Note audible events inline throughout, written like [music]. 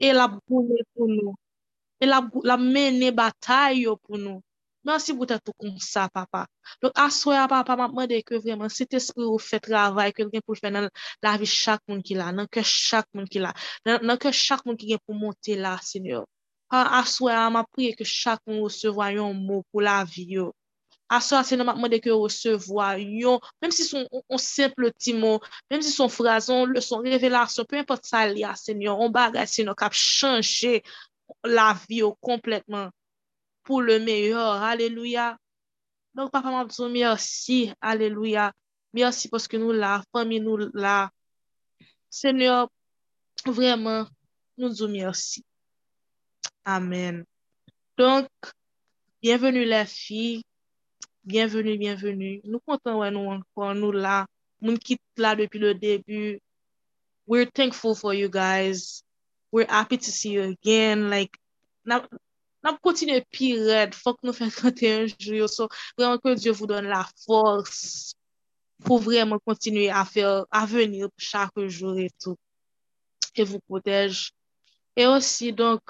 e la boule pou nou. E la, la mene batay yo pou nou. Mersi pou te tou kon sa, papa. Donk aswaya, papa, mapman de ke vreman, se te spri ou fe travay ke gen pou fè nan la vi chak moun ki la, nan ke chak moun ki la, nan, nan ke chak moun ki gen pou monte la, senyor. Aswaya, mapman priye ke chak moun ou se voyon mou pou la vi yo. Aswa se nan matman de ke resevoa yon, menm si son on, on simple ti mou, menm si son frazon, son revelasyon, pe import sa li a senyon, on bagay senyon kap chanje la vi yo kompletman pou le meyor, aleluya. Donk papa mabzou, mersi, aleluya, mersi poske nou la, fami nou la. Senyor, vreman, nou zou mersi. Amen. Donk, bienvenu la fi, bienvenu, bienvenu. Nou kontan wè nou ankon, nou la. Moun kit la depi le debu. We're thankful for you guys. We're happy to see you again. Like, nap na kontine pi red. Fok nou fèk 31 juyo. So, vreman ke Diyo vou don la fòrs pou vreman kontine a fèr, a venir chak jou etou. Et vous protèj. Et aussi, donc,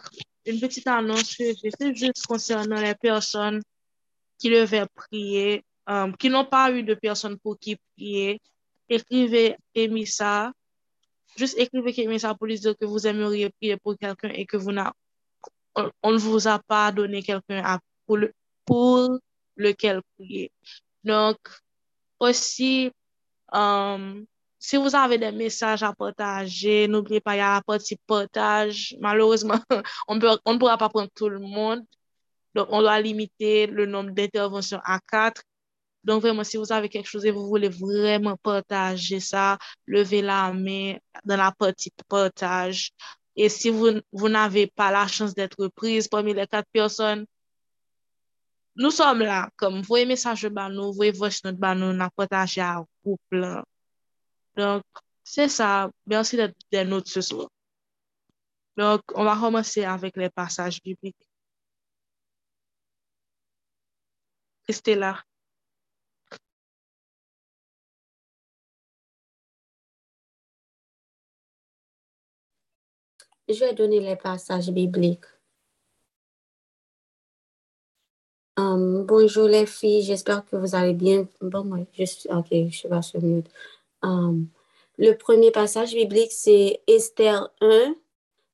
une petite annonce que j'ai fait juste concernant les personnes ki le vè priye, ki non pa yu de person pou ki priye, ekrive Emisa, jist ekrive Emisa pou li zè ke vou emyori priye pou kelken e ke vou nan on ne vous a pas donné quelqu'un pour, le, pour lequel prier. Donc, aussi, um, si vous avez des messages à partager, n'oubliez pas, il y a la partie partage. Malheureusement, [laughs] on ne pourra pas prendre tout le monde. Donc, on doit limiter le nombre d'interventions à quatre. Donc, vraiment, si vous avez quelque chose et vous voulez vraiment partager ça, levez la main dans la partie partage. Et si vous, vous n'avez pas la chance d'être prise parmi les quatre personnes, nous sommes là. Comme voyez message ban nous, voyez votre note ban nous, on a partagé à couple. Donc, c'est ça. Merci d'être des nôtres ce soir. Donc, on va commencer avec les passages bibliques. Restez là. Je vais donner les passages bibliques. Um, bonjour les filles, j'espère que vous allez bien. Bon, moi, je suis, ok, je vais sur mute. Um, le premier passage biblique, c'est Esther 1,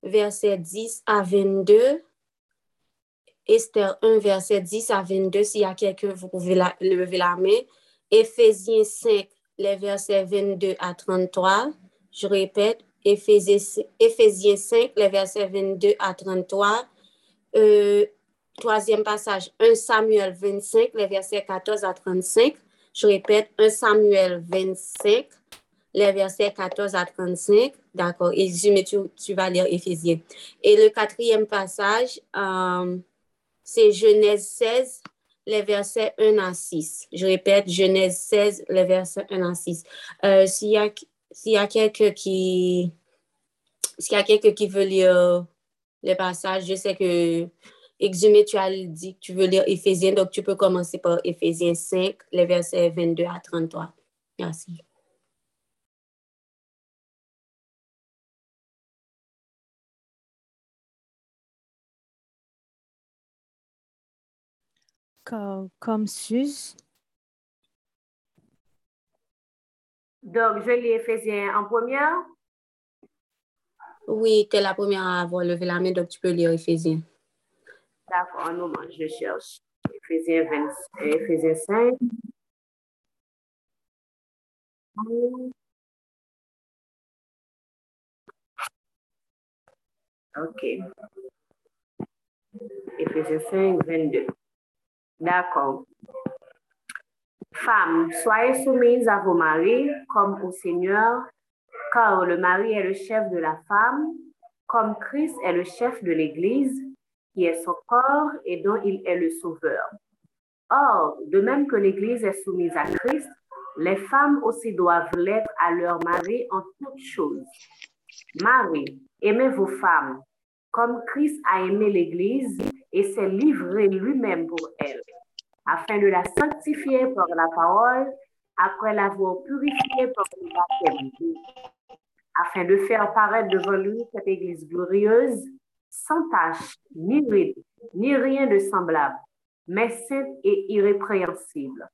verset 10 à 22. Esther 1, verset 10 à 22. S'il y a quelqu'un, vous pouvez lever la main. Éphésiens 5, les versets 22 à 33. Je répète, Éphésiens 5, les versets 22 à 33. Euh, troisième passage, 1 Samuel 25, les versets 14 à 35. Je répète, 1 Samuel 25, les versets 14 à 35. D'accord. Et tu, tu vas lire Éphésiens. Et le quatrième passage, euh, c'est Genèse 16, les versets 1 à 6. Je répète, Genèse 16, les versets 1 à 6. Euh, S'il y a quelqu'un qui, y a quelqu'un qui veut lire les passages, je sais que Exhumé, tu as dit que tu veux lire Éphésiens, donc tu peux commencer par Éphésiens 5, les versets 22 à 33. Merci. Comme, comme Suze. Donc, je lis Éphésiens en première. Oui, tu es la première à avoir levé la main, donc tu peux lire Éphésiens. D'accord, un moment, je cherche. Éphésiens, 20, Éphésiens 5. OK. Éphésiens 5, 22. D'accord. Femmes, soyez soumises à vos maris comme au Seigneur, car le mari est le chef de la femme, comme Christ est le chef de l'Église, qui est son corps et dont il est le sauveur. Or, de même que l'Église est soumise à Christ, les femmes aussi doivent l'être à leur mari en toutes choses. Marie, aimez vos femmes, comme Christ a aimé l'Église et s'est livré lui-même pour elle afin de la sanctifier par la parole, après l'avoir purifiée par le baptême, afin de faire paraître devant lui cette Église glorieuse, sans tache, ni ride, ni rien de semblable, mais sainte et irrépréhensible.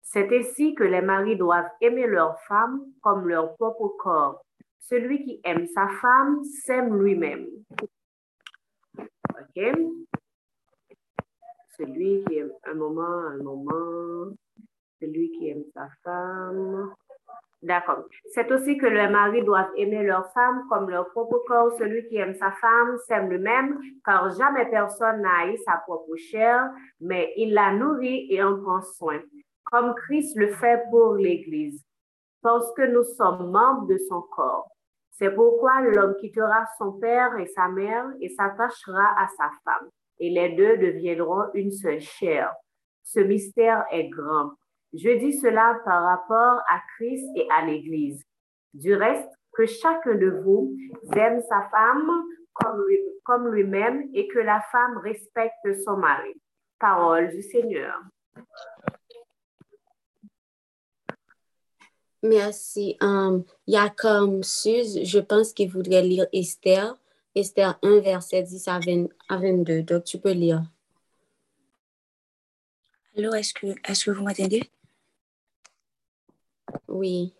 C'est ainsi que les maris doivent aimer leur femme comme leur propre corps. Celui qui aime sa femme s'aime lui-même. OK? Celui qui aime un moment, un moment, celui qui aime sa femme. D'accord. C'est aussi que les maris doivent aimer leur femme comme leur propre corps. Celui qui aime sa femme s'aime lui-même, car jamais personne n'a haï sa propre chair, mais il la nourrit et en prend soin, comme Christ le fait pour l'Église, parce que nous sommes membres de son corps. C'est pourquoi l'homme quittera son père et sa mère et s'attachera à sa femme, et les deux deviendront une seule chair. Ce mystère est grand. Je dis cela par rapport à Christ et à l'Église. Du reste, que chacun de vous aime sa femme comme lui-même et que la femme respecte son mari. Parole du Seigneur. Merci. Um, comme Suze, je pense qu'il voudrait lire Esther. Esther 1, verset 10 à, 22. Donc, tu peux lire. Alors, est-ce que, est que vous m'entendez? Oui.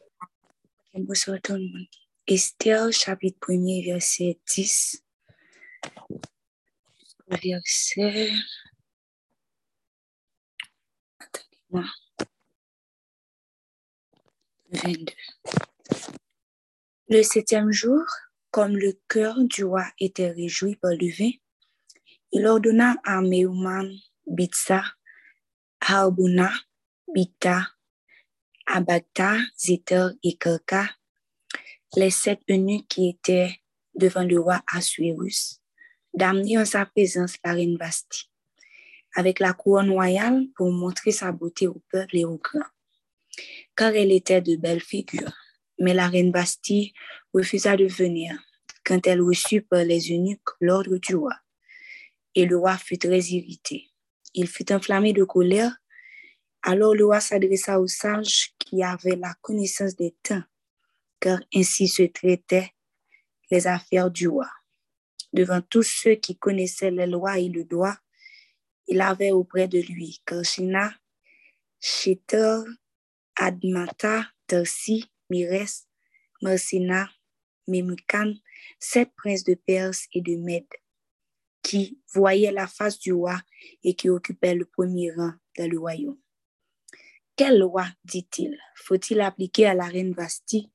Bonsoir tout le monde. Esther, chapitre 1 verset 10. Verset. Attendez-moi. 22. Le septième jour, comme le cœur du roi était réjoui par le vin, il ordonna à Meuman, Bitsa, Harbuna, Bita, Abata, Zéter et Kerka, les sept eunuques qui étaient devant le roi Assuérus, d'amener en sa présence la reine Basti, avec la couronne royale pour montrer sa beauté au peuple et au grand, car elle était de belle figure. Mais la reine Bastille refusa de venir quand elle reçut par les eunuques l'ordre du roi. Et le roi fut très irrité. Il fut enflammé de colère alors le roi s'adressa aux sages qui avaient la connaissance des temps, car ainsi se traitaient les affaires du roi. Devant tous ceux qui connaissaient les lois et le droit, il avait auprès de lui Karshina, Sheter, Admata, Tersi, Mires, Mersina, Memukan, sept princes de Perse et de Mède, qui voyaient la face du roi et qui occupaient le premier rang dans le royaume. Quelle loi, dit-il, faut-il appliquer à la reine Basti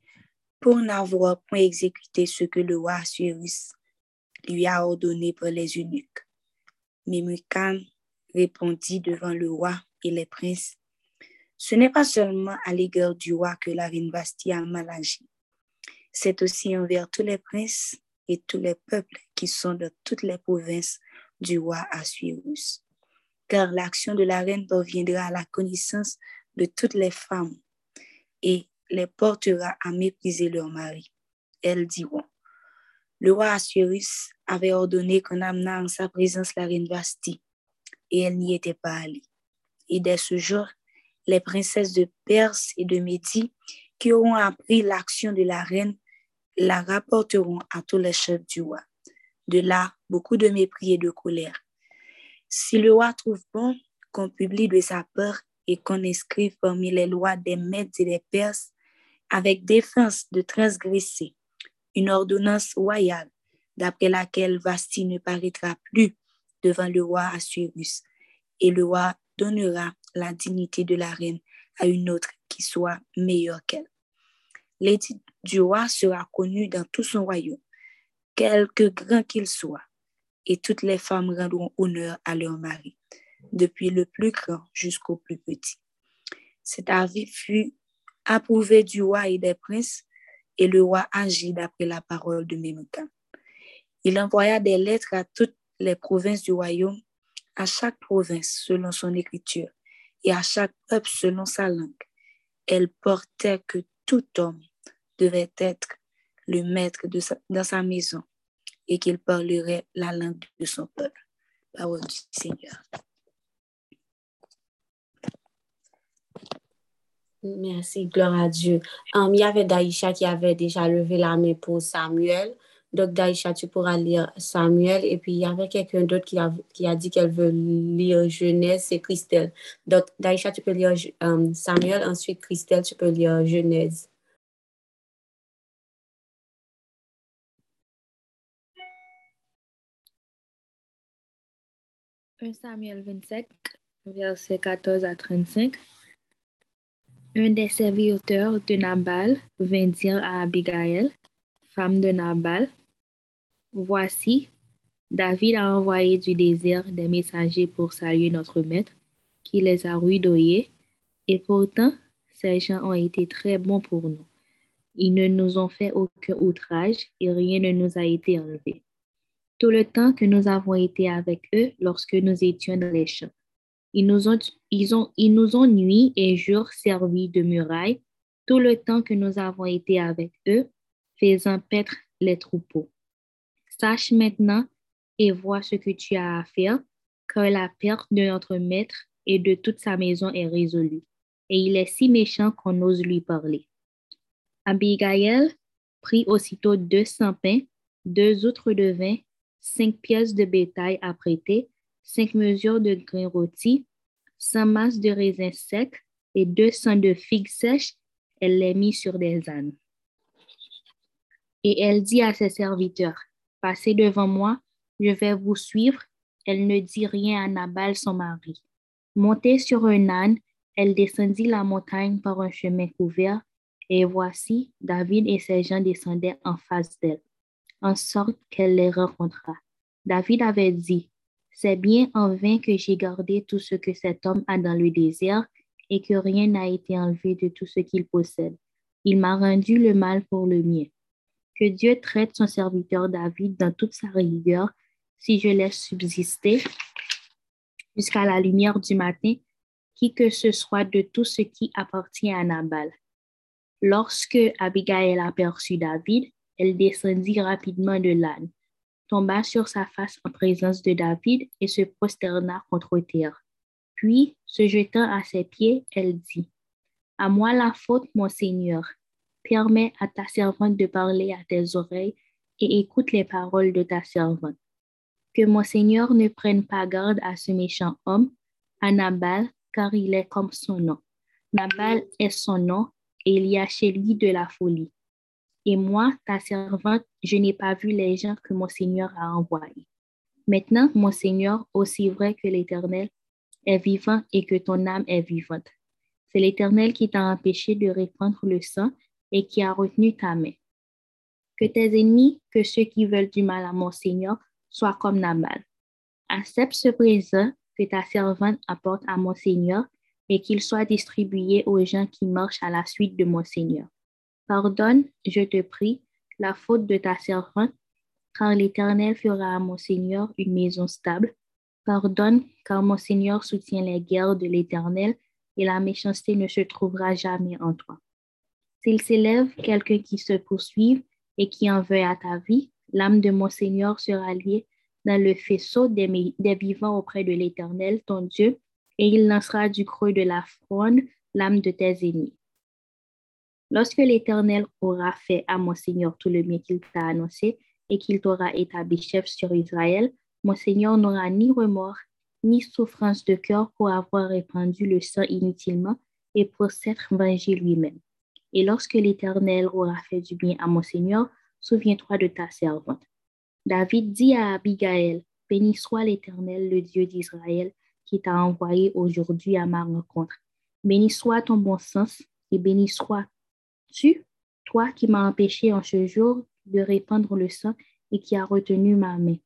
pour n'avoir point exécuté ce que le roi Assuérus lui a ordonné pour les eunuques? Memucan répondit devant le roi et les princes, ce n'est pas seulement à l'égard du roi que la reine Basti a mal agi, c'est aussi envers tous les princes et tous les peuples qui sont de toutes les provinces du roi Assuérus. Car l'action de la reine parviendra à la connaissance de toutes les femmes et les portera à mépriser leur mari. Elles diront, le roi Assuérus avait ordonné qu'on amenât en sa présence la reine Basti, et elle n'y était pas allée. Et dès ce jour, les princesses de Perse et de Médie qui auront appris l'action de la reine la rapporteront à tous les chefs du roi. De là, beaucoup de mépris et de colère. Si le roi trouve bon qu'on publie de sa peur et qu'on inscrive parmi les lois des Mèdes et des Perses avec défense de transgresser une ordonnance royale d'après laquelle Vasti ne paraîtra plus devant le roi Assuérus et le roi donnera la dignité de la reine à une autre qui soit meilleure qu'elle. L'édit du roi sera connu dans tout son royaume, quelque grand qu'il soit, et toutes les femmes rendront honneur à leur mari depuis le plus grand jusqu'au plus petit. Cet avis fut approuvé du roi et des princes, et le roi agit d'après la parole de Memucan. Il envoya des lettres à toutes les provinces du royaume, à chaque province selon son écriture, et à chaque peuple selon sa langue. Elle portait que tout homme devait être le maître de dans sa maison et qu'il parlerait la langue de son peuple. Parole du Seigneur. Merci, gloire à Dieu. Um, il y avait Daïcha qui avait déjà levé la main pour Samuel. Donc, Daïcha, tu pourras lire Samuel. Et puis, il y avait quelqu'un d'autre qui a, qui a dit qu'elle veut lire Genèse, c'est Christelle. Donc, Daïcha, tu peux lire um, Samuel. Ensuite, Christelle, tu peux lire Genèse. Samuel 25, verset 14 à 35. Un des serviteurs de Nabal vint dire à Abigail, femme de Nabal, Voici, David a envoyé du désert des messagers pour saluer notre maître, qui les a rudoyés, et pourtant, ces gens ont été très bons pour nous. Ils ne nous ont fait aucun outrage et rien ne nous a été enlevé. Tout le temps que nous avons été avec eux lorsque nous étions dans les champs, ils nous ont, ils ils nous ont nuit et jour servi de muraille tout le temps que nous avons été avec eux, faisant paître les troupeaux. Sache maintenant et vois ce que tu as à faire, car la perte de notre maître et de toute sa maison est résolue. Et il est si méchant qu'on ose lui parler. Abigail prit aussitôt deux cents pains, deux outres de vin, cinq pièces de bétail à prêter, cinq mesures de grains rôtis, 100 masses de raisins secs et 200 de figues sèches. Elle les mit sur des ânes. Et elle dit à ses serviteurs, Passez devant moi, je vais vous suivre. Elle ne dit rien à Nabal, son mari. Montée sur un âne, elle descendit la montagne par un chemin couvert, et voici, David et ses gens descendaient en face d'elle, en sorte qu'elle les rencontra. David avait dit, c'est bien en vain que j'ai gardé tout ce que cet homme a dans le désert et que rien n'a été enlevé de tout ce qu'il possède. Il m'a rendu le mal pour le mien. Que Dieu traite son serviteur David dans toute sa rigueur si je laisse subsister jusqu'à la lumière du matin qui que ce soit de tout ce qui appartient à Nabal. Lorsque Abigail aperçut David, elle descendit rapidement de l'âne tomba sur sa face en présence de David et se prosterna contre terre. Puis, se jetant à ses pieds, elle dit, À moi la faute, mon Seigneur. Permets à ta servante de parler à tes oreilles et écoute les paroles de ta servante. Que mon Seigneur ne prenne pas garde à ce méchant homme, à Nabal, car il est comme son nom. Nabal est son nom et il y a chez lui de la folie. Et moi, ta servante, je n'ai pas vu les gens que mon Seigneur a envoyés. Maintenant, mon Seigneur, aussi vrai que l'Éternel est vivant et que ton âme est vivante. C'est l'Éternel qui t'a empêché de répandre le sang et qui a retenu ta main. Que tes ennemis, que ceux qui veulent du mal à mon Seigneur, soient comme Nabal. Accepte ce présent que ta servante apporte à mon Seigneur et qu'il soit distribué aux gens qui marchent à la suite de mon Seigneur. Pardonne, je te prie, la faute de ta servante, car l'Éternel fera à mon Seigneur une maison stable. Pardonne, car mon Seigneur soutient les guerres de l'Éternel, et la méchanceté ne se trouvera jamais en toi. S'il s'élève quelqu'un qui se poursuive et qui en veut à ta vie, l'âme de mon Seigneur sera liée dans le faisceau des, vivants auprès de l'Éternel, ton Dieu, et il lancera du creux de la fronde l'âme de tes ennemis. Lorsque l'Éternel aura fait à mon Seigneur tout le bien qu'il t'a annoncé et qu'il t'aura établi chef sur Israël, mon Seigneur n'aura ni remords ni souffrance de cœur pour avoir répandu le sang inutilement et pour s'être vengé lui-même. Et lorsque l'Éternel aura fait du bien à mon Seigneur, souviens-toi de ta servante. David dit à Abigail, Béni soit l'Éternel, le Dieu d'Israël, qui t'a envoyé aujourd'hui à ma rencontre. Béni soit ton bon sens et béni soit tu, toi qui m'as empêché en ce jour de répandre le sang et qui as retenu ma main.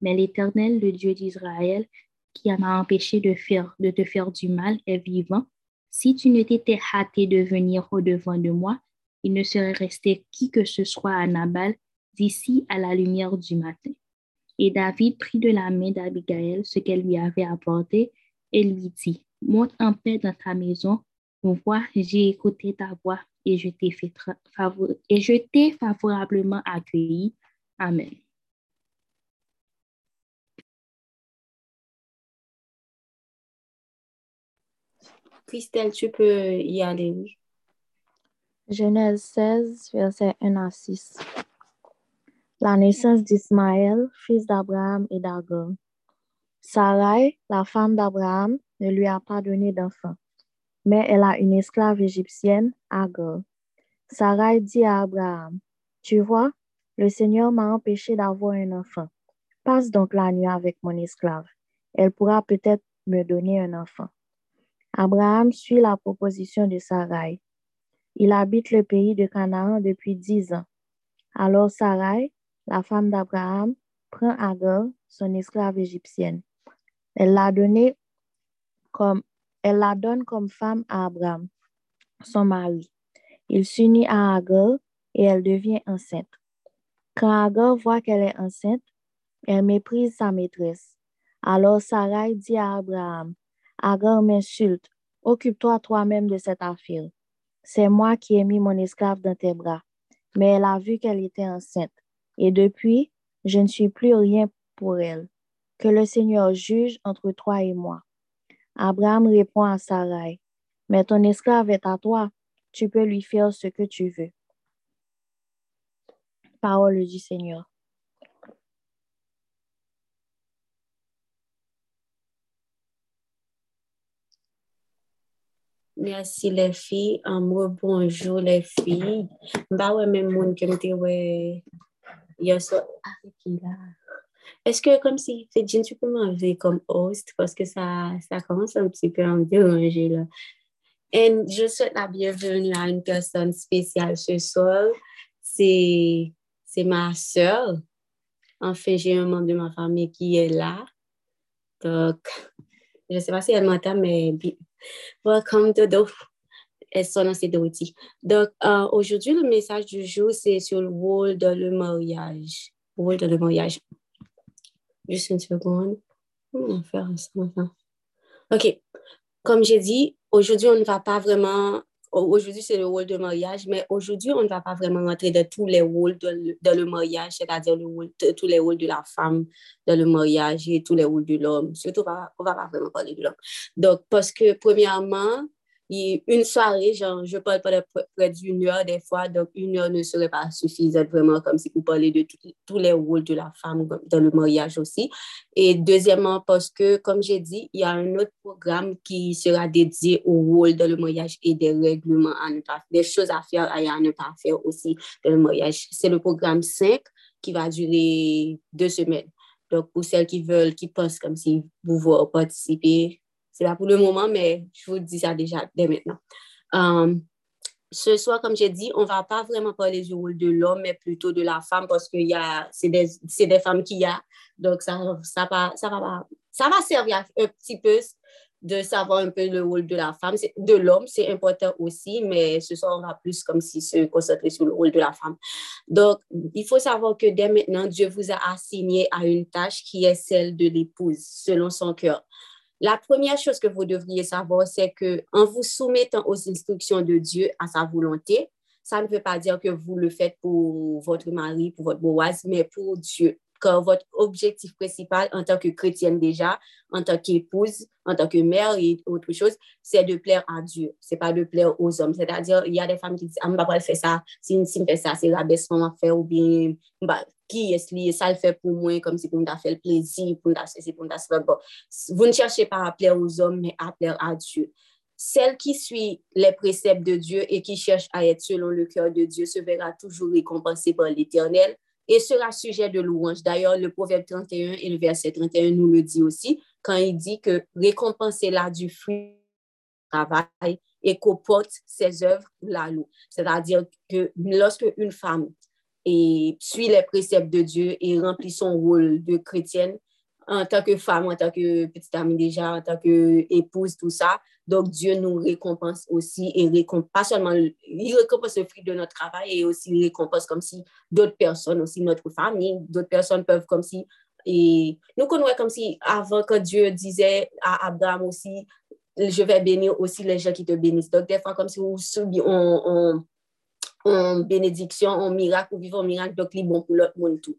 Mais l'Éternel, le Dieu d'Israël, qui m'a empêché de te faire du mal, est vivant. Si tu ne t'étais hâté de venir au-devant de moi, il ne serait resté qui que ce soit à Nabal d'ici à la lumière du matin. Et David prit de la main d'Abigail ce qu'elle lui avait apporté et lui dit, Monte en paix dans ta maison, vois, j'ai écouté ta voix et je t'ai favorablement accueilli. Amen. Christelle, tu peux y aller. Genèse 16, versets 1 à 6. La naissance d'Ismaël, fils d'Abraham et d'Agar. Sarai, la femme d'Abraham, ne lui a pas donné d'enfant, mais elle a une esclave égyptienne, Agar. Sarai dit à Abraham, Tu vois, le Seigneur m'a empêché d'avoir un enfant. Passe donc la nuit avec mon esclave. Elle pourra peut-être me donner un enfant. Abraham suit la proposition de Sarai. Il habite le pays de Canaan depuis dix ans. Alors Sarai, la femme d'Abraham, prend Agar, son esclave égyptienne. Elle l'a donnée donne comme femme à Abraham, son mari. Il s'unit à Agar et elle devient enceinte. Quand Agar voit qu'elle est enceinte, elle méprise sa maîtresse. Alors Sarai dit à Abraham, Agar m'insulte, occupe-toi toi-même de cette affaire. C'est moi qui ai mis mon esclave dans tes bras. Mais elle a vu qu'elle était enceinte. Et depuis, je ne suis plus rien pour elle. Que le Seigneur juge entre toi et moi. Abraham répond à Sarai, mais ton esclave est à toi, tu peux lui faire ce que tu veux. Parole du Seigneur. Merci les filles. Un mot bonjour les filles. Bah ouais, même monde qui me dit ouais. Est-ce que comme si Fedjin, tu peux m'enlever comme host? Parce que ça, ça commence un petit peu à me déranger là. Et je souhaite la bienvenue à une personne spéciale ce soir. C'est, ma soeur. Enfin, j'ai un membre de ma famille qui est là. Donc, je ne sais pas si elle m'entend, mais welcome to the Donc, euh, aujourd'hui, le message du jour, c'est sur le rôle de le mariage. Le rôle de le mariage. Juste une seconde. Comment faire ça maintenant? OK. Comme j'ai dit, aujourd'hui, on ne va pas vraiment. Aujourd'hui, c'est le rôle de mariage, mais aujourd'hui, on ne va pas vraiment rentrer dans tous les rôles de, le mariage, c'est-à-dire tous les rôles de la femme dans le mariage et tous les rôles de l'homme. Surtout, on ne va pas vraiment parler de l'homme. Donc, parce que, premièrement, une soirée, genre, je parle pas de près d'une heure des fois, donc une heure ne serait pas suffisante vraiment comme si vous parlez de tous les rôles de la femme dans le mariage aussi. Et deuxièmement, parce que, comme j'ai dit, il y a un autre programme qui sera dédié au rôle dans le mariage et des règlements à ne pas des choses à faire et à ne pas faire aussi dans le mariage. C'est le programme 5 qui va durer deux semaines. Donc, pour celles qui veulent, qui pensent comme si vous voulez participer, c'est là pour le moment, mais je vous dis ça déjà dès maintenant. Um, ce soir, comme j'ai dit, on ne va pas vraiment parler du rôle de l'homme, mais plutôt de la femme parce que c'est des, des, femmes qui y a. Donc, ça, ça, va, ça, va, ça va servir un petit peu de savoir un peu le rôle de la femme, de l'homme, c'est important aussi, mais ce soir, on va plus comme si se concentrer sur le rôle de la femme. Donc, il faut savoir que dès maintenant, Dieu vous a assigné à une tâche qui est celle de l'épouse, selon son cœur. La première chose que vous devriez savoir, c'est que en vous soumettant aux instructions de Dieu, à sa volonté, ça ne veut pas dire que vous le faites pour votre mari, pour votre boise, mais pour Dieu. Car votre objectif principal en tant que chrétienne déjà, en tant qu'épouse, en tant que mère et autre chose, c'est de plaire à Dieu. C'est pas de plaire aux hommes. C'est-à-dire, il y a des femmes qui disent, ah, je ne pas faire ça. Si, je fais ça, c'est l'abaissement à faire ou bien, bah, qui est lié, ça le fait pour moi, comme si pour me faire le plaisir, pour me faire pour me faire bon. Vous ne cherchez pas à plaire aux hommes, mais à plaire à Dieu. Celle qui suit les préceptes de Dieu et qui cherche à être selon le cœur de Dieu se verra toujours récompensée par l'Éternel et sera sujet de louange. D'ailleurs, le proverbe 31 et le verset 31 nous le dit aussi, quand il dit que récompensez-la du fruit du travail et qu'au porte ses œuvres la loue. C'est-à-dire que lorsque une femme et suit les préceptes de Dieu et remplit son rôle de chrétienne en tant que femme, en tant que petite amie déjà, en tant qu'épouse, tout ça. Donc, Dieu nous récompense aussi et récompense, pas seulement, il récompense le fruit de notre travail et aussi il récompense comme si d'autres personnes, aussi notre famille, d'autres personnes peuvent comme si, et nous connaissons comme si avant que Dieu disait à Abraham aussi, je vais bénir aussi les gens qui te bénissent. Donc, des fois, comme si on, on, en bénédiction, en miracle, ou vivre en miracle, donc bon pour l'autre monde tout.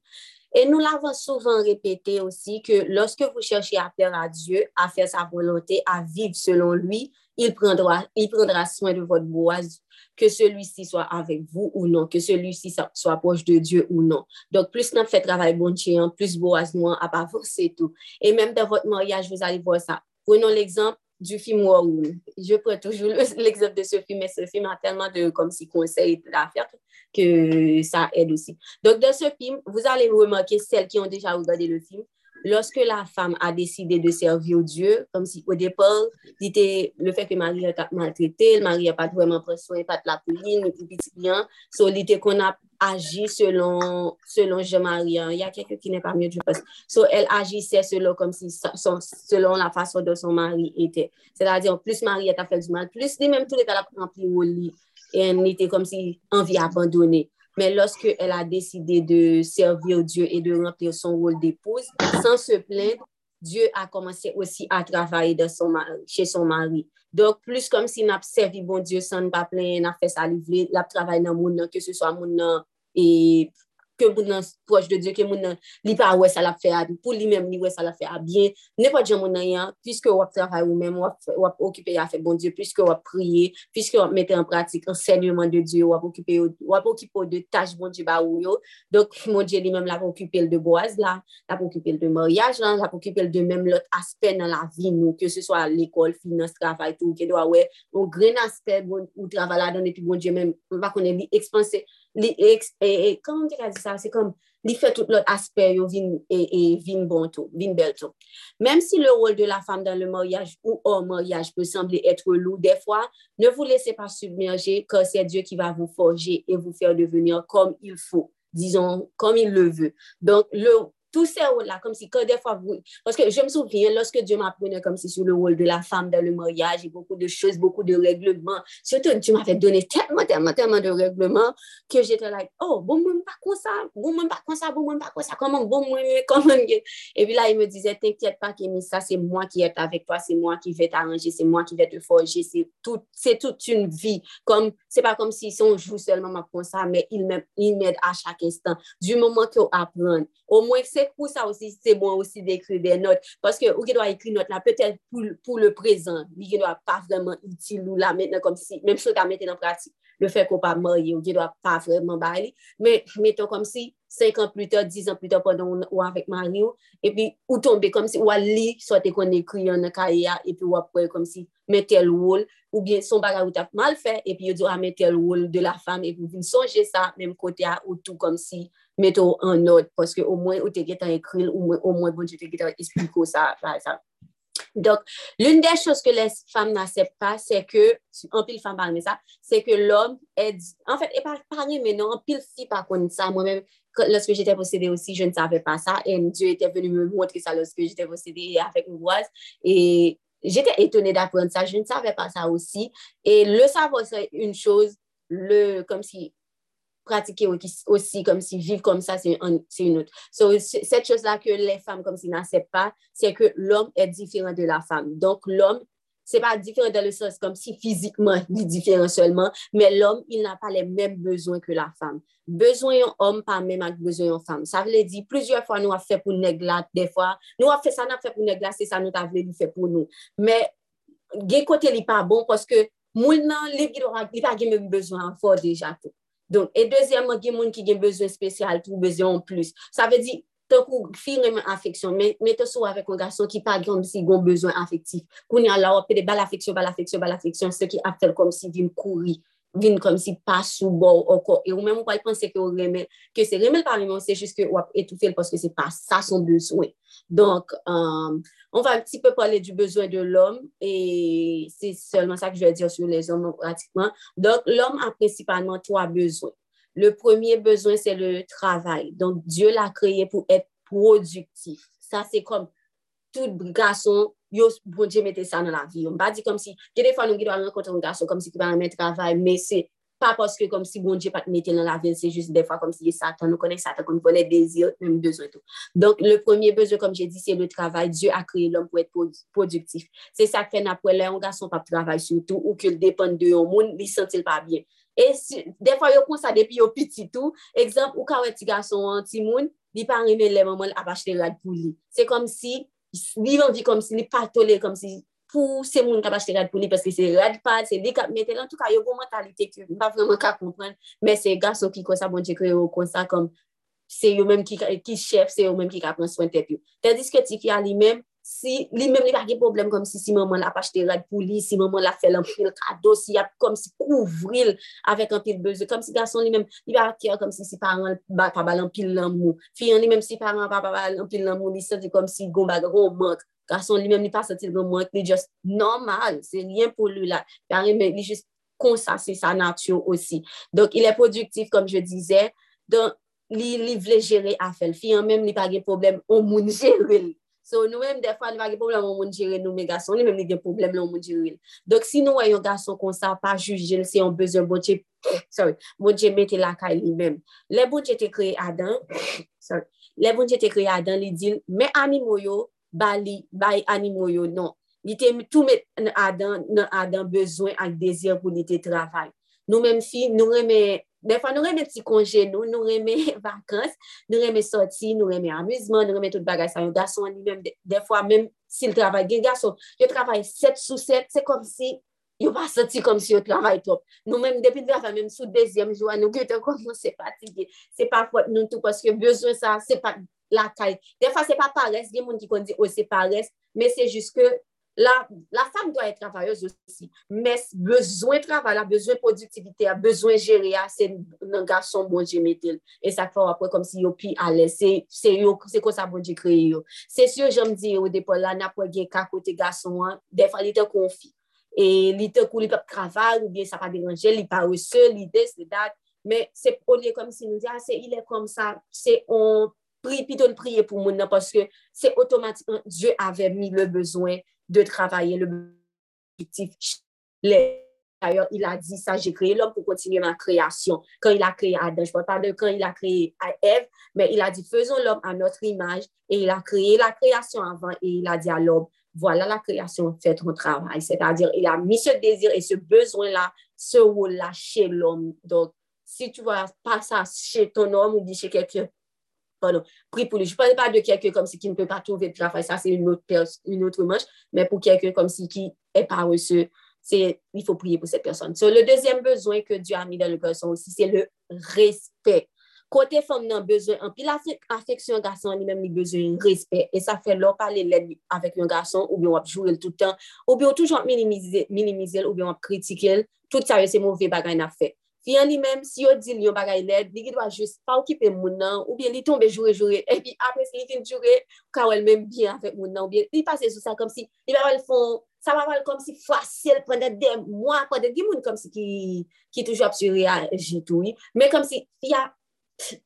Et nous l'avons souvent répété aussi que lorsque vous cherchez à plaire à Dieu, à faire sa volonté, à vivre selon lui, il prendra, il prendra soin de votre boise, que celui-ci soit avec vous ou non, que celui-ci soit proche de Dieu ou non. Donc, plus nous fait travail bon Dieu, plus boise nous à c'est tout. Et même dans votre mariage, vous allez voir ça. Prenons l'exemple du film Warwood. Je prends toujours [laughs] l'exemple de ce film, mais ce film a tellement de comme si conseils à faire que ça aide aussi. Donc, dans ce film, vous allez remarquer celles qui ont déjà regardé le film, lorsque la femme a décidé de servir Dieu, comme si au départ, le fait que Marie a maltraité, Marie n'a pas vraiment pris soin, pas de la pouline, ni petit bien. Qu'on a agi selon, selon Jean-Marie. Hein. Il y a quelqu'un qui n'est pas mieux, je pense. So, elle agissait selon, comme si, selon la façon dont son mari était. C'est-à-dire, plus Marie a fait du mal, plus lui-même, tous les cas, elle a rempli au lit. Et elle était comme si envie abandonnée. Mais lorsque elle a décidé de servir Dieu et de remplir son rôle d'épouse, sans se plaindre, Dieu a commencé aussi à travailler chez son mari. Donc, plus comme si n'a servi bon Dieu sans ne pas plaindre, n'a fait sa livrer, l'a travaillé dans le monde, que ce soit monde et ke moun nan proj de Diyo, ke moun nan li pa wè sa la fè a, pou li mèm li wè sa la fè a bien, ne pa diyan moun nan yan, pwiske wap travay ou mèm, wap, wap okipe ya fè bon Diyo, pwiske wap priye, pwiske wap mette an pratik, ensegnman de Diyo, wap okipe yo, wap okipe yo de taj bon Diyo ba ou yo, dok moun Diyo li mèm la pou okipe l de boaz la, la pou okipe l de moryaj la, la pou okipe l de mèm lot aspe nan la vi nou, ke se swa a l'ekol, finance, travay tout, ke do a wè, ou gren aspe bon, ou travay la dan, epi bon Diyo mèm, pa konen li ekspanse, li e, comment on dirait ça, c'est comme, li fait tout l'autre aspect, yo vin, et, et vin bon si le rôle de la femme dans le mariage ou hors mariage peut sembler être lourd, des fois, ne vous laissez pas submerger, car c'est Dieu qui va vous forger et vous faire devenir comme il faut, disons, comme il le veut. Donc, le, tous ces rôles-là, comme si quand des fois vous... Parce que je me souviens, lorsque Dieu m'apprenait comme si sur le rôle de la femme dans le mariage, et beaucoup de choses, beaucoup de règlements, surtout Dieu m'avait donné tellement, tellement, tellement de règlements que j'étais là, oh, bon, moi, pas comme ça, bon, moi, pas comme ça, bon, moi, pas comme ça, comment, bon, moi, comment... Et puis là, il me disait, t'inquiète pas, Kémy, ça, c'est moi qui est avec toi, c'est moi qui vais t'arranger, c'est moi qui vais te forger, c'est tout, c'est toute une vie. Comme, c'est pas comme si, on joue seulement comme ça, mais il m'aide à chaque instant. Du moment qu'on apprend, au moins, c'est peut-être pour ça aussi, c'est bon aussi d'écrire des notes. Parce que, ou qui doit écrire notes là, peut-être pour, pour le présent, lui qui doit pas vraiment utile ou là maintenant, comme si, même si on mettre en pratique, le fait qu'on pas marié, ou qui doit pas vraiment parler. Mais, mettons comme si, 5 ans plus tard, 10 ans plus tard, pendant ou avec Mario, et puis, ou tomber comme si, ou à lire, soit qu'on écrit en carrière, et puis ou après, comme si, mettre tel rôle, ou bien son bagage ou t'as mal fait, et puis, ou dit, ah, mettre tel rôle de la femme, et puis, songer ça, même côté à, ou tout comme si, mettons en note, parce que au moins, ou t'es écrit, ou au moins, bon, tu t'es expliqué ça, ça. Donc, l'une des choses que les femmes n'acceptent pas, c'est que, en pile femme parle ça, c'est que l'homme est, en fait, et pas parler, mais non, en pile fille par contre ça, moi-même, lorsque j'étais possédée aussi, je ne savais pas ça, et Dieu était venu me montrer ça lorsque j'étais possédée avec une voix, et j'étais étonnée d'apprendre ça, je ne savais pas ça aussi, et le savoir, c'est une chose, le, comme si pratiquer aussi comme si vivre comme ça, c'est un, une autre. So, cette chose-là que les femmes comme si n'acceptent pas, c'est que l'homme est différent de la femme. Donc, l'homme, c'est pas différent dans le sens comme si physiquement, il est différent seulement, mais l'homme, il n'a pas les mêmes besoins que la femme. Besoin en homme, pas même avec besoin en femme. Ça veut dire, plusieurs fois, nous avons fait pour négla, des fois, nous avons fait ça, nous avons fait pour négla, c'est ça, nous avons fait pour nous. Mais, gen côté n'est pas bon parce que moun nan, li pa gen même besoin en fort déjà tout. Don, e dezyèman gen moun ki gen bezwen spesyal pou bezwen an plus. Sa ve di, te kou fi remen afeksyon, men, men te sou avek an gason ki pa gen si gon bezwen afektif. Kouni an la wapede bal afeksyon, bal afeksyon, bal afeksyon, se ki apel kom si vim kouri. Vin comme si pas sous bord encore et ou même on va penser que remet que c'est remet par lui c'est juste que ou étouffer parce que c'est pas ça son besoin donc euh, on va un petit peu parler du besoin de l'homme et c'est seulement que je vais dire sur les hommes pratiquement. Donc l'homme a principalement trois besoins le premier besoin c'est le travail. Donc Dieu l'a créé pour être productif. Ça c'est comme tout garçon yo bon Dieu mette ça dans la vie. On pas dit comme si, des fois nous doit rencontrer un garçon comme si qui va mettre travail, mais c'est pas parce que comme si bon Dieu pas te mettre dans la vie, c'est juste des fois comme si Satan, nous connaît Satan, nous connaît désir, même besoin tout. Donc, le premier besoin, comme j'ai dit, c'est le travail. Dieu a créé l'homme pour être productif. C'est ça que fait après, un garçon pas travail surtout, ou qu'il dépend de un monde, il sent pas bien. Et des fois, il pense ça depuis au petit tout. Exemple, ou quand un petit garçon, un petit monde, li pa reme le maman ap achete rad pou li. Se kom si, li van vi kom si, li pa tole kom si, pou se moun kap achete rad pou li, paske se rad pad, se li kap metel, an tou ka yo pou mentalite ki, pa vreman ka kompren, men se gaso ki konsa bon je kre yo konsa kom, se yo menm ki chef, se yo menm ki ka pren swen tep yo. Tandis ke ti fya li menm, si li menm li pa ge problem kom si si maman la pa chete rad pou li, si maman la fe l'anpil kado, si ya kom si kouvril avèk anpil beze, kom si gason li menm li pa kè kom si si paran ba, pa bal anpil l'anmou, fiyan li menm si paran pa bal anpil l'anmou, li senti kom si gomba gro mank, gason li menm li pa senti gro mank, li just normal, se rien pou li la, paran li just konsa se sa natyo osi. Donk il e produktif kom je dizè, donk li, li vle jere a fel, fiyan menm li pa ge problem, on moun jere li. So nou mèm defan nou vage problem ou moun jire nou mè gason, nou mèm nou gen problem lè ou moun jire. Dok si nou wè yon gason kon sa pa jujil se yon bezon bon jè, sorry, bon jè mette lakay li mèm. Le bon jè te kreye adan, sorry, le bon jè te kreye adan li dil, mè animo yo, ba li, ba animo yo, non. Li te tout mè adan, nan adan bezon ak dezir pou li te travay. Nou mèm fi, nou remè Defan nou reme ti konje nou, nou reme [laughs] vakans, nou reme soti, nou reme amuzman, nou reme tout bagay sa. yon gason li mèm, defwa men si l travay gen gason, yo travay 7 sou 7, se kom si yo pa soti kom si yo travay top. Nou men depi travay men sou dezyem jwa, nou gwen te koman se patige. Se pa fote nou tout, paske bezwen sa, se pa lakay. Defwa se pa pares, gen moun ki kon di, o oh, se pares, men se jiske La, la femme doit être travailleuse aussi, mais besoin de travail, besoin de productivité, besoin de gérer, c'est un garçon bon Dieu mettel. Et ça fait après comme si yo pi allait, c'est quoi ça bon Dieu créé yo. C'est sûr, j'aime dire au départ là, n'a pas gagné qu'à côté garçon, des fois il te confie. Et il te kou li pep travailler, ou bien ça pa déranger, il pas reçu, l'idée c'est date. Mais c'est comme si nous dit, ah, c'est il est comme ça, c'est on prie, plutôt le prier pour moun parce que c'est automatiquement, Dieu avait mis le besoin de travailler le objectif. D'ailleurs, il a dit ça, j'ai créé l'homme pour continuer ma création. Quand il a créé Adam, je ne parle pas de quand il a créé Ève, mais il a dit, faisons l'homme à notre image. Et il a créé la création avant et il a dit à l'homme, voilà la création, fais ton travail. C'est-à-dire, il a mis ce désir et ce besoin-là, ce rôle-là chez l'homme. Donc, si tu vois pas ça chez ton homme ou chez quelqu'un pardon, prie pour lui. Je ne parle pas de quelqu'un comme si qui ne peut pas trouver travail, ça c'est une autre, une autre manche, mais pour quelqu'un comme si qui est paresseux, c'est, il faut prier pour cette personne. So, le deuxième besoin que Dieu a mis dans le garçon aussi, c'est le respect. Côté femme, a besoin, en pile affection garçon, lui-même, il a besoin respect. Et ça fait là parler avec un garçon, ou bien on jouer tout le temps, ou bien on toujours minimiser, minimiser, ou bien on critiquer. Tout ça, c'est mauvais bagage à faire. Fiyan li menm, si yo di li yon bagay led, li ki dwa jist pa okipe moun nan, ou bien li tombe jure-jure, e pi apres li fin jure, ka wèl menm bien avèk moun nan, ou bien li pase sou sa kom si, li pa wèl fon, sa pa wèl kom si fasil pwende de mwa, pwende di moun kom si ki, ki toujou ap suri a jitoui, men kom si ya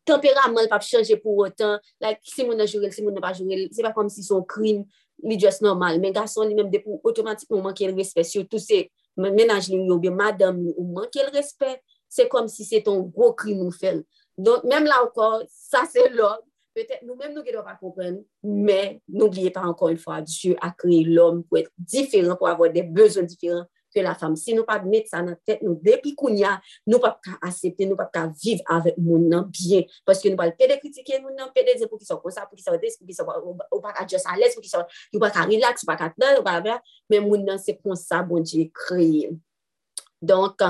temperament pa chanje pou otan, like si moun nan jure, si moun nan pa jure, se pa kom si son krim li just normal, men gason li menm depou, otomatik moun manke l respet, sou tou se menaj li ou bien madame ou manke l respet, se kom si se ton gro kri nou fel. Don, menm la ankon, sa se l'om, petè nou menm nou gen do pa kompren, men nou gliye pa ankon yon fwa, Diyo a kri l'om pou et diferent, pou avon de bezon diferent ke la fam. Si nou pa met sa nan tet nou, depi koun ya, nou pa ka asepte, nou pa ka vive avèk moun nan byen, paske nou pa pede kritike moun nan, pede ze pou ki son konsa, pou ki son des, pou ki son, ou pa ka just ales, pou ki son, ou pa ka relax, ou pa ka tnan, ou pa avè, men moun nan se konsa bon diye kreye. Donk,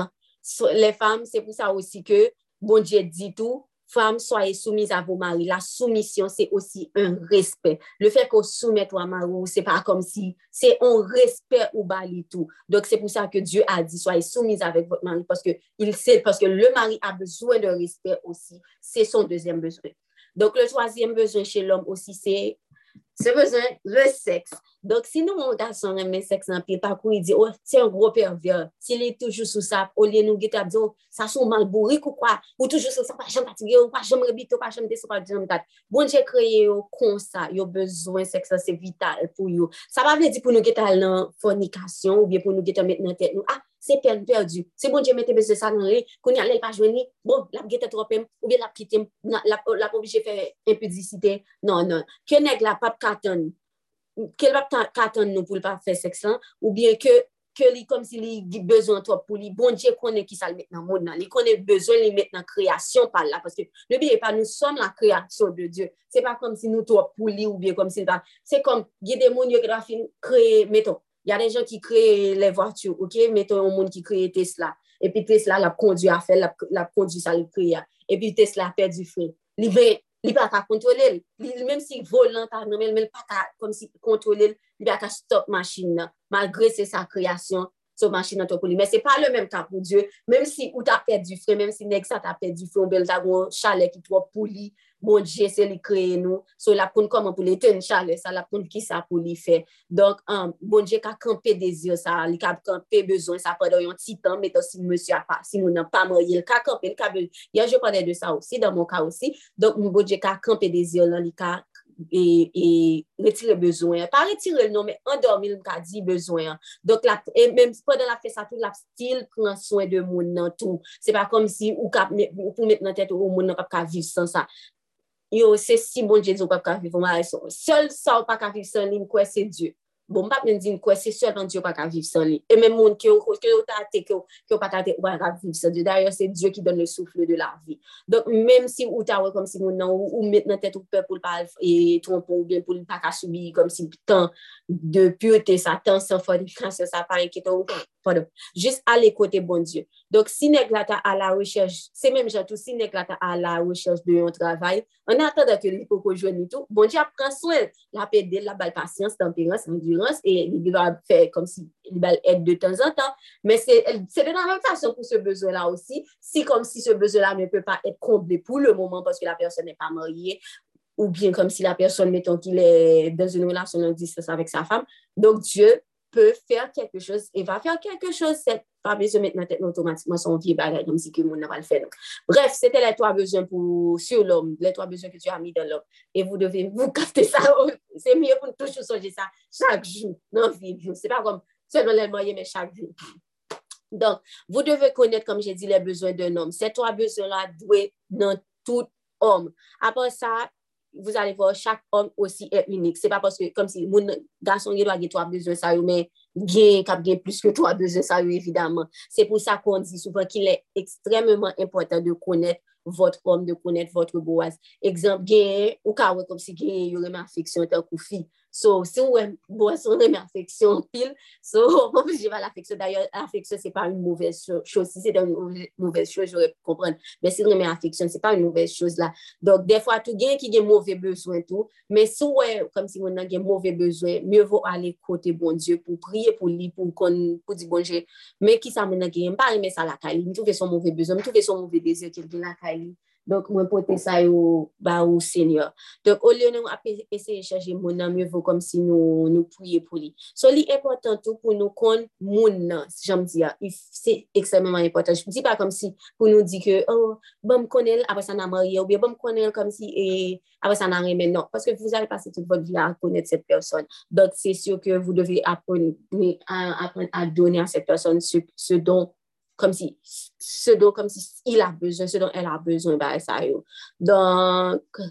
les femmes, c'est pour ça aussi que bon Dieu dit tout, femmes, soyez soumises à vos maris. La soumission, c'est aussi un respect. Le fait qu'on soumette à mari, c'est pas comme si, c'est un respect au bali tout. Donc, c'est pour ça que Dieu a dit, soyez soumises avec votre mari, parce que il sait, parce que le mari a besoin de respect aussi. C'est son deuxième besoin. Donc, le troisième besoin chez l'homme aussi, c'est Se bezwen, le seks. Donk si nou moun gason reme seks nan pil, pakou yi di, oh, se yon gro pervyon, si li toujou sou sap, ou li nou git ap di, oh, sa sou mal bourik ou kwa, ou toujou sou sap, pa jom patige, ou pa jom rebite, ou pa jom deso, pa jom dat. Bon, jè kreye yo kon sa, yo bezwen seks sa se vital pou yo. Sa pa vle di pou nou git al nan fornikasyon, ou bien pou nou git met nan tet nou, ah, se pen perdu. Se bon diye mette bezè sa nan re, koun ya yalè pa jweni, bon, lap gete tropem, ou bien lap kitem, lap, lap obje fè impudicite. Non, non. Ke neg la pap katon, ke l pap katon nou pou l pa fè seksan, ou bien ke, ke li kom si li bezon to pou li, bon diye konen ki sa sal met nan moun nan, li konen bezon li met nan kreasyon pal la, paske le biye pa nou som la kreasyon de Diyo. Se pa kom si nou to pou li, ou biye kom si l pa, se kom gye moun yo grafin kreye, meton, y a de jen ki kreye le vwatyou, ok, meton yon moun ki kreye Tesla, epi Tesla la kondu a fe, la kondu sa li kreye, epi Tesla pe di fre, li ve, li pa ka kontrole, li menm si volan ta nan men, men pa ka kom si kontrole, li pa ka stop masin nan, malgre se sa kreasyon, so masin nan to pou li, men se pa le menm ka pou Diyo, menm si ou ta pe di fre, menm si nek sa ta pe di fre, ou bel ta gwen chale ki to pou li, bon dje se li kreye nou, so la pou n koman pou li ten chale sa, la pou n ki sa pou li fe. Donk, um, bon dje ka kampe dezir sa, li ka kampe bezon sa, pa do yon titan, meto si monsi a pa, si moun an pa morye, li ka kampe, li ka bezon. Ya, je pwede de sa osi, dan moun ka osi, donk moun bon dje ka kampe dezir lan, li ka E, e retire bezwen. Pa retire l nou, men endormil m ka di bezwen. Donk la, e menm si podan la fe sa tou, la stil pran soen de moun nan tou. Se pa kom si ou kap, ou pou met nan tet ou moun nan pap ka viv san sa. yo se si bon dje di ou pap ka viv ou ma reson. Sol sa ou pa ka viv san li, mkwe se dje. Bon, mpap men di mkwe se sol an dje ou pa ka viv san li. E men moun ki yo, ki yo ta ate, ki yo, ki yo pa ka ate, ou pa ka viv san dje. Daryo se dje ki don le soufle de la vi. Donk, menm si ou ta we kom si moun non, nan, ou, ou met nan tèt ou pe pou l'pal, e trompon ou bien pou l'pa ka subi, kom si tan de pyote sa, tan san fòd, kran se sa pa enkitan ou, pardon, jist ale kote bon dje. Donk, si nek la ta a la rechèj, se menm jantou, si la ta la rechèj de yon travay, an atan da ke li pou kou joun ni tou, bon Diyo ap pran la pe de la bal pasyans, temperans, endurans, e li va fè kom si li bal et de tan zan tan, men se de nan an fasyon pou se bezon la osi, si kom si se bezon la ne pe pa et komble pou le mouman, paske la person ne pa morye, ou bien kom si la person meton ki le dans un relasyon an disfès avèk sa fam, donk Diyo peut faire quelque chose, et va faire quelque chose, c'est pas besoin de mettre ma tête automatiquement son vie bagage, comme si que mon pas le fait. Bref, c'était les trois besoins pour, sur l'homme, les trois besoins que tu as mis dans l'homme. Et vous devez vous capter ça. [laughs] C'est mieux pour toujours changer ça chaque jour dans la vie. C'est pas comme seulement les moyens, mais chaque jour. Donc, vous devez connaître, comme j'ai dit, les besoins d'un homme. Ces trois besoins-là doivent dans tout homme. Après ça, vous allez voir, chaque homme aussi est unique. C'est pas parce que, comme si, mon garçon, il doit avoir trois besoins, ça, mais bien, cap bien plus que trois besoins, ça, évidemment. C'est pour ça qu'on dit souvent qu'il est extrêmement important de connaître votre homme, de connaître votre boise. Exemple, bien, ou carré comme si, bien, il y aurait ma fiction, tant qu'on fille. So, si ou boisson reme afeksyon pil, so, [laughs] ou mwen jive al afeksyon. D'ayor, afeksyon, se pa un mouvez chos. Si se dan mouvez chos, jore pou kompren. Men si reme afeksyon, se pa un mouvez chos la. Donk, defwa tou gen ki gen mouvez bezwen tou. Men sou wè, kom si mwen nan gen mouvez bezwen, mye vò ale kote bon Diyo pou priye pou li, pou kon, pou di bon Diyo. Men ki sa mwen nan gen, mpa reme sa la kali. Mwen touve son mouvez bezwen, mwen touve son mouvez bezwen ki gen la kali. Donk mwen pote sa yo ba ou senyor. Donk ou yo nou ap ese chaje moun nan kom si nou pouye pou li. So li importantou pou nou kon moun nan, di ya, se important. J di pa kom si pou nou di ke, oh, bom konel apre sa nan marye, ou bom konel si. Non, vous avez passé toute votre vie a konet cette personne. Donk se syo ke vous devez apren a donner a cette personne se don kom si, se do kom si il a bezon, se don el a bezon ba e sa yo. Donk,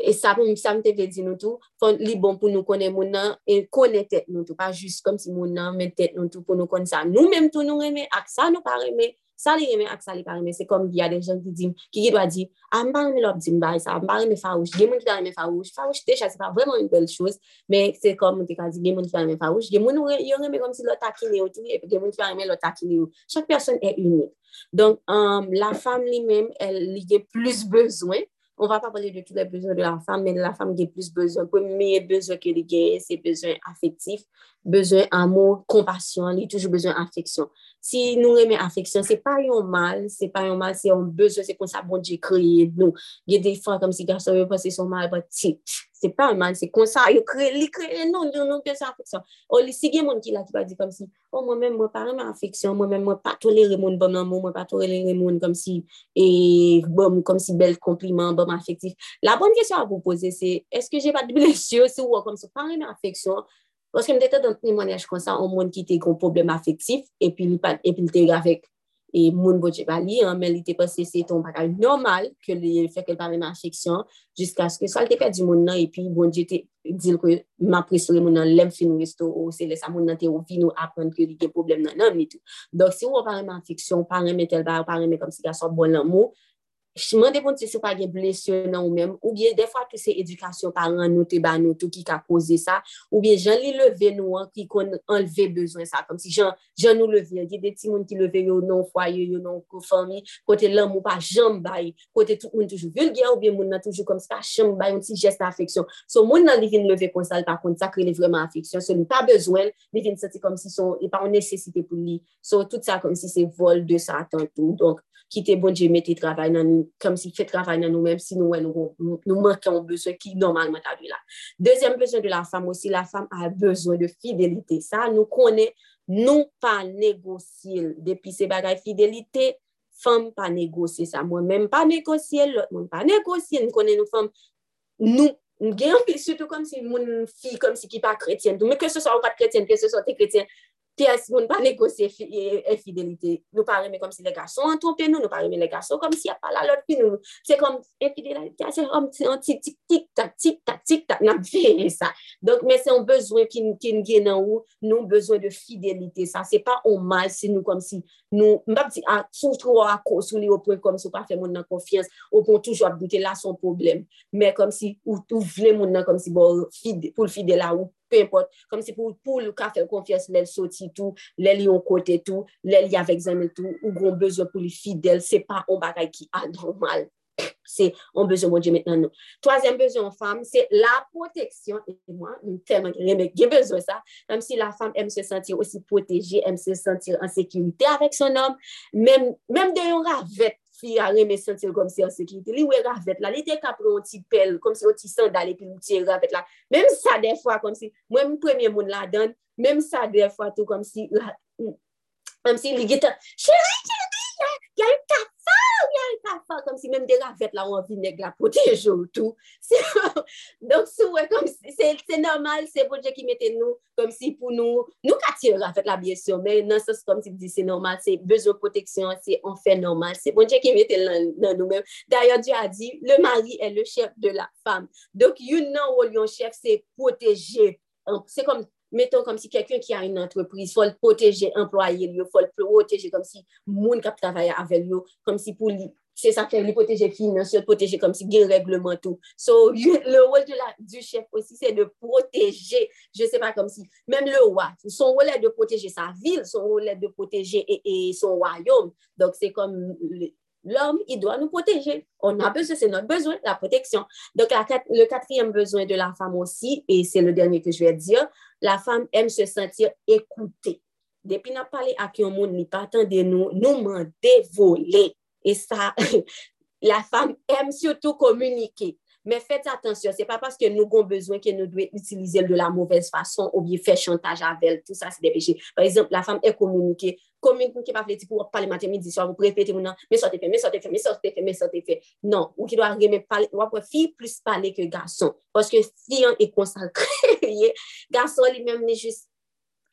e sa m te ve di nou tou, fon li bon pou nou konen moun nan, e konen tet nou tou, pa jist kom si moun nan men tet nou tou pou nou konen sa. Nou menm tou nou reme, ak sa nou pa reme, sa li reme ak sa li pareme, se kom bi a de jen ki dim, ki ki do a di, ah, a mba reme lop dim bay sa, mba reme farouche, gen moun ki da reme farouche, farouche deja se pa vreman yon bel chouz, men se kom moun te ka di, gen moun ki da reme farouche, gen moun yon reme kom si lot akine ou, tou, gen moun ki da reme lot akine ou, chak person e unik. Donk um, euh, la fam li men, el li gen plus bezwen, on va pa pale de tout le bezwen de la fam, men la fam gen plus bezwen, premye bezwen ke li gen, se bezwen afektif, bezwen amou, kompasyon, li toujou bezwen afeksyon. Si nou reme afeksyon, se pa yon mal, se pa yon mal, se yon bezwen, se kon sa bon di kreye nou. Ge defan kom si gason yo pase son mal, but, si, se pa yon mal, se kon sa, yo kreye, li kreye nou, nou nou bezwen afeksyon. O oh, li sige moun ki la ki pa di kom si, oh, o mwen men mwen pa reme afeksyon, mwen men mwen pa tolere moun bom nan moun, mwen pa tolere moun kom si, e bom, kom si bel kompliment, bom afektif. La bon kesyon a pou pose se, eske je pa di blesyo, se ou kom si pa reme afeksyon, Pwoske m dete don timonyaj kon sa, an moun ki te kon problem afektif, epi li pat, epi li te gavek, e moun boje bali, an men li te pase se ton bagay normal, ke li fek el pare men afeksyon, jiska aske sol te pedi moun nan, epi bon je te dil ke ma presore moun nan lem fin ou resto, ou se lesa moun nan te ou fin ou apren ke li gen problem nan nan ni tou. Dok si ou pare men afeksyon, pare men tel ba, pare men kom si gason bon lan mou, mande pou ti se pa gen blesyon nan ou men, ou bien defwa tou se edukasyon paran nou te ban nou tou ki ka koze sa, ou bien jan li leve nou an ki kon enleve bezwen sa, kom si jan, jan nou leve, gen de ti moun ki leve yo nan fwaye, yo nan kofami, kote lan mou pa jan bay, kote tout moun toujou vulgen, ou bien moun nan toujou kom si pa jan bay, moun ti jeste afeksyon. So moun nan li vin leve konsal pa kont sa, krele vreman afeksyon, so li pa bezwen, li vin sati kom si son, e pa ou nesesite pou li. So tout sa kom si se vol de sa atantou, donk, ki te bon di mette travay nan nou, kom si fe travay nan nou menm si nou wè nou, nou manke an bezwen ki normalman ta vi la. Dezyen bezwen de la fam osi, la fam a bezwen de fidelite. Sa nou konen nou pa negosil. Depi se bagay fidelite, fam pa negosye sa. Mwen menm pa negosye, lot mwen pa negosye, nou konen nou fam nou gen anpil, soto kom si moun fi, kom si ki pa kretyen. Mwen ke se so ou pat kretyen, ke se so te kretyen, piyes moun pa negosye enfidelite. E nou pa reme kom si le gason an trompe nou, nou pa reme le gason kom si a pala lot pi nou. Se kom enfidelite, se kom ti tik tik tak, tik tak, tik tak, nan veye e sa. Donk men se an bezwen ki ngen nan ou, nou bezwen de fidelite sa. Se pa on mal se nou kom si nou, mbap di a sou tro a konsou li opwen kom sou pa fe moun nan konfians, ou kon toujou ap boute la son problem. Men kom si ou tou vle moun nan kom si bon, fide, pou l fide la ou, Pe import, kom se pou l ka fèl konfians lèl soti tou, lèl yon kote tou, lèl yavek zanmè tou, ou goun bezon pou li fidèl, se pa on bagay ki anormal. Se, on bezon moun di metnan nou. Toazèm bezon fam, se la proteksyon, et moi, tèman remè gen bezon sa, kom si la fam em se sentir osi proteje, em se sentir an sekurite avèk son om, mèm de yon ravèt, fi a reme sentil kom si an sekirite. Li we ravet la, li te kapron ti pel, kom si an ti sandal epi ou ti ravet la. Mem sa defwa kom si, mwen mwen premye moun la dan, mem sa defwa tou kom si, kom si li gita, chéri, chéri, ya yon kap, kom si menm [laughs] de la vet la ou an vi neg la potejou tou. Donk sou we kom si, se normal se pouje ki mette nou, kom si pou nou, nou katire la vet la byesyon, men nan sos kom si di se normal, se bezo proteksyon, se an fe normal, se pouje ki mette nan nou men. D'ayon, a di, le mari e le chef de la fam. Donk yon nan ou yon chef se poteje. Se kom, metton kom si kekyon ki a yon entreprise, fol poteje employe yo, fol poteje kom si moun kap travaye avel yo, kom si pou li Se sa fè li poteje finansyon, poteje kom si gen reglement tout. So, [laughs] le wòl du chef osi, se de poteje, je se pa kom si, mèm le wà, son wòlè de poteje sa vil, son wòlè de poteje son wayom. Donk se kom l'om, i doa nou poteje. On a bezè, se not bezè, la poteksyon. Donk le katrièm bezè de la fam osi, e se le dèrnè ke jwè dir, la fam em se sentir ekoute. Depi nan pale ak yon moun, ni patan de nou, nou man devole. Et ça, [laughs] la femme aime surtout communiquer. Mais faites attention, ce n'est pas parce que nous avons besoin que nous devons utiliser de la mauvaise façon ou bien faire chantage avec elle. Tout ça, c'est des péchés. Par exemple, la femme est communiquée. komik mwen ki pa fleti pou wap pale maten midi swa, wap repete mwen nan, me sote fe, me sote fe, me sote fe, me sote fe. Non, ou ki do [laughs] a reme pale, wap wap fi plus pale ke gason. Poske si yon e konsakre, gason li menm ne jist,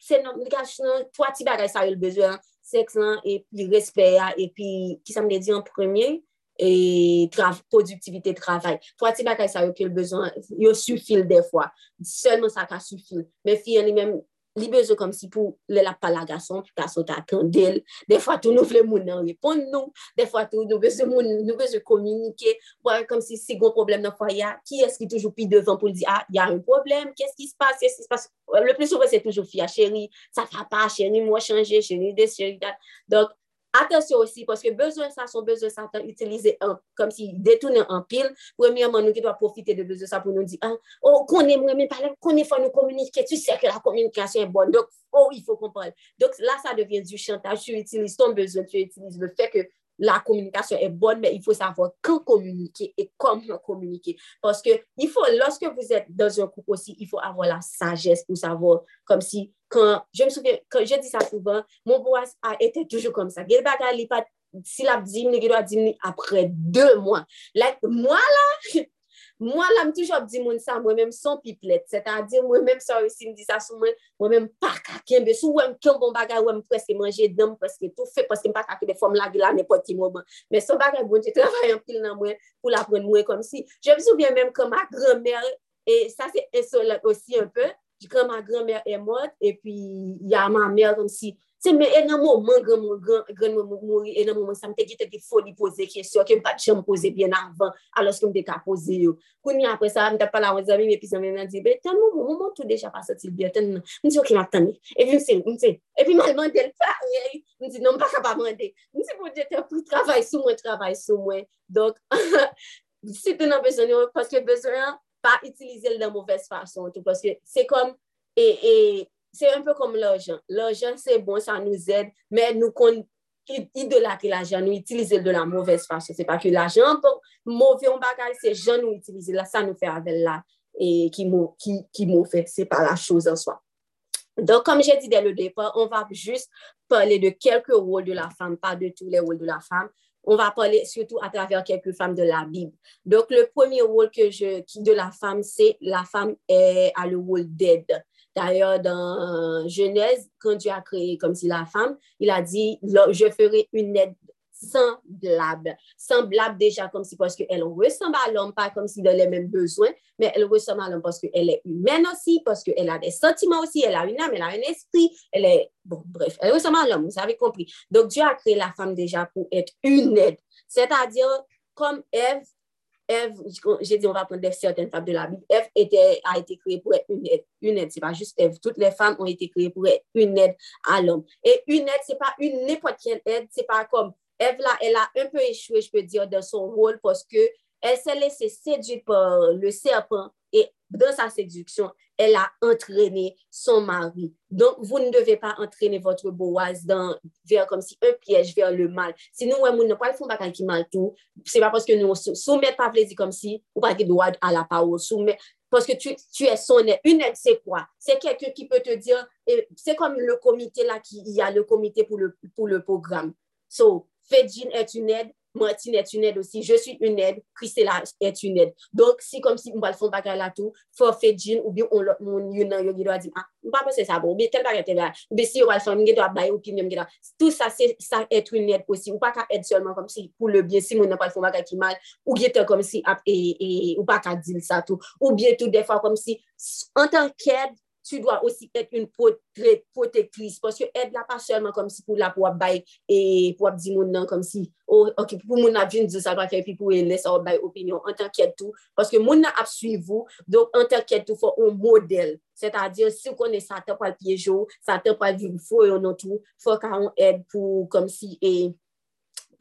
se nan, li gason, to ati bagay sa yon bezwen, seks lan, epi respect ya, epi, ki sa mne di an premye, e traf, produktivite travay. To ati bagay sa yon bezwen, yo sufil defwa. Selman sa ka sufil. Men fi yon li menm, li bezo kom si pou le la pala gason, pou ta kandel. Defwa tou nou vle moun nan repon nou. Defwa tou nou bezo moun, nou bezo komunike. Wè, kom si si goun problem nan fwa ya, ki eski toujou pi devan pou li di, ah, ya un problem, kes ki se passe, kes ki se passe? Le plus souvent, c'est toujours fia, chérie, ça ne va pas, chérie, moi changer, chérie, des chérie, Donc, attention Atensyon osi, poske bezwen sa son bezwen sa tan utilize an, kom si detounen an pil, premyaman nou ki do a profite de bezwen sa pou nou di an, oh, konen mwen men pale, konen fwa nou komunike, tu se ke la komunikasyon bon, dok, oh, il fwo kompon. Dok la sa devyen du chantage, tu utilize ton bezwen, tu utilize le fek ke la communication est bonne, mais il faut savoir quand communiquer et comment communiquer. Parce que il faut, lorsque vous êtes dans un couple aussi, il faut avoir la sagesse pour savoir, comme si, quand, je me souviens, quand je dis ça souvent, mon boss a été toujours comme ça. Si la il doit après deux mois. Moi là, Mwen la m toujop di moun sa, mwen menm son piplet, se ta di mwen menm sa resi m di sa sou mwen, mwen menm pa kakenbe, sou wèm kem bon bagay wèm preske manje dèm, preske tout fè, preske m pa kakenbe fòm lage la nè poti mwen mwen. Men son bagay bon, jè travay an pil nan mwen pou la pren mwen kom si. Je m soubyen menm kon ma gremèr, e sa se esolat osi un peu, kon ma gremèr e mod, e pi ya ma mèr kom si, Se men enan mouman gen moun gen moun moun, enan mouman sa mte ki te ki foli pose kesyon, ke m pati chan m pose bien avan, alos ke m deka pose yo. Kouni apre sa, m te pala wè zami, m epi men nan di, be, ten moun moun, moun tou deja pa sotil bien, ten nan, m di yo ki m ap tani. Epi m se, m se, epi m al mandel pa, m di, non, m pa kapa mande. mandel. M se pou de te pou travay sou mwen, travay sou mwen. Dok, si te nan bezon yo, paske bezon yo, pa itilize l dan mouves fason, tout, paske se kom, e, e, c'est un peu comme l'argent. L'argent, c'est bon, ça nous aide, mais nous idolâtrer l'argent, nous utiliser de la mauvaise façon. C'est pas que l'argent, mauvais en bagage, c'est gens nous utiliser là, ça nous fait avec là, et qui m'ont fait, c'est pas la chose en soi. Donc, comme j'ai dit dès le départ, on va juste parler de quelques rôles de la femme, pas de tous les rôles de la femme. On va parler surtout à travers quelques femmes de la Bible. Donc, le premier rôle que je, de la femme, c'est la femme a le rôle d'aide. D'ailleurs, dans Genèse, quand Dieu a créé comme si la femme, il a dit, je ferai une aide semblable. Semblable déjà comme si parce qu'elle ressemble à l'homme, pas comme si elle a les mêmes besoins, mais elle ressemble à l'homme parce qu'elle est humaine aussi, parce qu'elle a des sentiments aussi, elle a une âme, elle a un esprit, elle est, bon, bref, elle ressemble à l'homme, vous avez compris. Donc, Dieu a créé la femme déjà pour être une aide. C'est-à-dire, comme Ève, J'ai dit, on va prendre certaines femmes de la Bible. Était, a été créée pour être une aide. Une aide, c'est pas juste Ève. Toutes les femmes ont été créées pour être une aide à l'homme. Et une aide, c'est pas une n'importe quelle aide. C'est pas comme Ève là, elle a un peu échoué, je peux dire, dans son rôle parce que elle s'est laissée séduire par le serpent dans sa séduction, elle a entraîné son mari. Donc, vous ne devez pas entraîner votre Boaz dans, vers comme si un piège vers le mal. Sinon, nous ne pas faire qui mal tout. C'est pas parce que nous soumettons pas plaisir comme si, ou pas de droit à la parole, soumet, parce que tu, tu es son aide. Une aide, c'est quoi? C'est quelqu'un qui peut te dire, c'est comme le comité là, qui, il y a le comité pour le, pour le programme. So, Fedjin est une aide, Martine est une aide aussi, je suis une aide, Christella est une aide. Donc, si comme si mwen fon bagay la tou, fò fè djin ou bi on lot moun yon nan yon gidwa di, ah, mwen pa pwese sa bon, be tel bagay tel bagay, be si yon wal fon, mwen gidwa baye ou pi mwen gidwa. Tout sa, se, sa etre une aide aussi, ou pa ka aide seulement comme si pou le bien, si moun nan pal fon bagay ki mal, ou gidwa comme si ap, e, ou pa ka dil sa tou. Ou bien tout defa comme si, en tant qu'aide tu dois aussi être une protectrice. Parce que aide là pas seulement comme si pour la pour bail et pour dire mon nom comme si, oh, ok, pour mon avis, je ça va faire, puis pour laisser bail opinion. En tant qu'aide tout. Parce que mon a suivi vous. Donc, en tant qu'aide tout, faut un modèle. C'est-à-dire, si vous connaissez Satan pas le piège, Satan par le vivre, il faut un tout faut qu'on aide pour, comme si, et,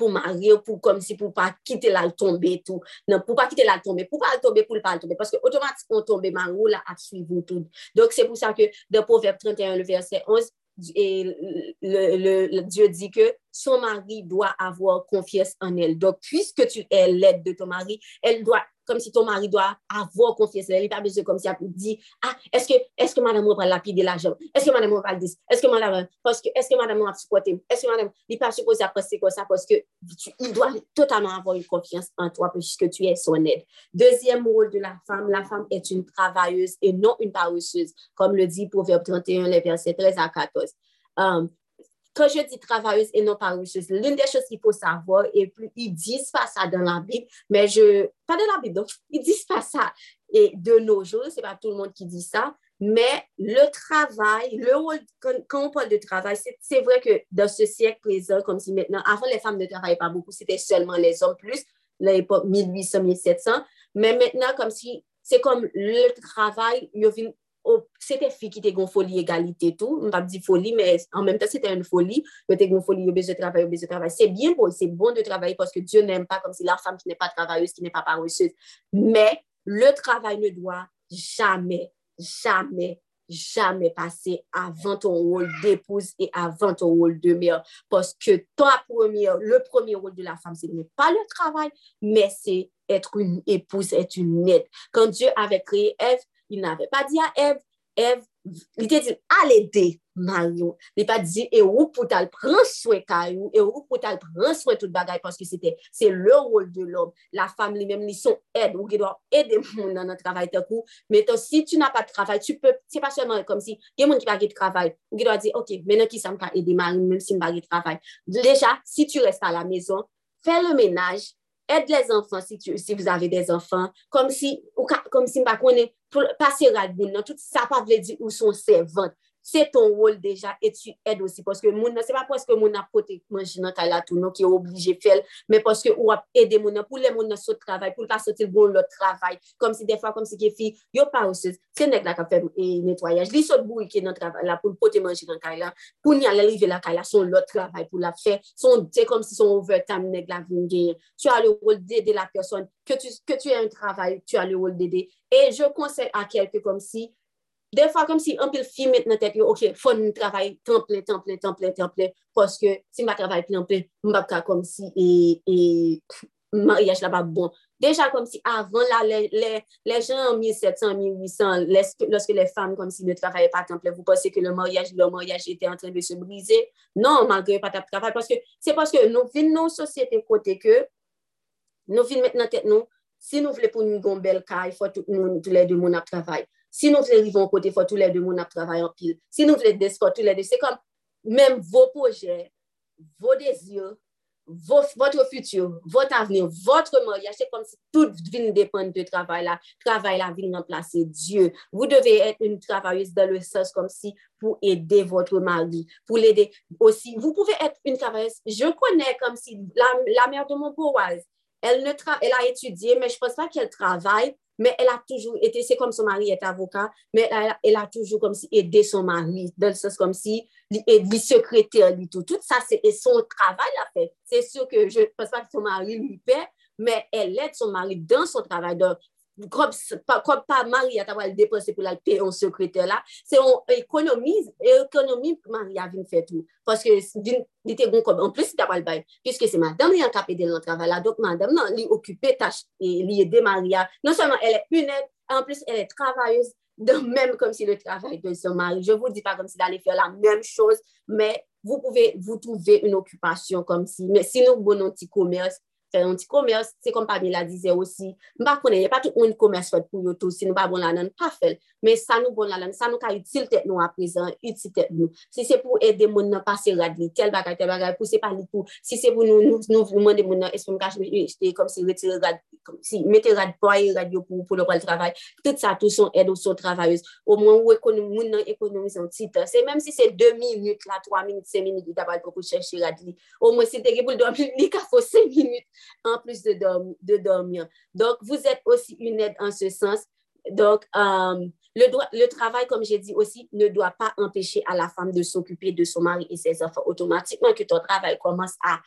pou mari ou pou kom si pou pa kite la tombe tout. Non, pou pa kite la tombe, pou pa l tombe, pou pa l tombe. Paske otomatik pou tombe, mari ou la ap suivou tout. Donk se pou sa ke de Proverbe 31, le verset 11, le Dieu dit que son mari doit avoir confiance en elle. Donc, puisque tu es l'aide de ton mari, elle doit comme si ton mari doit avoir confiance en elle. Il pas besoin comme si elle dit, ah, est-ce que, est-ce que madame va lapider l'argent? Est-ce que madame va le dire? Est-ce que madame, parce que, est-ce que madame va supporter? Est-ce que madame, il pas supposé apprécier comme ça? Parce que il doit totalement avoir une confiance en toi puisque tu es son aide. Deuxième rôle de la femme, la femme est une travailleuse et non une paresseuse, comme le dit Proverbe 31, les versets 13 à 14. Quand je dis travailleuse et non paresseuse, l'une des choses qu'il faut savoir, et plus ils disent pas ça dans la Bible, mais je, pas dans la Bible, donc [laughs] ils disent pas ça. Et de nos jours, c'est pas tout le monde qui dit ça, mais le travail, le quand, on parle de travail, c'est vrai que dans ce siècle présent, comme si maintenant, avant les femmes ne travaillaient pas beaucoup, c'était seulement les hommes plus, l'époque 1800-1700, mais maintenant, comme si c'est comme le travail, il c'était fille qui était une folie égalité tout. On pas dit folie mais en même temps c'était une folie. Il était une folie besoin de travailler besoin de travailler. C'est bien bon c'est bon de travailler parce que Dieu n'aime pas comme si la femme qui n'est pas travailleuse qui n'est pas paresseuse. Mais le travail ne doit jamais jamais jamais passer avant ton rôle d'épouse et avant ton rôle de mère. Parce que première le premier rôle de la femme ce n'est pas le travail mais c'est être une épouse être une aide. Quand Dieu avait créé Ève il n'avait pas dit à Ève, Ève, il te dit, allez aider Mario. Il pas dit, et où pour t'al prendre soin caillou, et où pour t'al prendre soin toute bagaille, parce que c'était, c'est le rôle de l'homme. La femme lui-même, lui, son aide, ou qui doit aider mon dans notre travail, tout coup. Mais toi, si tu n'as pas de travail, tu peux, c'est pas seulement comme si, il y a monde qui pas de travail, ou qui doit dire, ok, maintenant qui ça me aider Mario, même si pas de travail. Déjà, si tu restes à la maison, fais le ménage, aide les enfants si, tu, si vous avez des enfants, comme si, ou, comme si, bah, pase rad moun nan, tout sa pa vle di ou son servant, c'est ton rôle déjà et tu aides aussi parce que moun c'est pas parce que mon a poté manger dans la tout non qui est obligé faire mais parce que ou aider mon pour les moun sur travail pour pas sortir bon le travail. Comme si des fois comme si qui fille yo pas aussi c'est nèg la qui fait nettoyage. Li saute bourri qui dans travail là pour poter manger dans là. Pour n'y aller arriver la là son l'autre travail pour la faire. Son c'est comme si son overtime nèg la vient tu as le rôle d'aider la personne. Que tu que tu aies un travail tu as le rôle d'aider. Et je conseille à quelqu'un comme si De fwa kom si anpil fi met nan tet yo, ok, fon nou travay tanple, tanple, tanple, tanple, poske si mba travay tanple, mbap ka kom si e, e maryaj la ba bon. Deja kom si avan la, le, le, le jan 1700, 1800, leske, loske le fam kom si ne travay pa tanple, vou pose ke le maryaj, le maryaj ete an tren de se brize, nan, malgre pa tap travay, poske se poske nou vin nou sosyete kote ke, nou vin met nan tet nou, si nou vle pou nou gombel ka, ifo tout, nou, tout le de moun ap travay. Si nous voulons vivre côté, il faut tous les deux monde travailler en pile. Si nous voulons des sports, tous les deux, c'est comme même vos projets, vos désirs, votre futur, votre avenir, votre mariage, c'est comme si tout vient dépendre de travail là. Travail là vient remplacer Dieu. Vous devez être une travailleuse dans le sens comme si pour aider votre mari, pour l'aider aussi. Vous pouvez être une travailleuse. Je connais comme si la, mère de mon beau elle, ne elle a étudié, mais je ne pense pas qu'elle travaille, mais elle a toujours été, c'est comme son mari est avocat, mais elle, a toujours comme si aidé son mari, dans le sens comme si, il secrétaire, tout. Tout ça, c'est son travail à faire. C'est sûr que je ne pense pas que son mari lui paie, mais elle aide son mari dans son travail. Donc, comme pas Marie a le dépenser pour la payer un secrétaire là, c'est on économise, économie Marie a venu faire tout. Parce que, en plus, c'est pas le bail, puisque c'est madame qui a capé de le travail là, donc madame, non, elle occupée tâche et lui aider Maria. Non elle est une aide, en plus, est travailleuse, de même comme si le travail de son mari. Je vous dis pas comme si d'aller faire la même chose, mais vous pouvez vous trouver une occupation comme si, mais si nous, bon, petit commerce, fè yon ti komers, se kom pa mi la dize osi, mba konen, yon pa tout yon komers fèt pou yo tou, si nou ba bon la nan, pa fèl, men sa nou bon la nan, sa nou ka util tèt nou aprezen, util tèt nou, si se pou ede moun nan pase radli, tel bagay, tel bagay, pou se pa li pou, si se pou nou, nou, nou, nou mande moun nan, espon kache, jte kom si retire rad, kom si mette rad po aye radyo pou, pou lopal travay, tout sa tou son ed ou son travayos, ou moun ou ekonomi, moun nan ekonomi son titan, se menm si se 2 minute la, 3 minute, 5 minute, ou mwen se te ge pou l do, li ka fo 5 minute, en plus de, de dormir. Donc, vous êtes aussi une aide en ce sens. Donc, euh, le, le travail, comme j'ai dit aussi, ne doit pas empêcher à la femme de s'occuper de son mari et ses enfants. Automatiquement que ton travail commence à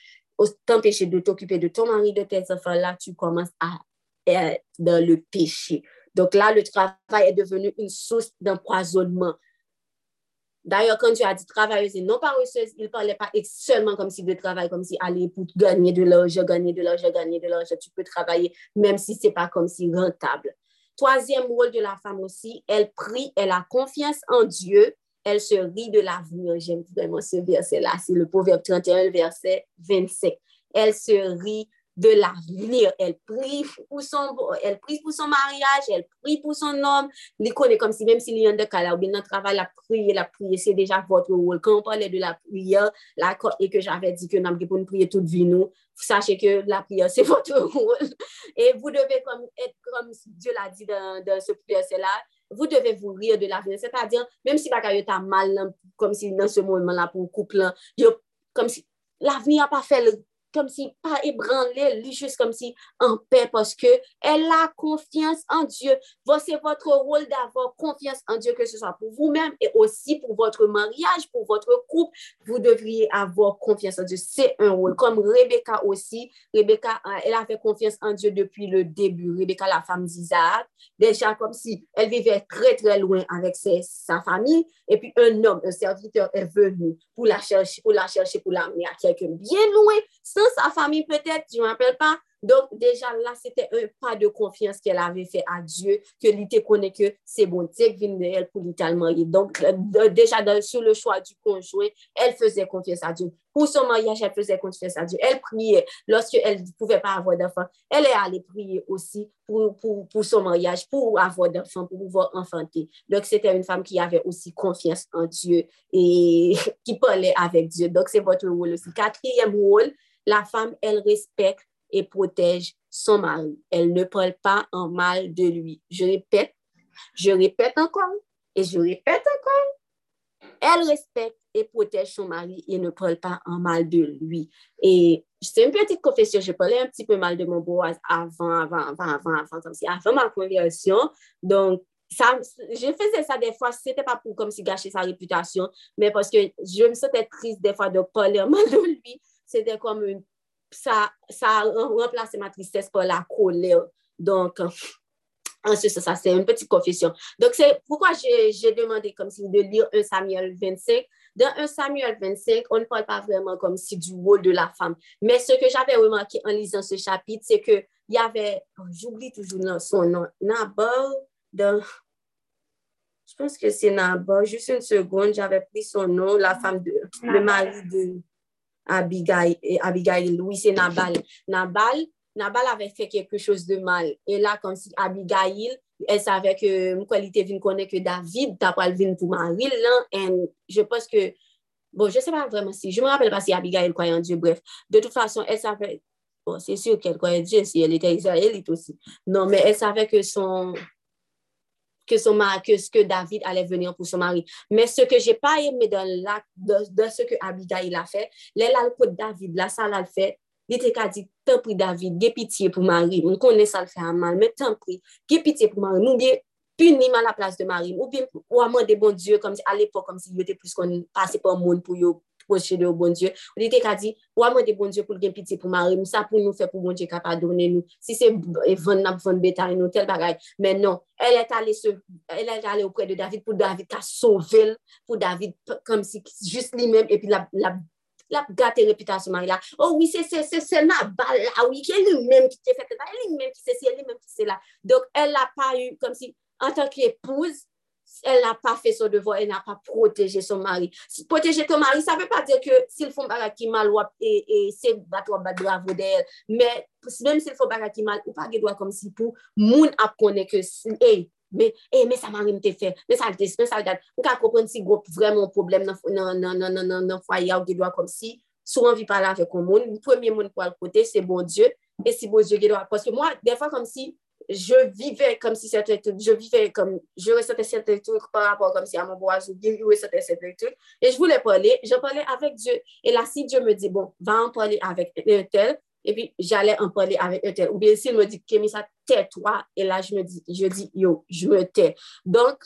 t'empêcher de t'occuper de ton mari, de tes enfants, là, tu commences à être dans le péché. Donc là, le travail est devenu une source d'empoisonnement. D'ailleurs, quand tu as dit travailleuse et non paresseuse, il ne parlait pas seulement comme si de travail, comme si aller pour gagner de l'argent, gagner de l'argent, gagner de l'argent. Tu peux travailler même si ce n'est pas comme si rentable. Troisième rôle de la femme aussi, elle prie, elle a confiance en Dieu, elle se rit de l'avenir. J'aime vraiment ce verset-là, c'est le Proverbe 31, verset 25. Elle se rit de l'avenir. Elle prie, pour son, elle prie pour son mariage, elle prie pour son homme. Elle connaît comme si, même s'il y a un de cala, ou bien dans le travail, la prière, la prière, c'est déjà votre rôle. Quand on parlait de la prière, là, et que j'avais dit que nous pour nous prier toute vie, nous, sachez que la prière, c'est [laughs] votre rôle. Et vous devez comme, être comme Dieu l'a dit dans, dans ce prière-là. vous devez vous rire de l'avenir. C'est-à-dire, même si bagaille est mal, comme si dans ce moment-là, pour couple, comme si l'avenir n'a pas fait le comme si pas ébranlé, lui juste comme si en paix parce que elle a confiance en Dieu. C'est votre rôle d'avoir confiance en Dieu, que ce soit pour vous-même et aussi pour votre mariage, pour votre couple. Vous devriez avoir confiance en Dieu. C'est un rôle. Comme Rebecca aussi. Rebecca, euh, elle avait confiance en Dieu depuis le début. Rebecca, la femme d'Isaac, déjà comme si elle vivait très, très loin avec sa famille. Et puis un homme, un serviteur est venu pour la chercher, pour la chercher, pour l'amener à quelqu'un bien loin, sans sa famille peut-être, je ne me rappelle pas. Donc, déjà là, c'était un pas de confiance qu'elle avait fait à Dieu, que l'idée connaît que c'est bon, Dieu qui vient d'elle pour l'Italie. Donc, euh, déjà sur le choix du conjoint, elle faisait confiance à Dieu. Pour son mariage, elle faisait confiance à Dieu. Elle priait lorsqu'elle ne pouvait pas avoir d'enfant. Elle est allée prier aussi pour, pour, pour son mariage, pour avoir d'enfants, pour pouvoir enfanter. Donc, c'était une femme qui avait aussi confiance en Dieu et [laughs] qui parlait avec Dieu. Donc, c'est votre rôle aussi. Quatrième rôle, la femme, elle respecte et protège son mari. Elle ne parle pas en mal de lui. Je répète, je répète encore et je répète encore. Elle respecte et protège son mari et ne parle pas en mal de lui. Et c'est une petite confession, je parlais un petit peu mal de mon Boaz avant, avant, avant, avant, avant, comme si, avant ma conversion. Donc, ça, je faisais ça des fois, c'était pas pour comme si gâcher sa réputation, mais parce que je me sentais triste des fois de parler mal de lui. C'était comme une ça, ça a remplacé ma tristesse par la colère. Donc, ensuite, ça, c'est une petite confession. Donc, c'est pourquoi j'ai demandé comme si de lire 1 Samuel 25. Dans 1 Samuel 25, on ne parle pas vraiment comme si du rôle de la femme. Mais ce que j'avais remarqué en lisant ce chapitre, c'est qu'il y avait, oh, j'oublie toujours son nom, Nabal, dans, je pense que c'est Nabal, juste une seconde, j'avais pris son nom, la femme de, le mari de, Abigail, Abigail, oui, c'est Nabal. Nabal, Nabal avait fait quelque chose de mal. Et là, comme si Abigail, elle savait que mon qualité vient connaître que David t'a pas venu pour Marie, là, je pense que, bon, je sais pas vraiment si, je me rappelle pas si Abigail croyait en Dieu, bref. De toute façon, elle savait, bon, c'est sûr qu'elle croyait Dieu si elle était israélite aussi. Non, mais elle savait que son, que, son mari, que ce que David allait venir pour son mari. Mais ce que j'ai pas aimé dans, la, dans, dans ce que Abigail a fait, les de David, là, ça l'a fait, il était qu'à dire, tant pis David, gué pitié pour Marie, on connaît ça le faire mal, mais tant pis, gué pitié pour Marie, nous bien puni à la place de Marie, ou bien, ou amende bon Dieu, comme si, à l'époque, comme s'il était plus qu'on passait par le monde pour yo proche de bon Dieu. On était qu'à dire, ou moi de bon Dieu pour le pitié pour Marie, ça pour nous faire pour bon Dieu capable donner nous. Si c'est vendre n'a vendre bétail nous tel bagage. Mais non, elle est allée se, elle est allée auprès de David pour David qu'a sauvé pour David comme si juste lui-même et puis la la la gâté réputation Marie là. Oh oui, c'est c'est c'est c'est Nabal là, oui, qui est lui-même qui fait ça, lui-même qui c'est elle lui-même qui c'est là. Donc elle n'a pas eu comme si en tant qu'épouse elle n'a pas fait son devoir, elle n'a pas protégé son mari. Protéger ton mari, ça ne veut pas dire que s'il font baraki mal, et, et c'est battre bravo d'elle, mais même s'il font baraki mal, ou pas doit comme si pour moun a connaît que, hey, mais, hey, mais ça mari me fait, mais ça le mais ça le date. On peut comprendre si gros vraiment problème dans le foyer ou doit comme si, souvent on vit pas là avec un monde, le premier monde pour le côté, c'est bon Dieu, et si bon Dieu doit, parce que moi, des fois comme si, je vivais comme si c'était je vivais comme, je ressentais certains trucs par rapport comme si à mon bois, je ressentais certains trucs. Et je voulais parler, je parlais avec Dieu. Et là, si Dieu me dit, bon, va en parler avec un tel, et puis j'allais en parler avec un tel. Ou bien s'il me dit, ça tais-toi, et là, je me dis, je dis, yo, je me tais. Donc,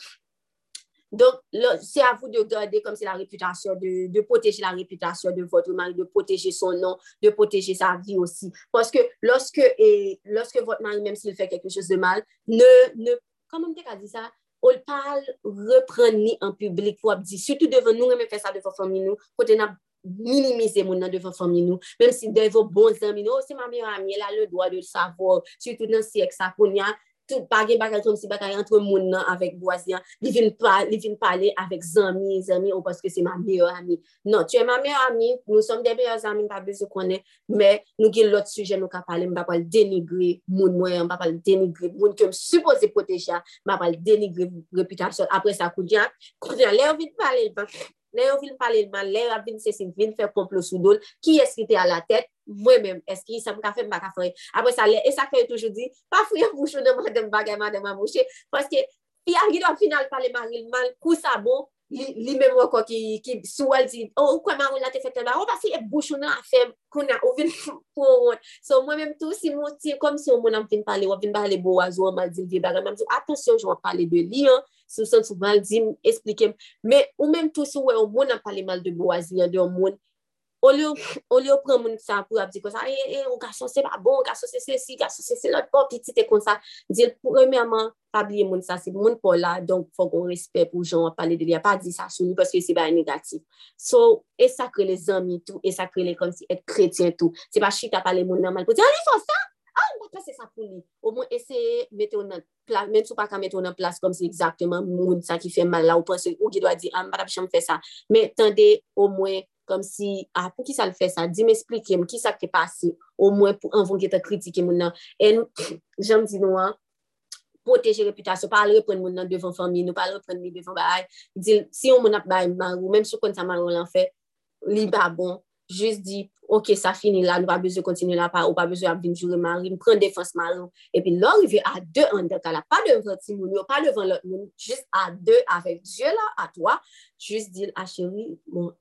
Donc, c'est à vous de garder comme c'est la réputation, de, de, protéger la réputation de votre mari, de protéger son nom, de protéger sa vie aussi. Parce que lorsque, et, lorsque votre mari, même s'il fait quelque chose de mal, ne, ne comment on peut dit ça, on parle, reprendre en public, pour dire, surtout devant nous, même faire ça devant famille nous, côté n'a minimiser mon nom devant famille, nous, même si devant devan bon zanmi nou, c'est ma meilleure amie, elle a le droit de le savoir, surtout dans ek siècle, ça, tout bagay bagay kom si bagay antre moun nan avèk boazyan, li vin, pa, li vin pale avèk zami, zami ou paske se ma meyo ami. Non, tu e ma meyo ami, nou som de meyo zami, mpa bezou konen, men nou gen lot suje nou ka pale, mpa pal denigre moun mwen, mpa pal denigre moun ke m suppose poteja, mpa pal denigre reputasyon. Apre sa kou diak, kou diak, lè ou vin pale, mpa pal Le yo vin pale lman, le yo vin se sin vin, fe komplo sou dol, ki eski te a la tet, mwen men, eski sa mou ka fe mba ka fwe. Apre sa le, e sa kwe toujou di, pa fwe mbouchou de madem bagay madem amouche, paske pi a gido final pale marilman, kousa bon, li, li men woko ki, ki sou el di, ou oh, kwen maril la te fete ba, oh, ou pasi e bouchou nan a fem, kouna, ou vin [laughs] pou wot. So mwen men tou, si moun ti, kom si ou moun an vin pale, ou vin pale bo wazou, ou mal di li bagay, mwen mwen di, atensyon, jwa pale de li an, sou sent sou mal, di m, esplikem. Me, ou menm tou sou wè, ou moun ap pale mal de boazil, de ou moun, ou li ou pren moun sa pou ap di kon sa, e, e, ou gason se pa bon, gason se se si, gason se se lot, bon, pou ap iti te kon sa, di l premèman, pa bliye moun sa, se moun pou la, donk fò kon respè pou joun ap pale de li, a pa di sa sou li, paske se ba negatif. So, e sakre le zanmi tou, e sakre le kon si et kretien tou, se pa chita pale moun nanman, pou di, ah, an li fò sa, [clears throat] a, an mwen pase sa pou li, ou mwen eseye mette ou nan plas, men sou pa ka mette ou nan plas kom se exactement moun sa ki fe mal la ou pense ou ki do a di, a, an mwen chan fe sa, men tende ou mwen kom si, a ah, pou ki sa l fè sa, di m esplike m ki sa ke pase, ou mwen pou anvon ki te kritike moun nan, en jan m di nou an, poteje reputasyon, pa al repren moun nan devan fami, nou pa al repren mi devan bay, di si yon moun ap bay marou, menm sou kon sa marou lan fè, li ba bon, jist di, ok sa fini la, nou pa bezou kontinu la pa, ou pa bezou ap vinjou remari, nou pren defans maron, epi lor rive a de an de kala, pa devan ti moun yo, pa devan lot moun, jist a de avek Diyo la, a toa, jist dil a chéri, bon,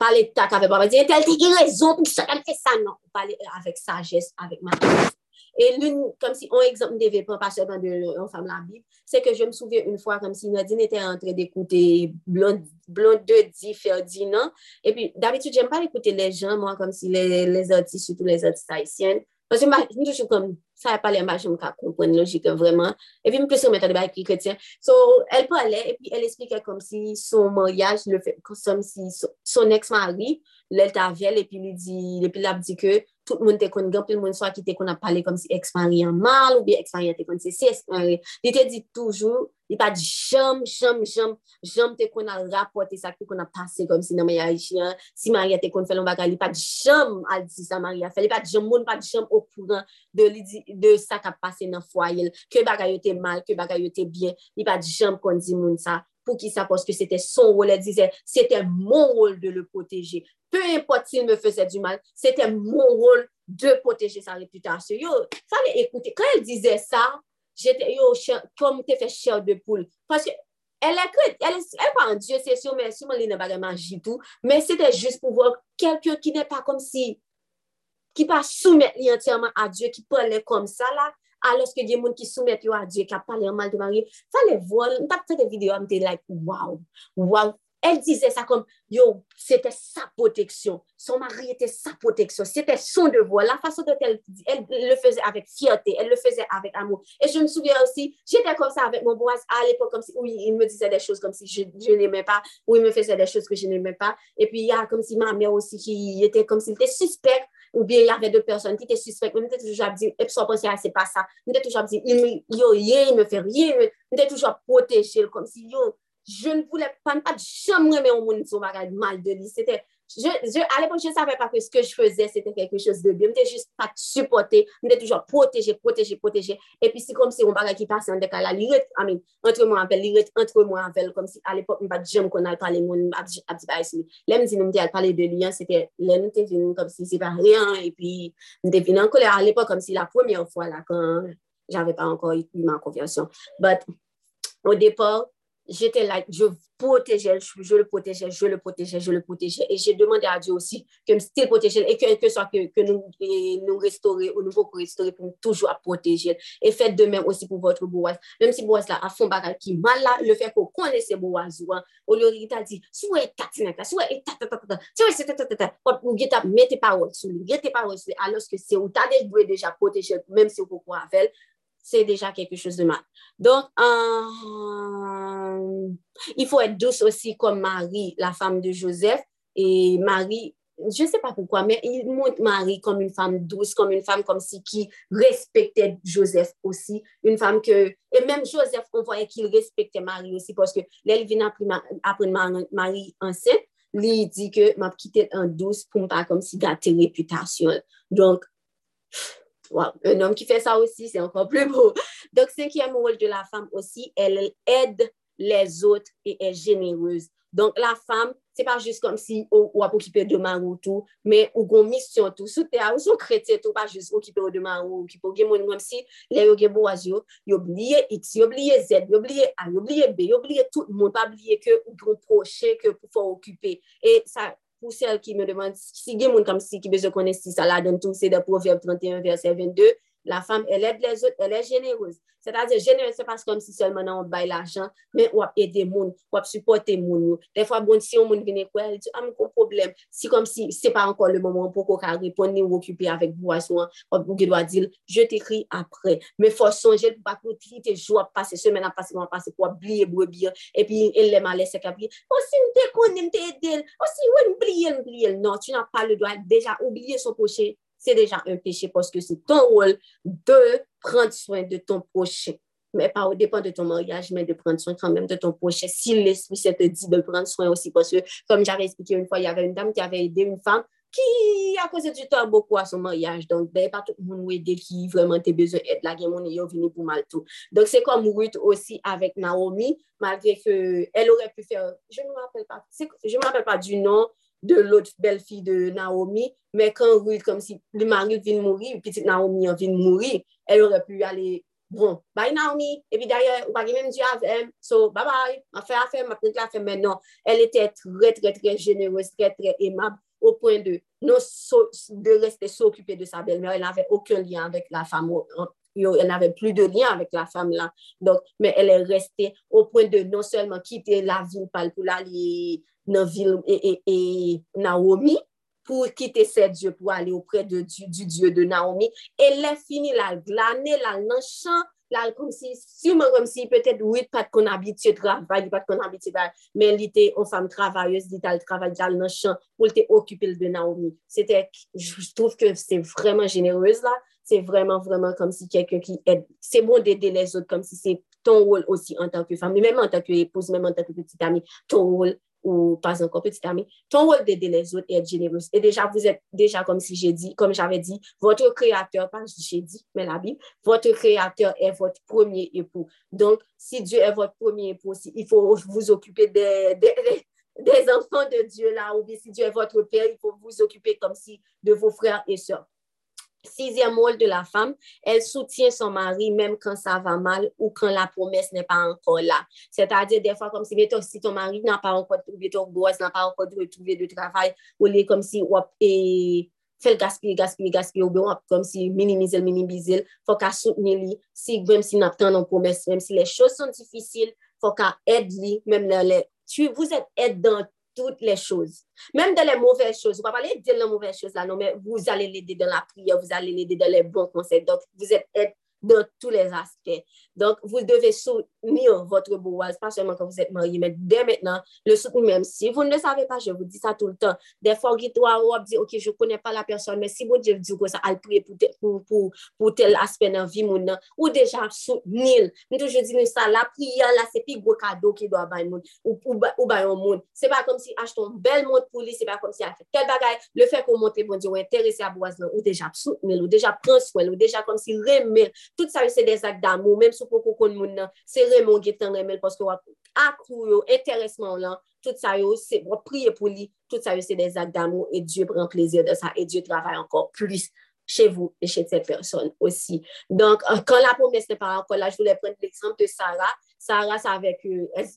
pale tak avek baba, diye tel ti irezon pou sa, tel fe sa, nan, pale avek sajes, avek maron. E loun, kom si, on ekzamp de ve, pa pa seman de fam la bib, se ke je m souvye un fwa, kom si Nadine ete entre dekoute blond de di, fer di nan. E pi, davitou, jem pa dekoute le jan, mwa kom si les artis, soutou les artis haisyen. Pase m toujou kom, sa pale m bache m ka kompren logike vreman. E pi m plesou metan de ba ki kretien. So, el pale, e pi el esplike kom si son moryaj, kom si son ex-mari, lèl ta vèl, epi lèl ap di ke, tout moun te kon gampil moun swa ki te kon ap pale kom si ekspari an mal ou bi ekspari an te kon se si ekspari. Li te di toujou, li pa di jom, jom, jom, jom te kon al rapote sa ki kon ap pase kom si nan maya isyan, si Maria te kon felon baga, li pa di jom al di sa Maria fel, li pa di jom moun, pa di jom okouran de, de sa ka pase nan fwayel. ke baga yo te mal, ke baga yo te bien, li pa di jom kon di moun sa. Pou ki sa poske se te son rol, el dize, se te moun rol de le poteje, peu importe s'il me fese du mal, te moun rol de poteje sa reputasyon. Yo, sa le ekoute, kan el dize sa, jete yo, kom te fe chèr de poule, paske, el ekret, el pa an diyo, se sou, men sou man li ne bagay manjitou, men se te jist pou vò, kelkyo ki ne pa kom si, ki pa soumet li entyèman a diyo, ki pale kom sa la, aloske gen moun ki soumet yo a Diyo, a pale an mal de mari, sa le vol, n tap te de video, am te like, waw, waw, el dize sa kom, yo, te sa poteksyon, son mari ete sa se te son devwa, la fason de tel, el le feze avek fyote, el le feze avek amou, e je m souvien osi, jete kom sa avek moun boaz, a l'epok kom si, ou il me dize de chouse kom si je n'eme pa, ou il me feze de chouse ke je n'eme pa, e pi ya kom si ma mè osi ki ete kom si, te suspect, ou bien y avè de person ki te suspect, mwen te toujou ap di, ep so pensi a se pa sa, mwen te toujou ap di, yo ye, yon me fè rye, mwen te toujou ap proteje, kom si yo, je ne voulè pan pat, jam remè ou moun sou bagay mal de li, se te, A l'epon, je savè pa ke ce ke j fèzè, se te kèkè chèz de bi. Mwen te jist pa t'supote, mwen te toujò protèjè, protèjè, protèjè. E pi si kom si pase an dekala, li ret, amin, entre mwen apel, li ret entre mwen apel, kom si a l'epon, mwen pa djem kon al pale moun, ap di ba esmi. Lè mwen di nou mwen te al pale de li, se te, lè mwen te vin kom si se pa rèan, e pi mwen te vin an kolè. A l'epon, kom si la pwèmè fwa la, kan javè pa ankon yi man konfiasyon. But, o depo, j'étais là, je protégeais, je le protégeais, je le protégeais, je le protégeais. Et j'ai demandé à Dieu aussi que me style protéger et que, que soit que, que nous, nous restaurer, au nouveau pour restaurer, pour toujours à protéger. Et faites de même aussi pour votre boaz. Même si boaz là, a fond bagage qui mal là, le fait qu'on connaisse boaz ou, au lieu de dit, soit tatinaka, soit tatatata, c'est tatatata, ou get mettez paroles sur lui, mettez paroles sur lui, alors que c'est où t'as déjà protégé, même si vous pouvez avec c'est déjà quelque chose de mal. Donc, euh, il faut être douce aussi comme Marie, la femme de Joseph. Et Marie, je ne sais pas pourquoi, mais il montre Marie comme une femme douce, comme une femme comme si qui respectait Joseph aussi. Une femme que, et même Joseph, on voyait qu'il respectait Marie aussi parce que vient après Marie enceinte, il dit que m'a quitté en douce pour pas comme si gâter réputation. Donc, un homme qui fait ça aussi, c'est encore plus beau. Donc, cinquième rôle de la femme aussi, elle aide les autres et est généreuse. Donc, la femme, c'est pas juste comme si ou a occupé de ou tout, mais ou gon mission tout, sous terre, ou son chrétien tout, pas juste occupé de ou occupé de moun, comme si les yo gen boaz yo, oublié X, yo oublié Z, yo oublié A, yo oublié B, yo oublié tout le monde, pas oublié que ou gros proche que pour faire occuper. Et ça, pou sel ki me demande, si gen moun kam si ki bezo konen si sa la den tou, se de Proverbe 31 verset 22, La femme, elle aide les autres, elle est généreuse. C'est-à-dire, généreuse, c'est parce comme si seulement on baille l'argent, mais on aide moun, on supporte moun. Des fois, bon, si on moun vient quoi, elle dit, ah, mais quoi problème? Si comme si c'est pas encore le moment pour qu'on répondre ni occuper avec boisson, on doit dire, je t'écris après. Mais faut songer, pour pas pour tes jours passer, semaine à passer, mois passer, pour oublier, pour oublier. Et puis, elle les malaise, c'est qu'après, oh, si on te connaît, on t'aide, oh, si on oublie, on oublie. Non, tu n'as pas le droit déjà oublier son prochain c'est déjà un péché parce que c'est ton rôle de prendre soin de ton prochain. Mais pas au dépend de ton mariage, mais de prendre soin quand même de ton prochain. Si l'Esprit Saint te dit de prendre soin aussi, parce que, comme j'avais expliqué une fois, il y avait une dame qui avait aidé une femme qui a causé du temps beaucoup à son mariage. Donc, ben, pas tout le monde aider qui vraiment a besoin d'aide. La guerre, est venu pour mal tout. Donc, c'est comme Ruth aussi avec Naomi, malgré qu'elle aurait pu faire, je ne me rappelle pas, je me rappelle pas du nom, de lot bel fi de Naomi, men kan Ruth kom si li mari vin mouri, pitit Naomi an vin mouri, el orè pu ale, bon, bay Naomi, epi daye, ou pari men di avèm, so, bye bye, an fè afèm, aknik la fèm menon, el etè trè trè trè jeneros, trè trè emab, au point de, non so, de rester s'occuper de sa belle-mère, elle n'avait aucun lien avec la femme yo, elle n'avait plus de lien avec la femme là. Donc, mais elle est restée au point de non seulement quitter la ville pour aller dans la ville et, et, et Naomi, pour quitter cette Dieu, pour aller auprès de, du, du Dieu de Naomi. Elle est finie, la glaner, la l'enchant, la comme si, sûrement comme si peut-être, oui, pas qu'on habitue travail, pas qu'on habitue travail, mais elle était une femme travailleuse, dit elle travaille dans le champ, pour t'occuper de Naomi. C'était, je trouve que c'est vraiment généreuse là, C'est vraiment, vraiment comme si quelqu'un qui aide. C'est bon d'aider les autres comme si c'est ton rôle aussi en tant que femme, même en tant qu'épouse, même en tant que petite amie, ton rôle ou pas encore petit ami, ton rôle d'aider les autres et être généreux. Et déjà, vous êtes déjà, comme si j'ai dit, comme j'avais dit, votre créateur, pas j'ai dit, mais la Bible, votre créateur est votre premier époux. Donc, si Dieu est votre premier époux, il faut vous occuper des, des, des enfants de Dieu là, ou bien si Dieu est votre père, il faut vous occuper comme si de vos frères et sœurs. Sixième rôle de la femme, elle soutient son mari même quand ça va mal ou quand la promesse n'est pas encore là. C'est-à-dire des fois comme si, mettons, si ton mari n'a pas encore trouvé ton boss, n'a pas encore trouvé de travail, ou est comme si, wop, et fait gaspiller, gaspiller, gaspiller, ou bien wop, comme si minimiser, minimiser, faut qu'à soutenir lui, si, même si n'a pas de promesse, même si les choses sont difficiles, faut qu'à aider lui, même les, tu, vous êtes aide dans toutes les choses. Même dans les mauvaises choses. Vous ne pouvez pas dans les mauvaises choses là, non, mais vous allez l'aider dans la prière, vous allez l'aider dans les bons conseils. Donc, vous êtes dans tous les aspects. Donc, vous devez soutenir votre bourgeoise, pas seulement quand vous êtes marié, mais dès maintenant, le soutenir même. Si vous ne savez pas, je vous dis ça tout le temps. Des fois, vous dites, OK, je ne connais pas la personne, mais si vous Dieu dit que ça, elle prie pour, pour, pour, pour, tel aspect dans la vie, mon nom, ou déjà soutenir. Nous toujours disons ça, la prière, là, c'est plus gros cadeau qui doit bailler monde ou, ou, ou bailler au monde. C'est pas comme si achetons un bel monde pour lui, c'est pas comme si elle fait tel bagage. Le fait qu'on monte, bon Dieu, ou intéressé à bourgeoise, ou déjà soutenir, ou déjà prendre soin, ou déjà comme si remet. Tout ça, c'est des actes d'amour, même si vous connaissez moun c'est vraiment qui est parce que accrou intéressement là, tout ça c'est prier pour lui, tout ça c'est des actes d'amour et Dieu prend plaisir de ça et Dieu travaille encore plus chez vous et chez cette personne aussi. Donc, euh, quand la promesse n'est pas encore là, je voulais prendre l'exemple de Sarah. Sarah, avec,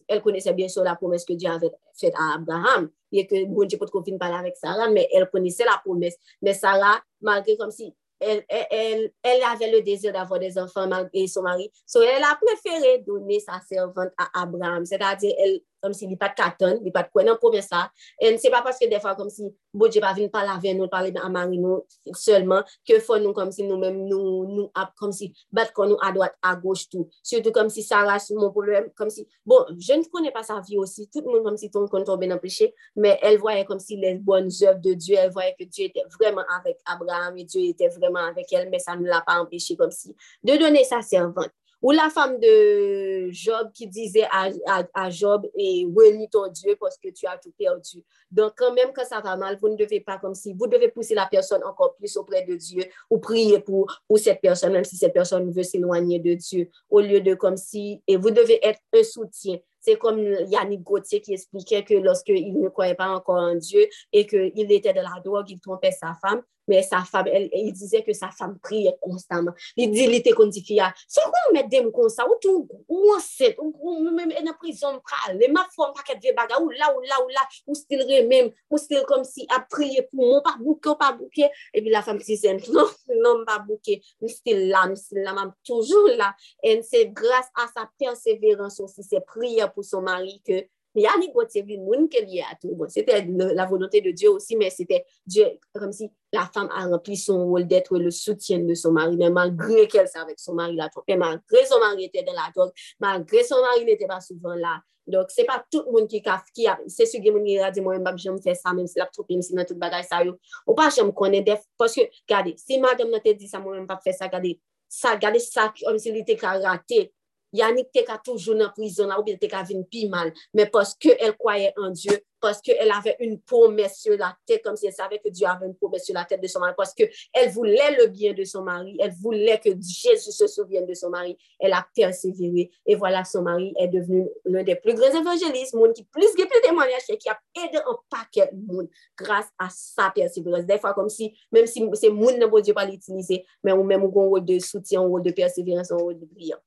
elle, connaissait bien sûr la promesse que Dieu avait faite à Abraham. Et que bon Dieu peut confiner parler avec Sarah, mais elle connaissait la promesse. Mais Sarah, malgré comme si elle, elle, elle avait le désir d'avoir des enfants et son mari. So, elle a préféré donner sa servante à Abraham. C'est-à-dire, elle kom si li pat katan, li pat kwen, nan pou mè sa, en se pa paske defa kom si bodje pa vin pala ven nou, pale amari nou, selman, ke fon nou kom si nou mèm nou, nou ap, kom si bat kon nou a doat, a goch tou, surtout kom si sa rase moun problem, kom si, bon, je ne konè pa sa vi osi, tout moun kom si ton kon ton ben apreche, mè el voye kom si les bonnes oeuvres de Dieu, el voye ke Dieu etè vreman avèk Abraham, et Dieu etè vreman avèk el, mè sa nou la pa apreche kom si, de donè sa servante, Ou la femme de Job qui disait à, à, Job, et relis ton Dieu parce que tu as tout perdu. Donc, quand même, quand ça va mal, vous ne devez pas comme si, vous devez pousser la personne encore plus auprès de Dieu ou prier pour, pour cette personne, même si cette personne veut s'éloigner de Dieu, au lieu de comme si, et vous devez être un soutien. C'est comme Yannick Gauthier qui expliquait que lorsqu'il ne croyait pas encore en Dieu et qu'il était de la drogue, il trompait sa femme, mais sa femme, elle, el disait que sa femme priait constamment. Il dit, il était comme dit, so kon mè dem kon sa, ou tou, ou anset, ou même en prison, pral, le ma fòm paket ve baga, ou la, ou la, ou la, ou stil re ou stil kom si ap priye pou mò, pa bouke, ou pa bouke, e pi la fam si sen, non, [laughs] non pa bouke, mi stil la, mi stil la, mam toujou la, en se grase a sa perseverans, ou si se priye pou son mari ke, Mais Yannick Gauthier, vu monde qui est lié à tout. Bon, c'était la volonté de Dieu aussi, mais c'était Dieu, comme si la femme a rempli son rôle d'être le soutien de son mari, mais malgré qu'elle savait que son mari la trompait, malgré son mari était dans la drogue, malgré son mari n'était pas souvent là. Donc, c'est pas tout le monde qui a, qui a c'est ce que qui a dit, moi, je me fais ça, même si la trompé, même si dans toute bataille, ça, ou pas, je me connais, parce que, regardez, si madame n'a pas dit ça, moi, je ne pas faire ça, regardez, ça, regardez ça, comme si était raté, Yannick te ka toujou nan prizon la ou bi te ka vin pi mal. Men poske el kwaye an Diyo, poske el ave un promes sur la tete, kom si el save ke Diyo ave un promes sur la tete de son mari, poske el voule le bien de son mari, el voule ke Jésus se souvienne de son mari, el a perseveré, et voilà son mari est devenu l'un des plus grands évangélistes, moun ki plus ge plus témoignage, ki a aidé un paquet moun, grâce a sa persévérance. Des fois, kom si, même si se moun ne bo Diyo pa l'utiliser, men ou men mou kon wou de soutien, wou de persévérance, wou de brillant.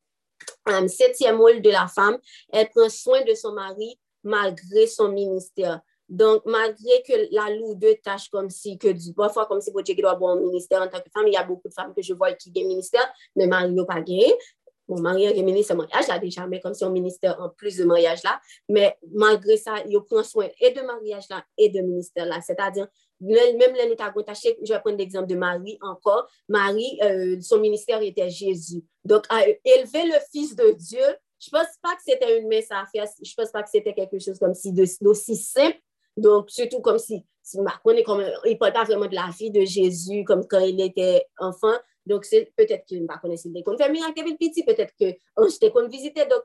Septième rôle de la femme, elle prend soin de son mari malgré son ministère. Donc, malgré que la loue deux tâches comme si, que parfois comme si vous qui doit avoir un ministère en tant que femme, il y a beaucoup de femmes que je vois qui ont ministère, mais mari n'a pas gagné. Mon mari a ministère mariage là déjà, mais comme si un ministère en plus de mariage là. Mais malgré ça, il prend soin et de mariage là et de ministère là. C'est-à-dire, même les nous je vais prendre l'exemple de Marie encore. Marie, euh, son ministère était Jésus. Donc, élever le Fils de Dieu, je ne pense pas que c'était une messe à faire. Je ne pense pas que c'était quelque chose comme si d'aussi simple. Donc, surtout comme si, si comme, il ne parle pas vraiment de la vie de Jésus comme quand il était enfant. Donc, c'est peut-être qu'il ne connaît pas qu'on fait miracle petit, peut-être qu'on s'était qu'on visitait. Donc,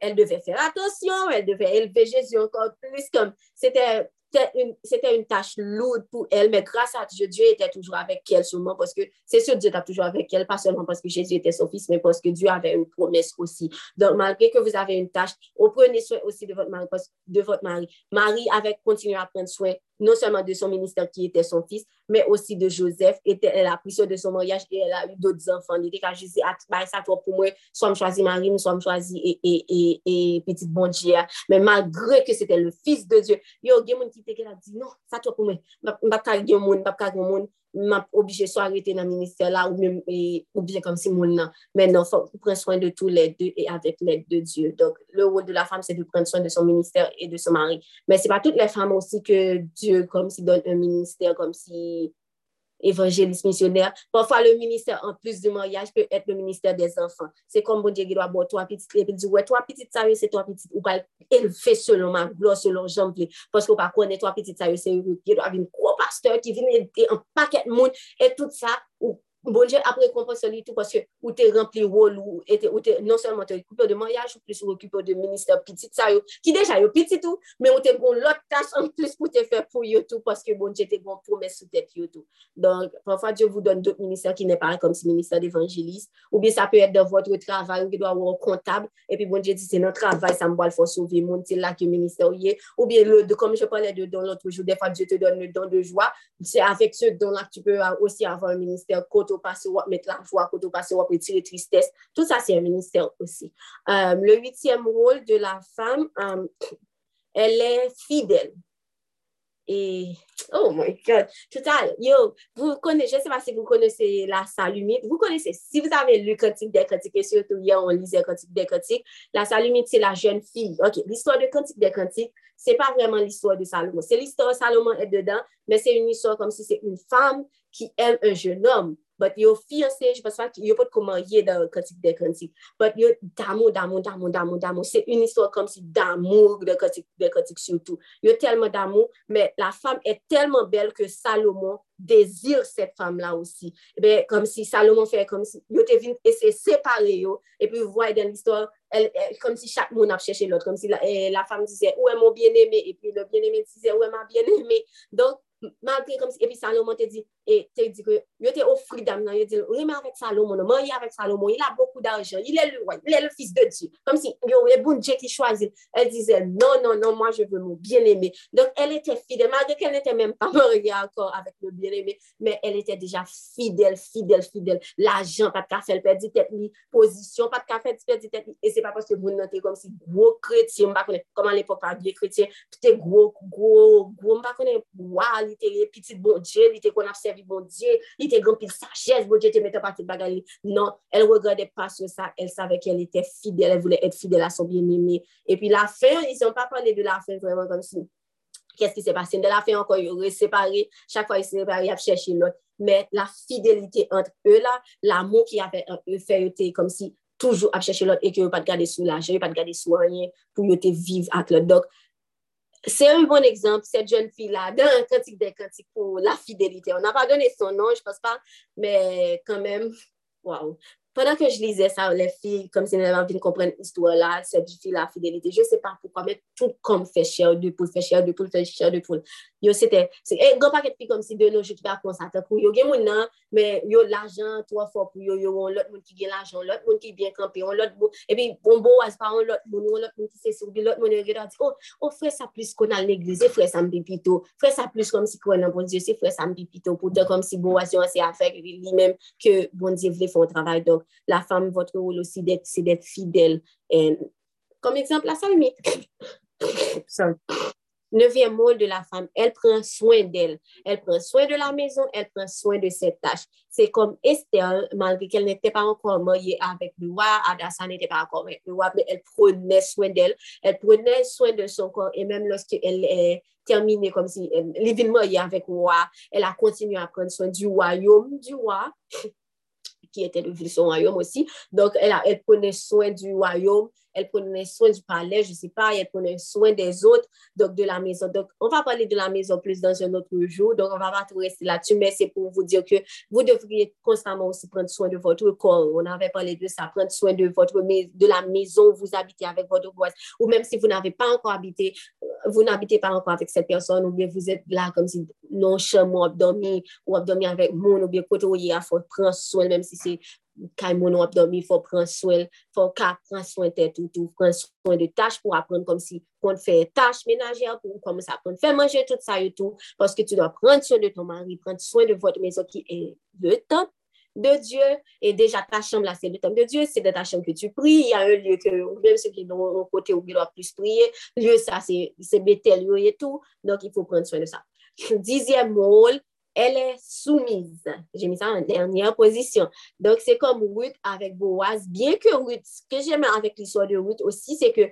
elle devait faire attention, elle devait élever Jésus encore plus. comme C'était c'était une, tâche lourde pour elle, mais grâce à Dieu, Dieu était toujours avec elle seulement parce que c'est sûr, Dieu était toujours avec elle, pas seulement parce que Jésus était son fils, mais parce que Dieu avait une promesse aussi. Donc, malgré que vous avez une tâche, prenez soin aussi de votre mari, de votre mari. Marie avait continué à prendre soin non seulement de son ministère qui était son fils, mais aussi de Joseph. Et elle a pris de son mariage et elle a eu d'autres enfants. Il était qu'à Jésus, ça toi pour moi, soit me choisis Marie, soit me choisis et, et, et, et petite bon Dieu. Mais malgré que c'était le fils de Dieu, il y a des gens qui étaient là, dit non, ça toi pour moi, je ne pas monde, je ne pas monde. Obligé soit arrêter dans le ministère là ou même bien comme si mon là mais non faut prendre soin de tous les deux et avec l'aide de Dieu donc le rôle de la femme c'est de prendre soin de son ministère et de son mari mais c'est pas toutes les femmes aussi que Dieu comme si donne un ministère comme si évangéliste missionnaire. Parfois, le ministère, en plus du mariage, peut être le ministère des enfants. C'est comme bon Dieu qui doit avoir trois petites, et puis dit, ouais, trois petites, ça c'est trois petites, ou pas élever selon ma gloire, selon jean parce qu'on pas connaître trois petites, ça c'est qui doit avoir un gros qui vient aider un paquet de monde, et tout ça, ou Bon Dieu a récompensé tout parce que ou t'es rempli rôle ou, ou non seulement tu occupé de mariage ou plus occupé de ministère petit ça qui déjà yo petit tout mais on te bon l'autre tâche en plus pour te faire pour yo tout parce que bon Dieu te bon promesse sous tête yo tout. Donc parfois Dieu vous donne d'autres ministères qui n'est pas comme si ministère d'évangéliste ou bien ça peut être dans votre travail où vous doit avoir un comptable et puis bon Dieu dit c'est notre travail ça me va le faire sauver mon c'est là que ministère ou bien le comme je parlais de dans l'autre jour des fois Dieu te donne le don de joie c'est avec ce don là que tu peux aussi avoir un ministère au passé, ou mettre la joie, quand au passé, ou retirer tristesse. Tout ça, c'est un ministère aussi. Euh, le huitième rôle de la femme, euh, elle est fidèle. Et, oh my God, tout ça, yo, vous connaissez, je ne sais pas si vous connaissez la salumite, vous connaissez, si vous avez lu Cantique des Cantiques, et surtout hier, on lisait Cantique des Cantiques, la salumite, c'est la jeune fille. OK, l'histoire de Cantique des Cantiques, c'est pas vraiment l'histoire de Salomon. C'est l'histoire, Salomon est dedans, mais c'est une histoire comme si c'est une femme qui aime un jeune homme. but yo fiyansè, je pas fa ki yo pot koman ye da kotik de kotik, but yo damou, damou, damou, damou, damou, se un istwa kom si damou de kotik, de kotik surtout, yo telman damou, men la fam e telman bel ke Salomon dezir set fam la osi, be kom si Salomon fe, kom si yo te vin e se separe yo, e pi vwa den l'istwa, kom si chak moun ap chèche lot, kom si la, eh, la fam dise, ou e mon bien-aimé, e pi le bien-aimé dise, ou e ma bien-aimé, donk, malgré kom si, e pi Salomon te di, et te dit que, yo te offri dame nan, yo reme avec Salomon, marié avec Salomon, il a beaucoup d'argent, il est le roi, il est le fils de Dieu. Comme si, yo, le bon Dieu qui choisit. Elle disait, non, non, non, moi je veux mon bien-aimé. Donc, elle était fidèle, malgré qu'elle n'était même pas mariée encore avec le bien-aimé, mais elle était déjà fidèle, fidèle, fidèle. L'argent, pas de café, elle perdit tête li, position, pas de café, elle perdit tête et c'est pas parce que vous n'êtes comme si gros chrétien, pas comme à l'époque, pas de chrétien, c'était gros, gros, gros, pas connaître, wow, il était petit bon Dieu, il était qu'on a bon Dieu, il était grand pile sagesse, bon Dieu te mettait pas de bagarre. Non, elle regardait pas sur ça, elle savait qu'elle était fidèle, elle voulait être fidèle à son bien-aimé. Et puis la fin, ils n'ont pas parlé de la fin vraiment comme si, qu'est-ce qui s'est passé? De la fin encore, ils ont séparé, chaque fois ils se séparé, ils cherché l'autre. Mais la fidélité entre eux là, l'amour qu'il y avait entre eux, fait comme si toujours à chercher l'autre et que pas de garder sous l'argent, pas de garder sous rien pour te vivre avec l'autre. Donc, c'est un bon exemple, cette jeune fille-là, dans un cantique des cantiques pour la fidélité. On n'a pas donné son nom, je ne pense pas, mais quand même, waouh Pendan ke j lize sa ou le fi, kom se nou avan vin kompren istwa la, se di fi la fidelite, je se pa poukwa, men tout kom fè chè ou de poul, fè chè ou de poul, fè chè ou de poul. Yo se te, e, gwa paket pi kom si de nou, je ki pa konsata pou yo gen moun nan, men yo l'ajan, to a fò pou yo, yo on lot moun ki gen l'ajan, lot moun ki bien kampe, on lot moun, e pi bon bo as pa on lot moun, on lot moun ki se soubi, lot moun yo gen dan di, oh, oh fè sa plus kon al neglize, fè sa mbi pito, fè sa plus kom si kon nan bon diyo, se fè sa mbi pito, pou te kom si bo as yo an se afek li mèm ke bon diyo vle fon travay dok. La femme, votre rôle aussi, c'est d'être fidèle. Comme exemple, la salmite. Neuvième rôle de la femme, elle prend soin d'elle. Elle prend soin de la maison, elle prend soin de ses tâches. C'est comme Esther, malgré qu'elle n'était pas encore mariée avec le roi, Adassa n'était pas encore avec le roi, mais elle prenait soin d'elle. Elle prenait soin de son corps et même lorsqu'elle est terminée comme si elle est mariée avec le roi, elle a continué à prendre soin du royaume du roi qui était de son royaume aussi. Donc, elle, a, elle prenait soin du royaume elle prenait soin du palais, je ne sais pas, elle prenait soin des autres, donc de la maison. Donc, on va parler de la maison plus dans un autre jour, donc on va pas tout rester là-dessus, mais c'est pour vous dire que vous devriez constamment aussi prendre soin de votre corps. On avait parlé de ça, prendre soin de, votre, de la maison où vous habitez avec votre voisin, ou même si vous n'avez pas encore habité, euh, vous n'habitez pas encore avec cette personne, ou bien vous êtes là comme si non chambre ou dormi, ou dormi avec mon, ou bien côté il faut prendre soin, même si c'est kay moun wap domi, fò pran swen, fò ka pran swen tè toutou, pran swen de tâche pou apren kom si kon fè tâche ménagère, pou kon sa pran fè manje tout sa yo tou, pòske tu do pran swen de ton mari, pran swen de vòt mezon ki e le top de Diyo, e deja ta chanm la se le top de Diyo, se de ta chanm ke tu pri, y a un liyo ke, ou mèm se ki nou kote ou bilwa plus priye, liyo sa se betel yo etou, donk y fò pran swen de sa. Dizyem rôl, elle est soumise. J'ai mis ça en dernière position. Donc, c'est comme Ruth avec Boaz. Bien que Ruth, ce que j'aime avec l'histoire de Ruth aussi, c'est que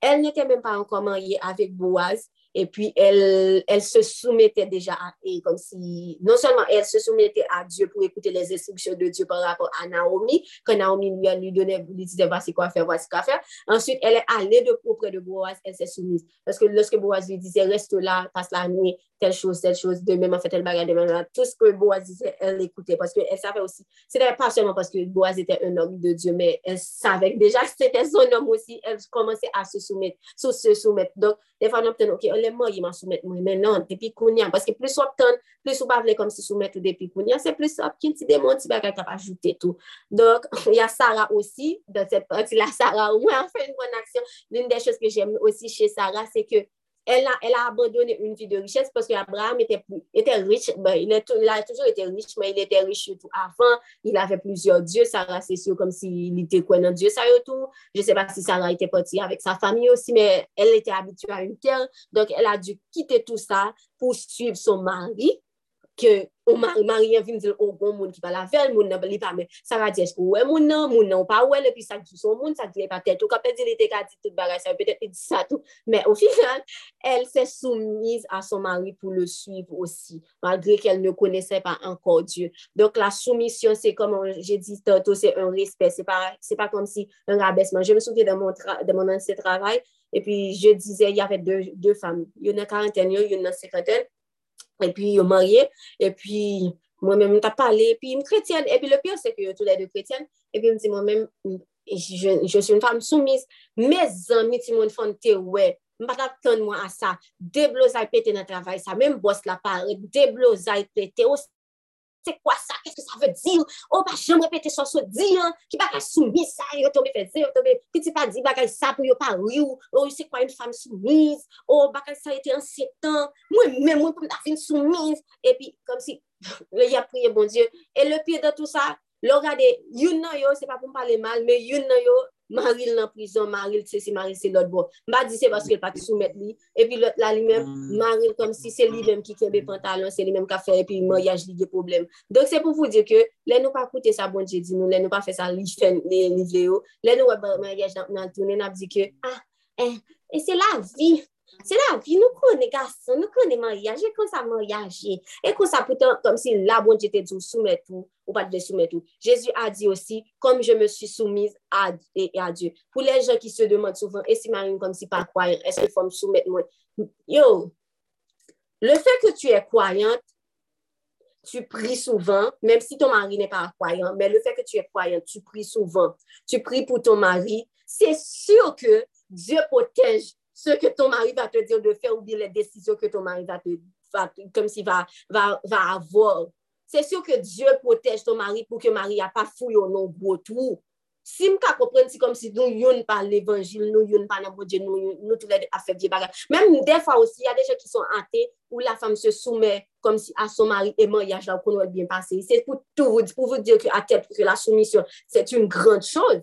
elle n'était même pas encore mariée avec Boaz. Et puis, elle, elle se soumettait déjà à, et comme si, non seulement elle se soumettait à Dieu pour écouter les instructions de Dieu par rapport à Naomi, quand Naomi lui, lui donnait, lui disait, voici quoi faire, voici quoi faire. Ensuite, elle est allée de, auprès de Boaz, elle s'est soumise. Parce que lorsque Boaz lui disait, reste là, passe la nuit, telle chose, telle chose, de même, en fait, elle bagarre de même. Tout ce que Boaz disait, elle l'écoutait parce qu'elle savait aussi, c'était pas seulement parce que Boaz était un homme de Dieu, mais elle savait déjà [laughs] c'était son homme aussi, elle commençait à se soumettre, se soumettre. Donc, des fois, on obtient, OK, on est mort, il m'a soumettre moi, mais non, depuis Kounia, parce que plus on obtient, plus on parle comme si soumettre depuis Kounia, c'est plus ça, qui te démontre, tu vas ajouter tout. Donc, [laughs] il y a Sarah aussi, dans cette partie-là, Sarah, moins, fait une bonne action. L'une des choses que j'aime aussi chez Sarah, c'est que elle a, elle a abandonné une vie de richesse parce qu'Abraham était, était riche. Ben, il, a toujours été riche, mais il était riche avant. Il avait plusieurs dieux. Sarah, c'est sûr, comme s'il était quoi dans Dieu, ça et tout. Je ne sais pas si Sarah était partie avec sa famille aussi, mais elle était habituée à une terre. Donc, elle a dû quitter tout ça pour suivre son mari que ou mari vin dire au bon monde qui va la faire monde n'a pas mais ça va ouais monde non monde non pas ouais et puis ça dit son monde ça dit pas tête ou quand dit il était dit tout bagage ça peut-être dit ça tout. Mais au final elle s'est soumise à son mari pour le suivre aussi malgré qu'elle ne connaissait pas encore Dieu. Donc la soumission c'est comme j'ai dit tantôt c'est un respect pas c'est pas comme si un rabaissement. Je me souviens de mon de mon ancien travail et puis je disais y avait deux, femmes. Il y en a quarantaine il y en a cinquantaine epi yo marye, epi mwen men mwen ta pale, epi mwen kretyen, epi le pyo se ki yo tou la de kretyen, epi mwen ti mwen men, je sou mwen fam soumise, me zan mi ti mwen fante wey, mpa tap ton mwen a sa, de blozay pete nan travay sa, men mbos la pare, de blozay pete, ou se kwa sa, keske sa ve di, ou pa jèm repete son so di, ki baka soumise sa, yo tombe feze, yo tombe, ki ti pa di baka sa pou yo pa riu, ou se kwa yon fam soumise, ou baka sa yote ansietan, mwen men mwen pou mta fin soumise, epi kom si, [laughs] le ya priye bon die, e le piye de tout sa, Lo gade, yon nan yo, se pa pou m pale mal, me yon nan yo, maril nan prizon, maril se si, maril se lot bo. Mba di se baske l pati soumet li, epi lot la li men, mm. maril kom si se li men ki kebe pantalon, se li men ka fe, epi mariage li ge problem. Donk se pou pou di ke, le nou pa koute sa bon je di nou, le nou pa fe sa li fen, li nivle yo, le nou wè mariage nan, nan toune, ap di ke, ah, eh, e se la vi, Se la vi nou kone gason, nou kone maryaje, kon sa maryaje. E kon sa poutan, kom si la bon jete di ou soumetou, ou pa de soumetou. Jezu a di osi, kom je me sou soumise a Diyo. Pou le jen ki se demande souvan, e si marine kom si pa kwayan, eske fom soumet mwen. Yo, le fe ke tu e kwayan, tu pri souvan, menm si ton mari ne pa kwayan, men le fe ke tu e kwayan, tu pri souvan, tu pri pou ton mari, se sur ke Diyo potej ce que ton mari va te dire de faire ou bien les décisions que ton mari va te va, comme si va, va, va avoir. C'est sûr que Dieu protège ton mari pour que mari a pas fouillé au gros trou. Si m ka kompren si kom si nou yon pa l'Evangil, nou yon pa nan bodje, nou yon, nou tout lè a feb diye bagay. Mèm defa osi, ya de jè ki son ante, ou la fam se soumè kom si a son mari e mariage la ou kon wèl bien pase. Se pou tout, pou vous dire ki a tèt, pou ki la soumission, c'est une grande chose.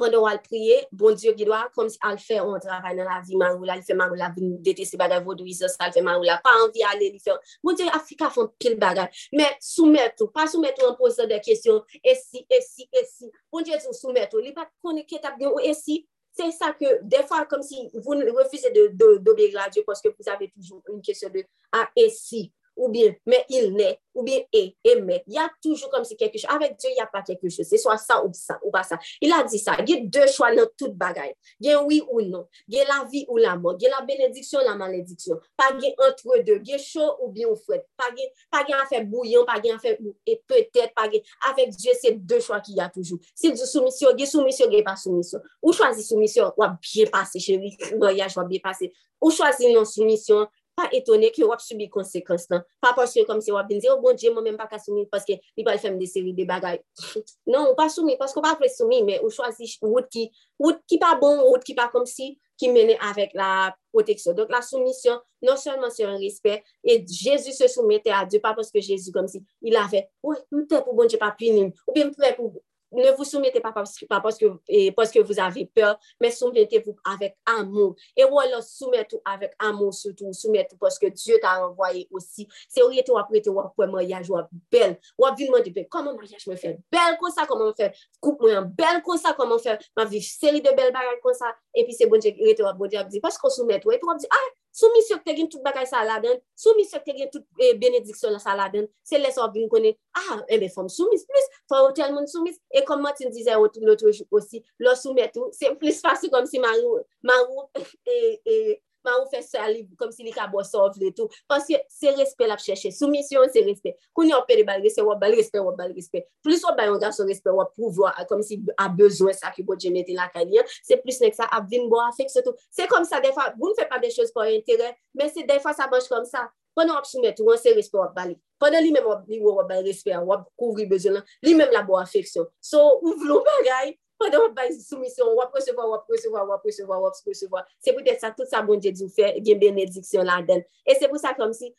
pwende wal priye, bon Diyo gidwa, kom si al fè on travay nan la vi man ou la, li fè man ou la vin detesi bagay vodou izos, al fè man ou la, pa anvi ale, li fè, bon Diyo Afrika fon pil bagay, men soumet ou, pa soumet ou an pose de kesyon, esi, esi, esi, bon Diyo sou soumet ou, li pat konen ketap gen ou esi, se sa ke defa kom si voun refise de dobe gradye, poske pou zave toujou un kesyon de a esi, ou bien mais il n'est, ou bien et, et mais. Il y a toujours comme si quelque chose. Avec Dieu, il n'y a pas quelque chose. C'est soit ça ou ça, ou pas ça. Il a dit ça. Il y a deux choix dans toute bagaille. Il y a oui ou non. Il y a la vie ou la mort. Il y a la bénédiction ou la malédiction. Pas de entre deux. Il y a chaud ou bien fouet. Pas de pas à faire bouillon, pas de faire et peut-être pas Avec Dieu, c'est deux choix qu'il y a toujours. Si tu soumission, il y a soumission, il n'y a pas soumission. Ou choisis soumission, ou bien passé, chérie. Voyage, ou bien passé. Ou choisis non soumission, pa etone ki wap subi konsekans nan. Pa porsye kom se wap din ze, oh bon dje, mwen men pa ka soumi, paske li pa l fem de seri de bagay. [laughs] Non, ou pa soumi, paske ou pa pre soumi, men ou chwazi wout ki, wout ki pa bon, wout ki pa kom si, ki mene avèk la proteksyon. Donk la soumisyon, non sèlman sè un respect, et Jésus se soumette a Dieu, pa porsye Jésus kom si, il avè, ouè, mwen te pou bon dje pa pinim, ou bien mwen te pou ne vous soumettez pas parce, pas parce, que, et parce que vous avez peur, mais soumettez-vous avec amour. Et voilà, soumettez avec amour surtout, soumettez parce que Dieu t'a envoyé aussi. C'est où tu après tu pour mariage, ou belle, ou vivement de comment mariage me fait? Belle comme ça, comment fait, coupe-moi belle comme ça, comment fait, ma vie série de belles bagages comme ça, et puis c'est bon Dieu, bon Dieu, parce qu'on soumet, et puis on dit, ah, soumisyon te gen tout bagay sa la den, soumisyon te gen tout eh, benediksyon sa la den, se lè so vin konen, ah, ebe eh fòm soumis plus, fòm tel moun soumis, e kom Matin dizè l'otre jou osi, lò soumet ou, se plis fasi kom si marou, marou, e, [laughs] e, eh, eh, ma ou fè sali kom si li ka bo sov le tou. Paske se respè la chèche, soumisyon se respè. Kouni ou peri bal respè, wap bal respè, wap bal respè. Plus wap bayon gav son respè, wap pouvwa kom si a bezwen sa ki bo jemete la kanyan, se plus nek sa ap vin bo afek se tou. Se kom sa defa, bou nou fè pa de chòs pou entere, men se defa sa manj kom sa. Pwè nou ap soumet, wè se respè wap bali. Pwè nou li mèm wap li wè wap bal respè, wap kouvri bezwen lan, li mèm la bo afeksyon. So, ou vlou bagay, Pendant wap bay soumisyon, wap presevoa, wap presevoa, wap presevoa, wap presevoa. Se pou det sa, tout sa bon Dje di ou fe, gen benediksyon la den. E se pou sa kom si,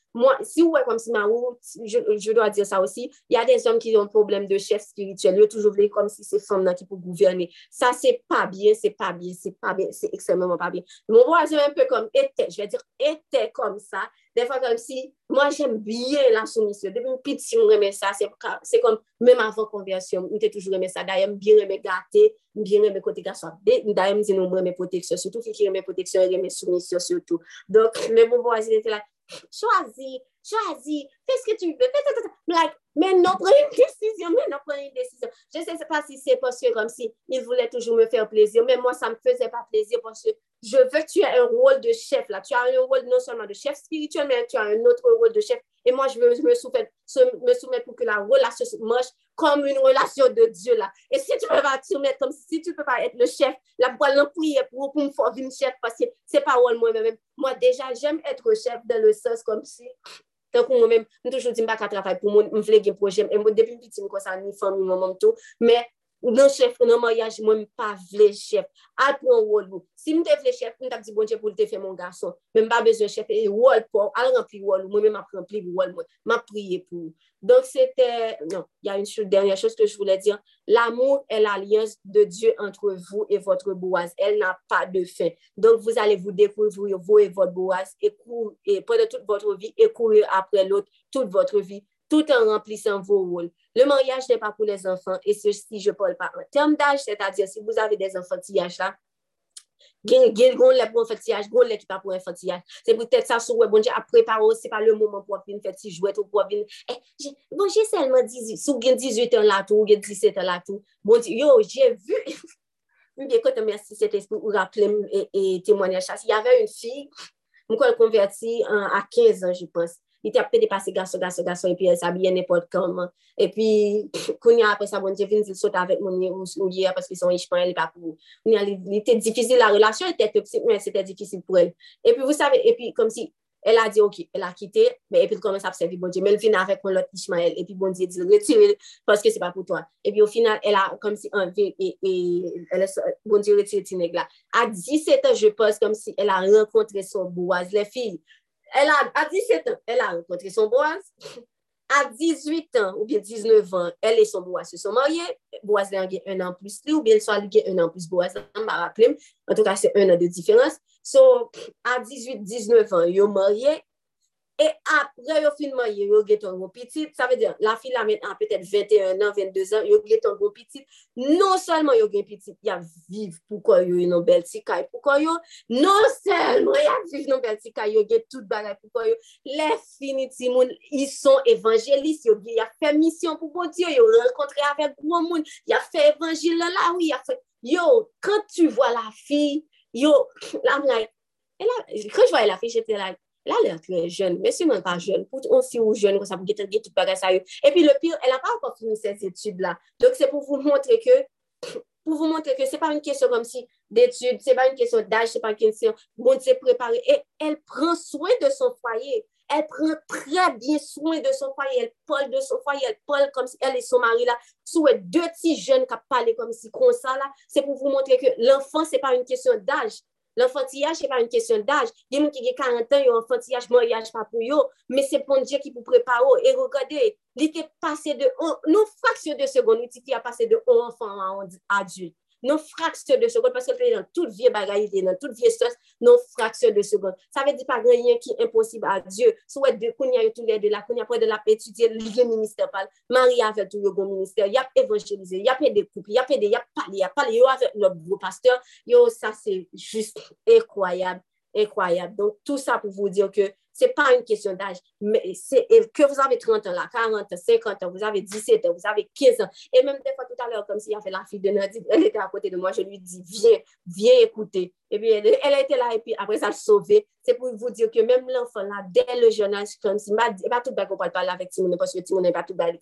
si ou wè kom si ma ou, je do a dir sa osi, y a den som ki yon problem de chef spirituel, yo toujou vle kom si se fom nan ki pou gouverne. Sa se pa bien, se pa bien, se pa bien, se eksemenman pa bien. Mon wazou un peu kom ete, je ve dire Defa kom si, mwen jem biye la soumisyon. Depi mwen pit si mwen reme sa, se kom, mwen avan konversyon, mwen te toujou reme sa. Daye mwen biye reme gate, mwen biye reme kote gaswap. Daye mwen zinon mwen reme proteksyon, soutou ki ki reme proteksyon, reme soumisyon soutou. Donk, mwen mwen mwen wazine te la, chwazi, chwazi, fè skè tu vè, fè tè tè tè. Mwen like, mais non, prends une décision, mais non, une décision. Je ne sais pas si c'est parce que comme si il voulait toujours me faire plaisir, mais moi, ça ne me faisait pas plaisir parce que je veux que tu aies un rôle de chef là. Tu as un rôle non seulement de chef spirituel, mais tu as un autre rôle de chef. Et moi, je veux me soumettre, me soumettre pour que la relation marche comme une relation de Dieu là. Et si tu ne peux pas te soumettre comme si tu pas être le chef, la voilà prier pour, pour me faire une chef parce que c'est pas moi-même. Moi, déjà, j'aime être chef dans le sens comme si Tan kou mwen men, mwen toujou di mba ka travay pou moun, mwen vle gen projem. E mwen depi mpiti mwen konsan ni fami mwen mwen tou. men nan chef, nan mayaj, mwen pa vle chef, apon wol mwen. Si mwen te vle chef, mwen tap di bonje pou lte fe mwen gason, men mba bezon chef, e wol pou, al rempli wol mwen, mwen mwen rempli wol mwen, mwen priye pou mwen. Donc, c'était, non, il y a une dernière chose que je voulais dire. L'amour est l'alliance de Dieu entre vous et votre boise. Elle n'a pas de fin. Donc, vous allez vous découvrir, vous et votre boise, et, et pendant toute votre vie, et courir après l'autre toute votre vie, tout en remplissant vos rôles. Le mariage n'est pas pour les enfants, et ceci, je ne parle pas en termes d'âge, c'est-à-dire si vous avez des enfantillages là, Gen, gen, gon lè pou an fètiyaj, gon lè ki pa pou an fètiyaj. Se pou tèt sa sou wè, bonje ap preparo, se pa le mouman pou ap vin fèti jouet ou pou ap vin... Eh, bonje selman 18, sou gen 18 an la tou, gen 17 an la tou. Bonje, yo, jè vu... [laughs] Mbe kote mersi set espou ou rappelem e, e, e témoignaj sa. Si y avè un fi, m kon konverti an, a 15 an, jè pense. li te apte depase gaso, gaso, gaso, epi el s'abye nepot kom. Epi, konya apre sa bon je vin zil sot avèk moun ye, paske son ishpan, li pa pou. Konya li te difisil la relasyon, te toksik, men se te difisil pou el. Epi, vous savez, epi, kom si, el a di, ok, el a kite, epi l koman sa apsevi bon je, men l fin avèk moun lot ishpan el, epi bon je di, retire, paske se pa pou toi. Epi, ou final, el a, kom si, anve, bon je retire ti neg la. A 17 an, je pose, kom si, el a renkontre son boaz, le fil, Elle a, à 17 ans, elle a rencontré son Boaz. À 18 ans ou bien 19 ans, elle et son Boaz se sont mariés. Boaz a un an plus lui ou bien soit lui un an plus Boaz. En tout cas, c'est un an de différence. So, à 18-19 ans, ils ont marié E apre yo filman yo, yo geton gwo pitit, sa ve diyan, la fi la men an petet 21 an, 22 an, yo geton gwo pitit, non selman yo gen pitit, ya viv pou kon yo yon bel tikay pou kon yo, non selman ya viv yon bel tikay, yo get tout bagay pou kon yo, le fini ti moun, yi son evanjelis, yo gen ya fe misyon pou bon diyo, yo renkontre avek gwo moun, ya fe evanjil la la, oui, fe... yo, kan tu vwa la fi, yo, la mla, like, la, kan jwa la fi, jete la, like, La lè kwen jen, mè si mwen pa jen, pou on fi ou jen, kon sa pou getan get tout bagay sa yo. E pi le pire, el a pa ou kon fini ses etude la. Dok se pou vous montre que, pou vous montre que se pa un kesyon kom si d'etude, se pa un kesyon d'aj, se pa un kesyon moun se prepare. E el pren souen de son foyer. El pren tre bien souen de son foyer. El pol de son foyer, el pol kom si el et son mari la. Soue de ti jen kap pale kom si kon sa la. Se pou vous montre que l'enfant se pa un kesyon d'aj. L'enfantillage, ce n'est pas une question d'âge. Il y a des gens qui ont 40 ans, ils ont un enfantillage, mariage pas pour eux, mais c'est pour Dieu qui vous prépare. Et regardez, il était passé de, Nous, fraction de seconde, il a passé de un enfant à un adulte. Non fraction de seconde, parce que dans toute vieille bagaille, dans toute vieille sauce, non fraction de seconde. Ça veut dire pas rien qui est impossible à Dieu. Soit de Kounia tous les deux là, Kounia après de la étudier le ministère, Marie avec tout le ministère, il y a évangélisé, il y a pas de couple, il y a pas de, il y a parlé, il y a parlé avec notre gros pasteur. Yo, ça c'est juste incroyable, incroyable. Donc tout ça pour vous dire que ce n'est pas une question d'âge, mais que vous avez 30 ans, là, 40 ans, 50 ans, vous avez 17 ans, vous avez 15 ans. Et même des fois, tout à l'heure, comme s'il y avait la fille de Nadine, elle était à côté de moi, je lui dis, viens, viens écouter. Et puis, elle, elle était là, et puis après, ça a sauvé. C'est pour vous dire que même l'enfant, là, dès le jeune âge, comme si, pas tout le qu'on parle avec Timon, parce que Timon n'est pas tout le monde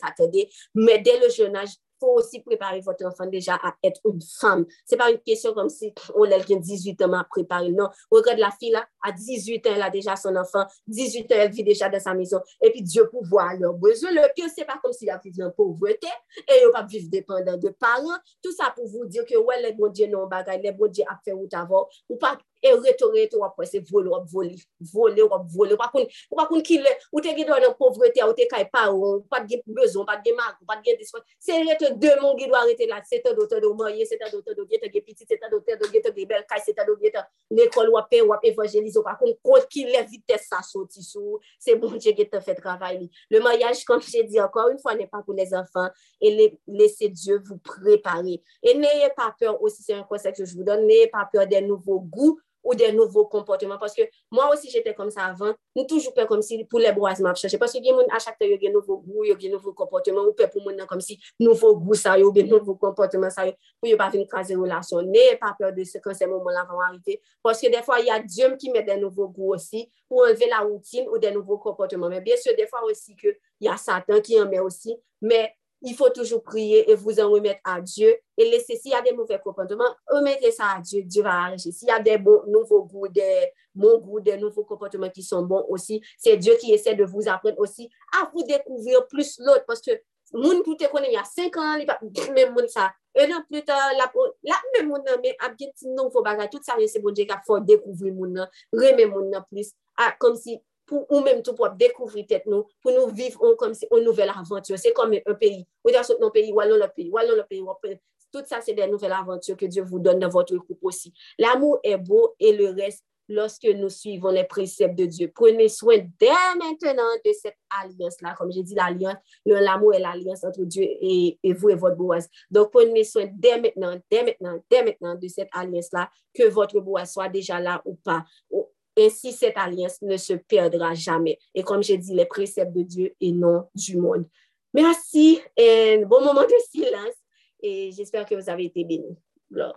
mais dès le jeune âge, faut aussi préparer votre enfant déjà à être une femme. C'est pas une question comme si on a 18 ans à préparer. Non, regarde la fille là, à 18 ans, elle a déjà son enfant. 18 ans, elle vit déjà dans sa maison. Et puis Dieu pour voir leurs besoins. Le pire, c'est pas comme si elle vivait en pauvreté et elle pas vivre dépendant de parents. Tout ça pour vous dire que ouais, les bons Dieu non bagaille, les bons Dieu a fait ou t'avoir. Ou pas, e retore eto wap wese vole wap vole, vole wap vole, wakoun ki le, ou te gidwa nan povrete, ou te kay paron, ou pat gen bezon, pat gen mag, ou pat gen dispon, se rete demon gidwa rete la, se te do te do maye, se te do te do gete ge piti, se te do te do gete ge bel kaj, se te do gete l'ekol wap pe, wap evangelize, wakoun kont ki le vites sa soti sou, se bon je gete fe travay li. Le mayaj, kom je di ankon, un fwa ne pa pou les anfan, e lese Diyo vous preparer. E neye pa peur, osi se yon konsek je vous donne, neye pa peur de nouvo gout, ou de nouvo komporteman. Paske mwen osi jete kom sa avan, nou toujou pe kom si pou le boazman ap chache. Paske gen moun a chakte yo gen nouvo gou, yo gen nouvo komporteman, ou pe pou moun nan kom si nouvo gou sa yo, gen nouvo komporteman sa yo, pou yo pa fin kaze relasyon. Ne pa peur de se kon se moun moun la van warite. Paske defwa ya diem ki met de nouvo gou osi, pou enleve la routine ou de nouvo komporteman. Men bien se defwa osi ke ya satan ki anme osi, men il faut toujours prier et vous en remettre à Dieu et laisser, s'il y a des mauvais comportements, remettez ça à Dieu, Dieu va arranger. S'il y a des bons, nouveaux goûts, des bons goûts, des nouveaux comportements qui sont bons aussi, c'est Dieu qui essaie de vous apprendre aussi à vous découvrir plus l'autre parce que moun pou te konen ya 5 an, li pa, men moun sa, un an plus tard, la, la men moun nan, men ap gen ti nou fo bagay, tout sa yon se bon Dje ka fò dekouvri moun nan, remen moun nan plus, a, kom si ou même tout pour découvrir tête nous, pour nous vivre comme si une nouvelle aventure. C'est comme un pays. Notre pays, le pays, le pays. Tout ça, c'est des nouvelles aventures que Dieu vous donne dans votre groupe aussi. L'amour est beau et le reste, lorsque nous suivons les préceptes de Dieu. Prenez soin dès maintenant de cette alliance-là. Comme j'ai dit, l'alliance, l'amour est l'alliance entre Dieu et, et, vous et votre boise. Donc, prenez soin dès maintenant, dès maintenant, dès maintenant de cette alliance-là, que votre boise soit déjà là ou pas. Ainsi, cette alliance ne se perdra jamais. Et comme j'ai dit, les préceptes de Dieu et non du monde. Merci. Un bon moment de silence. Et j'espère que vous avez été bénis. Um,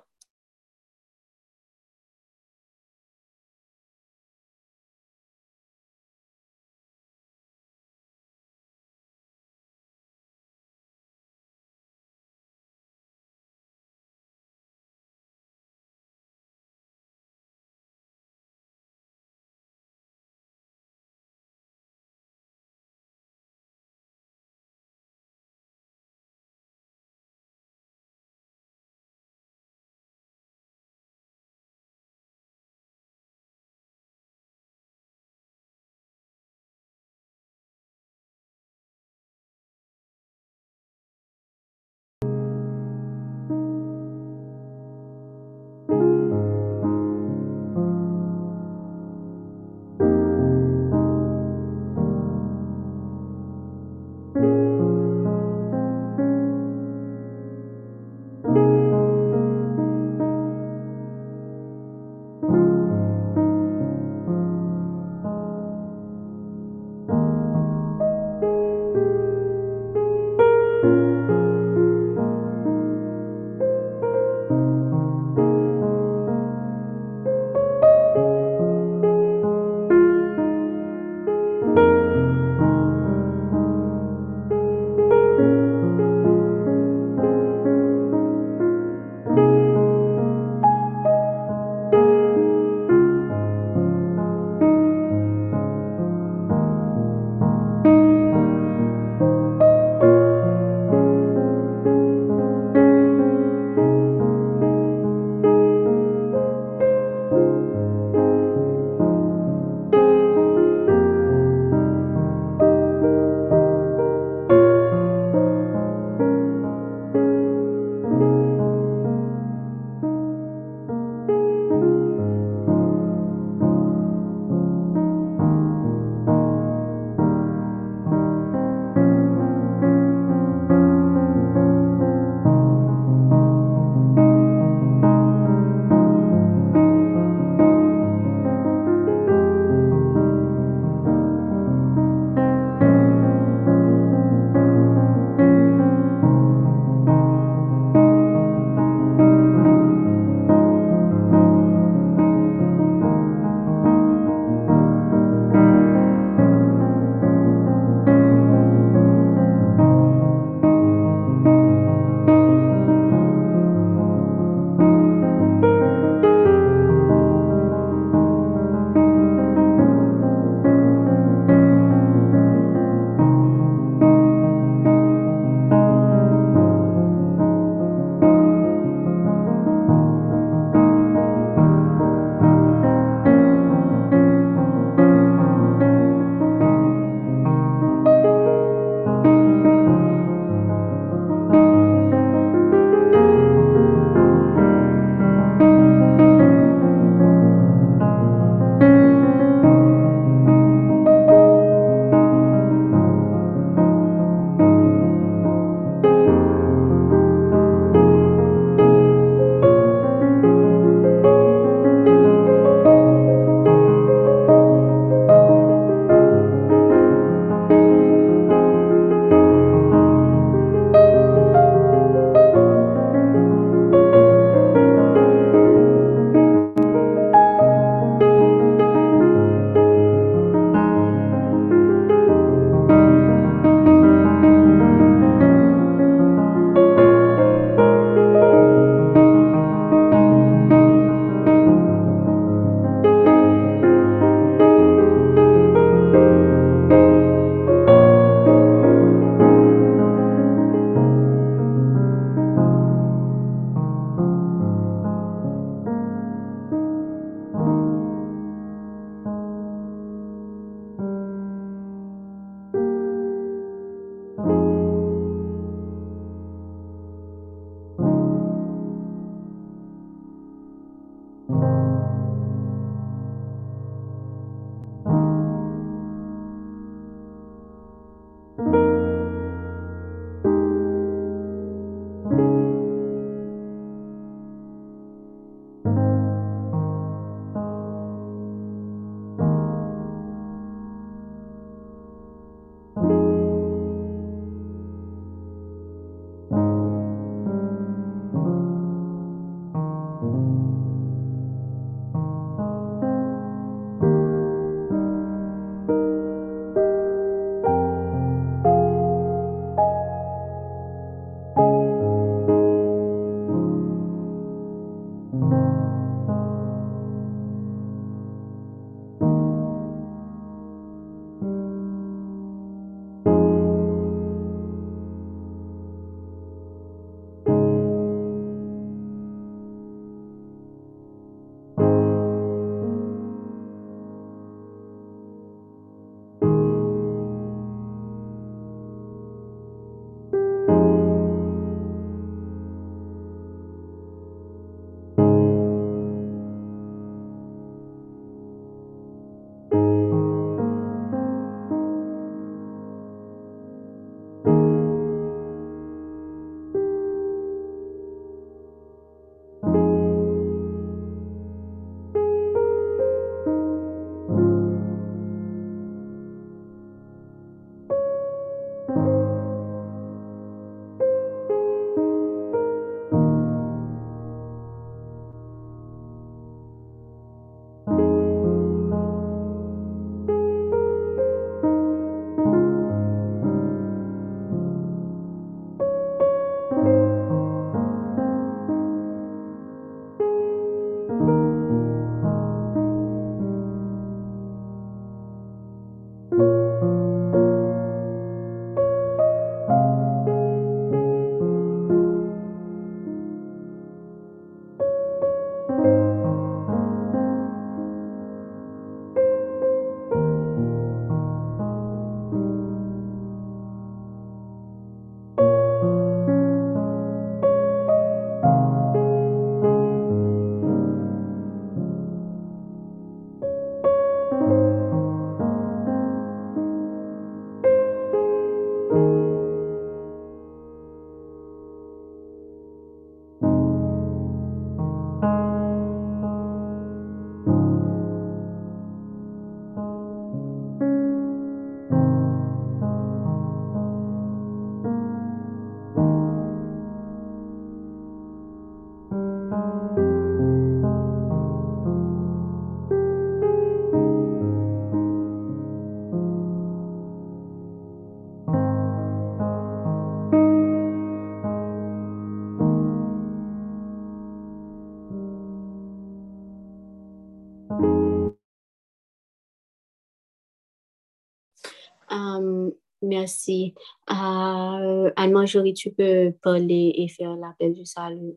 merci. Uh, Anne-Marjorie, tu peux parler et faire l'appel du salut.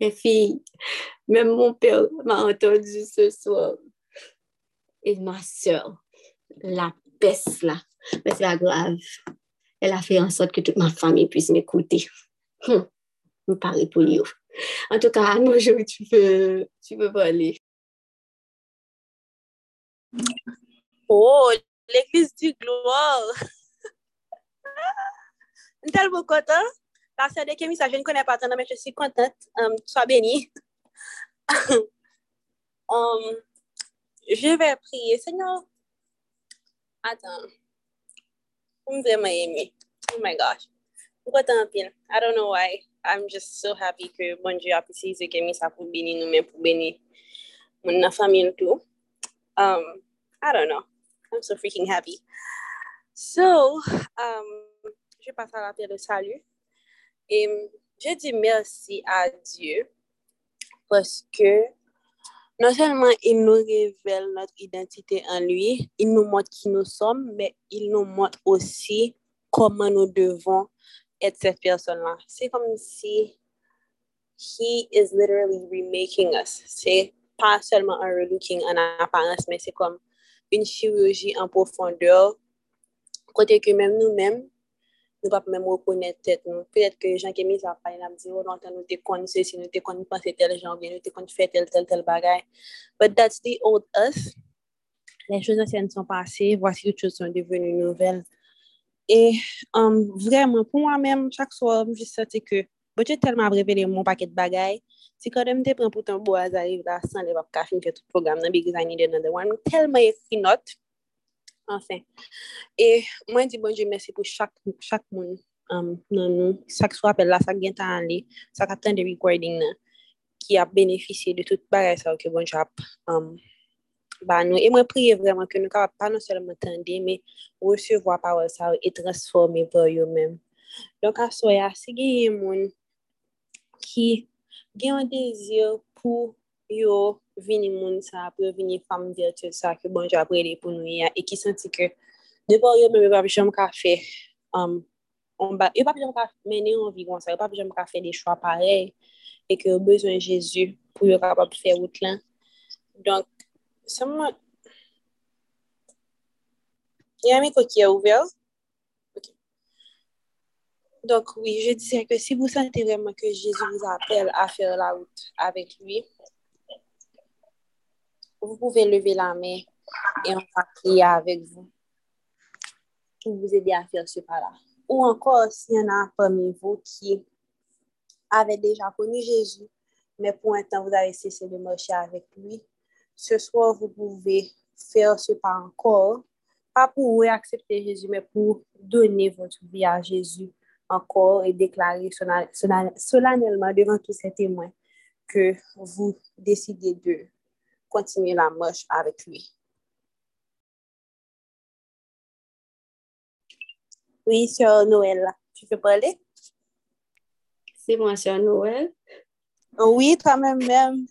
Mes filles, même mon père m'a entendu ce soir. Et ma soeur, la peste là. Mais c'est pas grave. Elle a fait en sorte que toute ma famille puisse m'écouter. Hum, me parler pour lui. En tout cas, Anne-Marjorie, tu peux, tu peux parler. Oh, l'église du gloire. [laughs] ça, je ne connais pas tant, mais je suis contente. Um, sois bénie. um, [laughs] je vais prier. Seigneur, attends. Aimé. Oh my gosh. Content pile? I don't know why. I'm just so happy que bon Dieu a pu utiliser Kémy ça pour bénir nous-mêmes, pour bénir mon famille tout. Um, I don't know. I'm so freaking happy. So, um, je passe à la paix de salut. Et je dis merci à Dieu parce que non seulement il nous révèle notre identité en lui, il nous montre qui nous sommes, mais il nous montre aussi comment nous devons être cette personne-là. C'est comme si he is literally remaking us. C'est pas seulement un relooking en apparence, mais c'est comme un chirurji an profondeur, kote ke menm nou menm, nou pap menm wakonet tet nou. Petet ke jan kemi sa pay la mdi, ou lantan nou te kon se si, nou te kon panse tel jan, nou te kon fe tel tel tel bagay. But that's the old us. Les choses anciennes sont passées, voici toutes choses sont devenues nouvelles. Et um, vraiment, pour moi-même, chaque soir, je sentais que Bo chè telman aprevele moun paket bagay, si kode mte pren poutan bo a zariv la san le wap ka fin ke tout program nan Big Design Needed Another One, telman ekri not, anfen. E mwen bon, di bonjou mersi pou chak, chak moun um, nan nou, chak sou apel la, chak gen tan an li, chak ap ten de recording nan, ki ap benefisye de tout bagay sa ou ke bonjou ap um, ba nou. E mwen priye vreman ke nou ka ap pa non selman tende, me resevo ap awel sa ou e transforme vè yo men. Donk asoya, se genye moun ki gen yon dezir pou yo vini moun sa, pou yo vini fam virtu sa ki bonjou apre li pou nou ya, e ki senti ke depo yo mè mè papi jom ka fe, um, ba, yo pa jom ka mene yon vigon sa, yo pa jom ka fe de chwa parey, e ke yo bezwen Jezu pou yo kapap fe wout lan. Donk, seman, yon mi koki ya ouvel, Donk, oui, je disais que si vous sentez vraiment que Jésus vous appelle à faire la route avec lui, vous pouvez lever la main et on va prier avec vous pour vous aider à faire ce pas-là. Ou encore, s'il y en a parmi vous qui avaient déjà connu Jésus, mais pour un temps, vous avez cessé de marcher avec lui, ce soir, vous pouvez faire ce pas encore, pas pour accepter Jésus, mais pour donner votre vie à Jésus encore et déclarer solennellement devant tous ces témoins que vous décidez de continuer la marche avec lui. Oui, Sœur Noël, tu veux parler? C'est moi, Sœur Noël. Oui, toi-même même.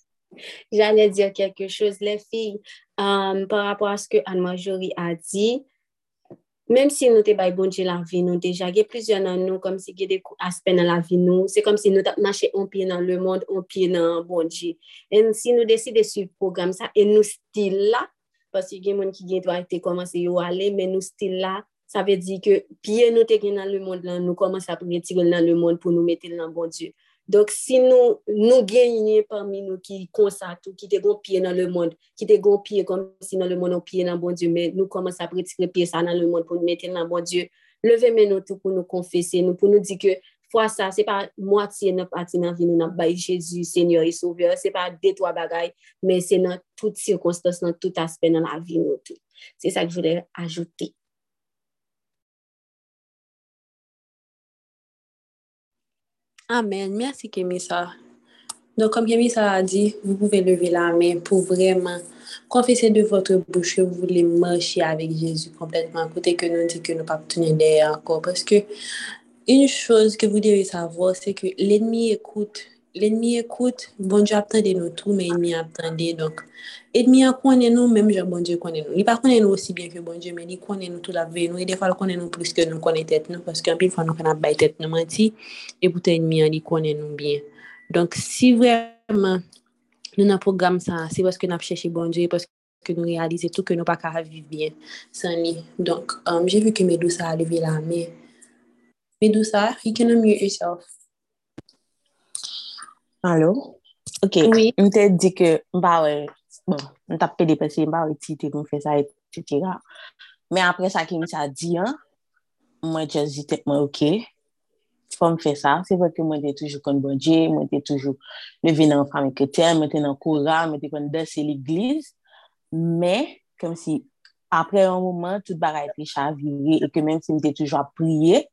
J'allais dire quelque chose, les filles, um, par rapport à ce que Anne-Marjorie a dit, Mem si nou te bay bonje la vi nou deja, ge plizyon nan nou kom si ge de aspen nan la vi nou, se kom si nou tap mache onpye nan le mond, onpye nan bonje. En si nou deside su program sa, en nou stil la, pasi gen moun ki gen dwa ete komanse yo ale, men nou stil la, sa ve di ke piye nou te gen nan le mond lan, nou komanse apre tigol nan le mond pou nou metel nan bonje. Donc, si nous, nous gagnons parmi nous qui constatent, qui te gon pied dans le monde, qui te gon pied comme si dans le monde on pied dans bon Dieu, mais nous commençons à retirer pied ça dans le monde pour nous mettre dans bon Dieu, levez nous tout pour nous confesser, nous, pour nous dire que fois ça, c'est pas moitié notre partie dans la vie, nous n'avons Jésus, Seigneur et Sauveur, c'est pas deux, trois bagailles, mais c'est dans toutes circonstances, dans tout aspect dans la vie, nous tout. C'est ça que je voulais Amen. Merci, Kémissa. Donc, comme Kémissa a dit, vous pouvez lever la main pour vraiment confesser de votre bouche que vous voulez marcher avec Jésus complètement. Côté que nous dit que nous pas tenir derrière encore. Parce que une chose que vous devez savoir, c'est que l'ennemi écoute l'ennemi écoute, bon Dieu attendait nous tout, mais l'ennemi attendait. Donc, l'ennemi connaît nous, même je bon Dieu connaît nous. Il pas connaît nous aussi bien que bon Dieu, mais il connaît nous tout la vie. Nous, et des fois, il connaît nous plus que nous connaît tête nous, parce qu'un pile fois, nous connaît pas tête nous menti, et pour l'ennemi, il connaît nous bien. Donc, si vraiment, nous avons programme ça, c'est parce que nous avons cherché bon Dieu, parce que nous réalisons tout que nous pas qu'à vivre bien sans lui. Donc, um, j'ai vu que Medusa a levé la main. Medusa, you can unmute yourself. Alo? Ok, oui. mte di ke mba we, bon, mta pede pesi mba we tite kon fè sa et cetera. Men apre sa ki msa di an, mwen jaz di tek mwen ok, fòm fè sa. Se vè ke mwen te toujou kon bonje, mwen te toujou leve nan fami kretèl, mwen te nan koura, mwen te kon dese l'iglis. Men, kem si apre an mouman, tout bagay te chavire, e ke men si mte toujou apriye,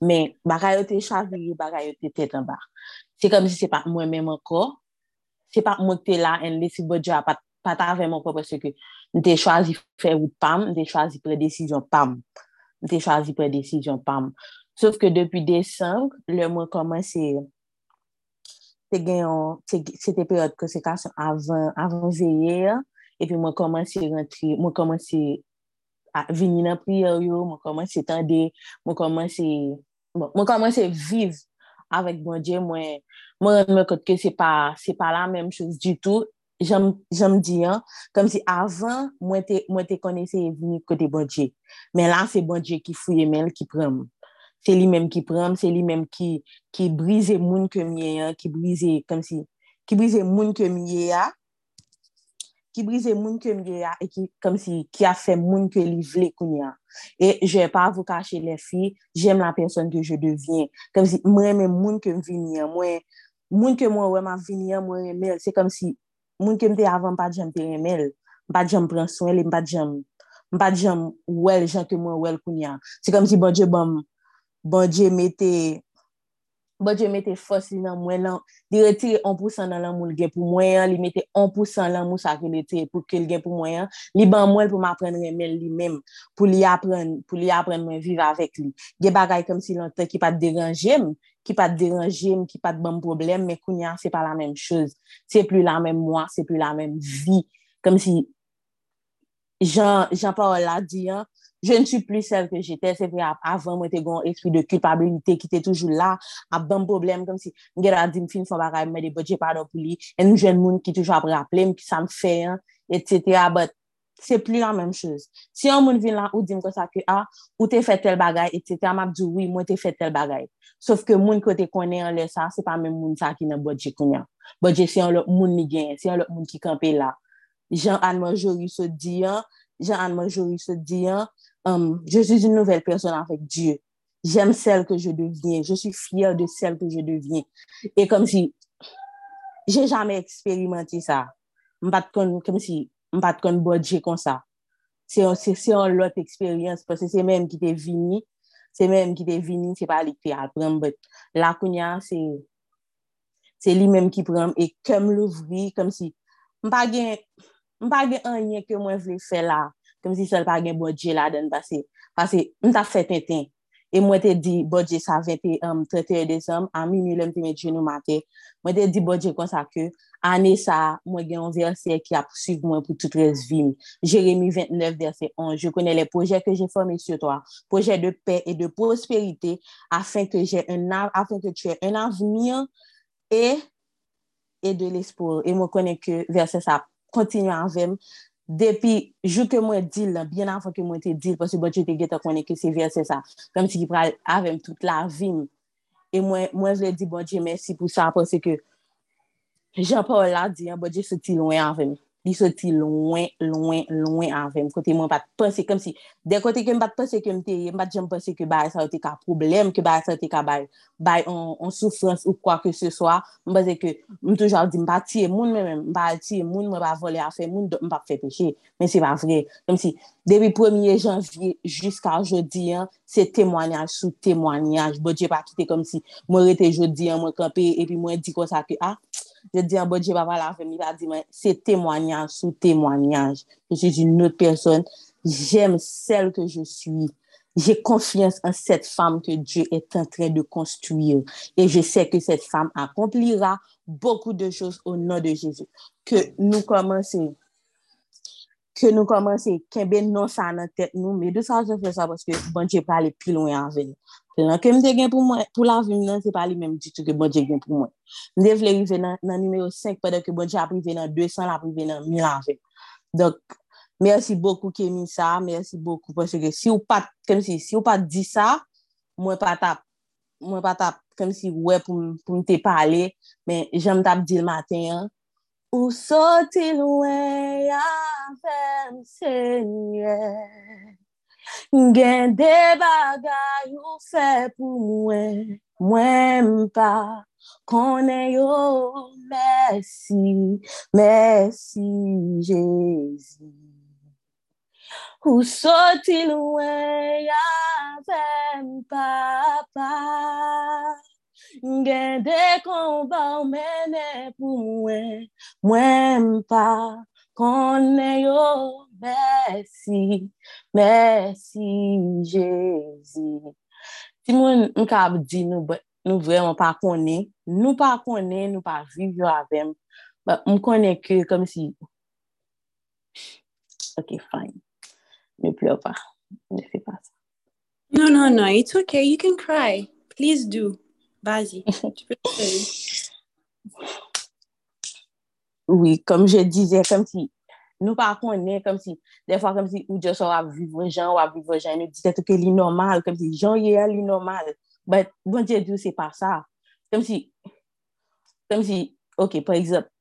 men bagay yo te chavire, bagay yo te tèt an ba. Se kom si se pa mwen menm anko, se pa mwen te la en lesi bodja pat, pata vreman anko pwese ke mwen te chwazi fè ou pam, mwen te chwazi pre desisyon pam. Mwen te chwazi pre desisyon pam. Sof ke depi desan, le mwen komanse te genyon, se te peryote konsekasyon avan, avan veye, epi mwen komanse rentri, mwen komanse vini nan priyo yo, mwen komanse tende, mwen komanse, mwen komanse viv avèk bon Dje, mwen mwen rend mwen kote ke se pa se pa la menm chouz du tout, jem di an, kom si avan mwen te, mwen te konese vini kote bon Dje, men la se bon Dje ki fouye men, ki prem se li menm ki prem, se li menm ki ki brize moun ke miye ki brize, kom si, ki brize moun ke miye a ki brize moun ke mge ya, e ki, kom si, ki a fe moun ke li vle koun ya. E je pa vou kache le fi, jem la person ke je devyen. Kom si mwen men moun ke m vinyen, mwen, moun ke mwen wè ma vinyen, mwen remel. Se kom si moun ke mte avan pa jem te remel, pa jem pran son, pa jem, pa jem wèl jan ke mwen wèl koun ya. Se kom si bon jè bom, bon jè mette... bon Dje mette fos li nan mwen lan, di retire 1% nan lan moun gen pou mwen yan, li mette 1% lan moun sa li te pou ke li gen pou mwen yan, li ban mwen pou m apren remen li men, pou li apren, pou li apren mwen vive avèk li. Ge bagay kom si lantan ki pat deranjem, ki pat deranjem, ki pat ban problem, me kounyan se pa la menm chouz. Se plu la menm mwa, se plu la menm vi. Kom si, jan, jan pa ou la diyan, je ne suis plus celle que j'étais, c'est vrai, avant moi, t'es gon esprit de culpabilité qui était toujours là, à bon problème, comme si, m'gè la di m'fin son bagay, m'mè de budget pardon pou li, et nou jen moun ki toujou ap rappele, m'ki sa m'fè, etc. But, c'est plus la même chose. Si yon moun vin la ou di m'ko sa ke, ah, ou te fè tel bagay, etc., m'ap di, oui, mwen te fè tel bagay. Sauf ke moun kote konen an lè sa, se pa mè moun sa ki nan budget konen. Budget se yon lòk moun ni gen, se yon lòk moun ki kampe la. Jean-Anne Manjoury se diyan, Jean-Anne Manjoury se diyan, um, je suis une nouvelle personne avec Dieu. J'aime celle que je deviens. Je suis fière de celle que je deviens. Et comme si, j'ai jamais expérimenté ça. M'bat kon, comme si, m'bat kon bodje kon ça. C'est un lot expérience parce que c'est même qui t'est vini. C'est même qui t'est vini, c'est pas l'écrit après. La kounya, c'est c'est lui-même qui prend et comme l'ouvrir, comme si, m'pa gen, m'pa gen anye que moi vle faire là. kom si sol pa gen bodje la den basè. Basè, m ta fè ten ten. E mwen te di bodje sa 21, um, 31 Desem, an mi mi lèm te met jenou mate. Mwen te di bodje kon sa ke, anè sa, mwen gen yon versè ki ap suiv mwen pou tout res vim. Jeremie 29 versè 11, je konè le projè ke jè formè sur toi, projè de pè et de prospérité, afin que, un, afin que tu è un avenir et, et de l'espoir. E mwen konè ke versè sa kontinu avèm, depi jou ke mwen dil la, bien an fwa ke mwen te dil, pwase bon chou te geta konen ke se verse sa, kom si ki pral avem tout la vim, e mwen, mwen vle di bon chou mersi pou sa, pwase ke, jan pa ou la di, bon chou se ti loun avem. li soti loin, loin, loin avèm. Kote mwen pat pense kom si, de kote ke mwen pat pense ke mte, mwen pat jem pense ke baye sa wote ka problem, ke baye sa wote ka baye, baye an soufrans ou kwa ke se swa, mwen pense ke mwen toujou di mpa tiye moun mwen mwen, mpa tiye moun, mwen pa vole afe moun, mwen pa fe peche, men se pa vre. Kom si, debi 1er janvye, jiska jodi an, se temwanyaj sou temwanyaj, bo bodje pa kite kom si, mwen rete jodi an, mwen kampe, epi mwen di kon sa ke, ah, Je di an bodje baba la mi va di mwen, se témoignage sou témoignage. Je suis une autre personne, j'aime celle que je suis. j'ai confiance en cette femme que Dieu est en train de construire. Et je sais que cette femme accomplira beaucoup de choses au nom de Jésus. Que nous commençons, que nous commençons, qu'il y non ça dans tête nous, mais de ça, je fais ça parce que bon Dieu aller plus loin avec Nan ke mte gen pou mwen, pou la vim nan, se pa li menm di tou ke bon di gen pou mwen. Mde vle rive nan, nan numero 5, pwede ke bon di aprive nan 200, aprive nan 1000 avè. Dok, mersi bokou ke mi sa, mersi bokou, pwese ke si ou pat, kem si, si ou pat di sa, mwen pat ap, mwen pat ap, kem si wè pou, pou mte pale, men jem tap di l maten an. Ou sotil wè ya fèm sènyè. Gen de bagay ou fe pou mwen, mwen mpa, konen yo, mersi, mersi, Jezi. Ou soti lwen ya ven papa, gen de konba ou mene pou mwen, mwen mpa, konen yo mersi, mersi Jezi. Ti moun mkab di nou, nou vreman pa konen, nou pa konen, nou pa viv yo avèm, m konen ke kom si, ok fine, ne plou pa, ne fe pa sa. No, no, no, it's ok, you can cry, please do, bazi, tu peux te faire. Oui, kom je dize, kom si, Nou pa konen, kom si, defwa kom si, ou so wap vivre jan, wap vivre jan, nou dite touke li normal, kom si, jan ye li normal, but, bon diyo diyo se pa sa, kom si, kom si, ok, por exemple,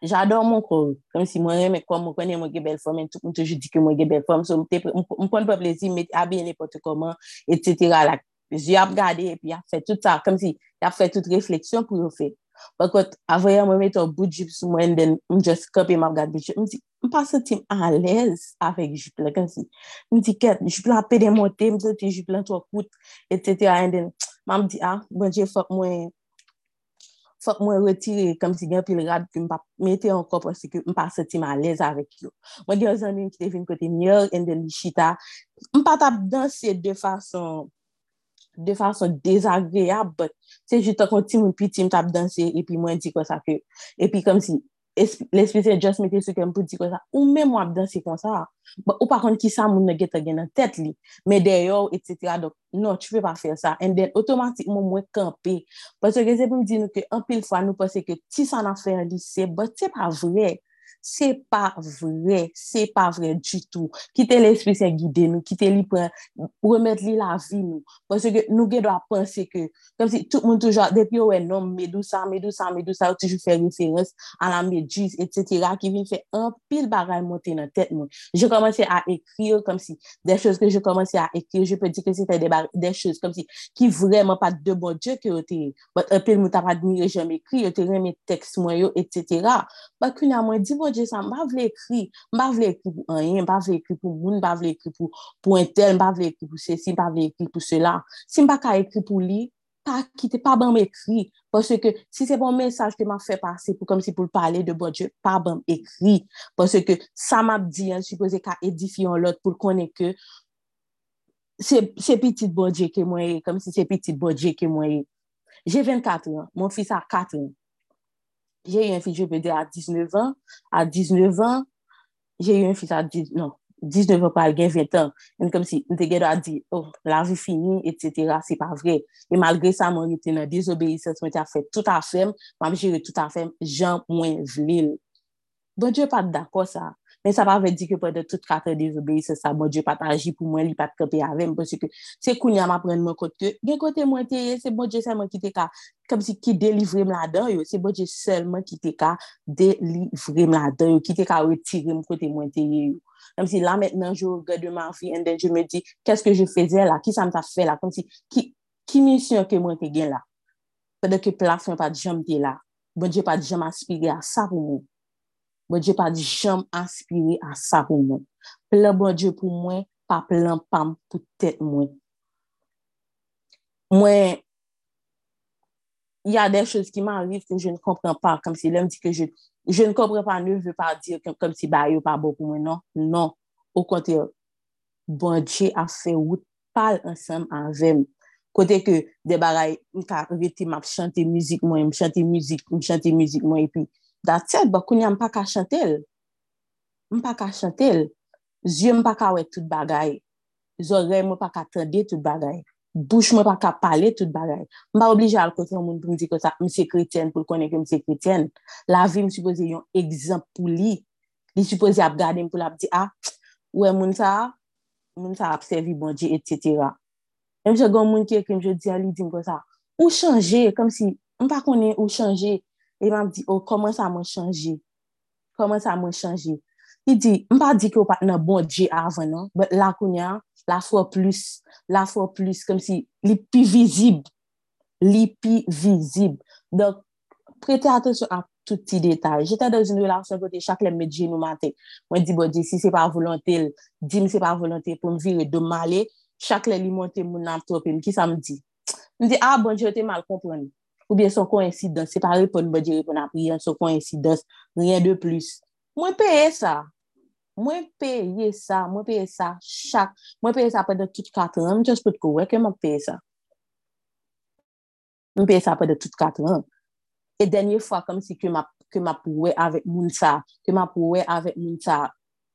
jador moun kou, kom si, mwen reme kwa mwen konen mwen ge bel fom, mwen toujou di ke mwen ge bel fom, so mwen konen pa plezi, mwen abye nepote koman, et cetera, la, zi ap gade, pi ap fe tout sa, kom si, ap fe tout refleksyon pou yo fe, Bakot, avoyan mwen met an bout jip sou mwen den mwen just kopi mwen ap gade bout jip. Mwen di, mwen pa se tim an lez avèk jip la kan si. M di ket, jip la apè de monte, se ti jip lan to kout, et cetera. En den, mwen di, ah, mwen je fok mwen, fok mwen retire kom si gen pil rad ki mwen pa mette an kop ansi ki mwen pa se tim an lez avèk yo. Mwen di an zan mwen ki te vin kote nyor, en den li chita. mwen pa tap danse de fason, de fason desagreab, but se joutan kon ti moun pi m tap danse, epi mwen di kon sa ke, epi kom si, l'espise just mette sou kem pou di kon sa, ou men mwen ap danse kon sa, ba, ou pa kon ki sa moun ne geta gen nan tet li, me deyo, et cetera, dok, non, tu pe pa fer sa, en den, otomatik moun mwen kampe, pwese ke se pou m di nou ke, an pil fwa nou pwese ke, ti san afer li se, but se pa vre, Se pa vre, se pa vre du tout. Kite l'esprit se guide nou, kite li pou remet li la vi nou. Pwese ke nou gen do a pense ke, kom si tout moun toujwa, depi yo we nom, medousa, medousa, medousa, ou toujou fè referens a la medjus, et cetera, ki vin fè an pil bagay monte nan tèt moun. Je komanse a ekrir, kom si, de chos ke je komanse a ekrir, je pe di ke se fè de chos, si, ki vreman pa de bon dje ke yo te, but an pil mou ta pa dmire jem ekri, yo te reme tekst mwen yo, et cetera. Bakoun ya mwen di bon proje sa, mba vle ekri, mba vle ekri pou anyen, mba vle ekri pou moun, mba vle ekri pou, pou entel, mba vle ekri pou se si, mba vle ekri pou se la. Si mba ka ekri pou li, pa kite, pa ban m'ekri, pwese ke si se bon mensaj ke ma fe pase pou kom si pou l'pale de bon Diyo, pa ban m'ekri, pwese ke sa map di, an suppose ka edifiyon lot pou konen ke se, se pitit bon Diyo ke mwenye, kom si se pitit bon Diyo ke mwenye. Je 24 an, mon fils a 4 an, j'ai eu un fils, je peux dire, à 19 ans. À 19 ans, j'ai eu un fils à 10, non, 19 ans, pas 20 ans. Et comme si, on te a dit, oh, la vie finie, etc. C'est pas vrai. Et malgré ça, moi, j'étais dans désobéissance, moi, j'ai fait tout à fait, moi, j'ai tout à fait, j'en moins v'lil. Bon Dieu, pas d'accord ça. Men sa pa ve di ke pou de tout kate de vebe, se sa bon Diyo pataji pou mwen li pat kope avem, pwese ke se koun yam apren mwen kote, gen kote mwen teye, se bon Diyo selman ki te ka, kom si ki delivre m la dan yo, se bon Diyo selman ki te ka delivre m la dan yo, ki te ka retire m kote mwen teye yo. Kom si la metnen, jo gade man fi, en den je me di, keske je feze la, ki sa m ta fe la, kom si ki, ki misyon ke mwen te gen la, pwede ke plafon pa di jom te la, bon Diyo pa di jom aspire a sa pou mwen. Bon Diyo pa di jom aspiri a sa pou mwen. Plan bon Diyo pou mwen, pa plan pam pou tèt mwen. Mwen, y a den chos ki man arrive ke je ne kompren pa, kom si lèm di ke je ne kompren pa, ne vè pa dir kom si ba yo pa bo pou mwen, non. Non, konti yo. bon Dje a fe wout pal ansam anvem. Kote ke de bagay, m ka rete map chante müzik mwen, m chante müzik, m chante müzik mwen, epi, dat Datse, bakoun ya pa ka chantel. pa ka chantel. Zye m pa ka wet tout bagay. Zorey pa ka tende tout bagay. Bouch m pa ka pale tout bagay. M pa oblije al kote moun pou m mdi kota se kretyen pou konen ke m se kretyen. La vi m msupoze yon ekzamp pou li. Li supoze ap gade m pou la ap di, ah, ouè moun sa, moun sa ap sevi bon di, et cetera. M se gon moun ki ekim, je di a li di m kon sa, ou chanje, kom si, m pa konen ou chanje, E man di, oh, koman sa mwen chanje? Koman sa mwen chanje? I di, mpa di ki ou pat nan bon dje avan, non? But la konya, la fwa plus, la fwa plus, kom si li pi vizib. Li pi vizib. Dok, prete atensyon a tout ti detay. Jete dan zin relasyon kote chak lem me dje nou mate. Mwen di, bo di, si se pa volantel, di mi se pa volantel pou m vire do male, chak le li monte moun nan tropem. Ki sa m di? M di, a, ah, bon, jote mal kompreni. ou bien son koinsidans, se pa repon mwen bon di repon apri, son koinsidans, rien de plus. Mwen peye sa, mwen peye sa, mwen peye sa, chak, mwen peye sa apèdè tout katran, mwen just pot kowe, ke mwen peye sa. Mwen peye sa apèdè tout katran. E denye fwa, kom si ke mwen pouwe avèk moun sa, ke mwen pouwe avèk moun sa,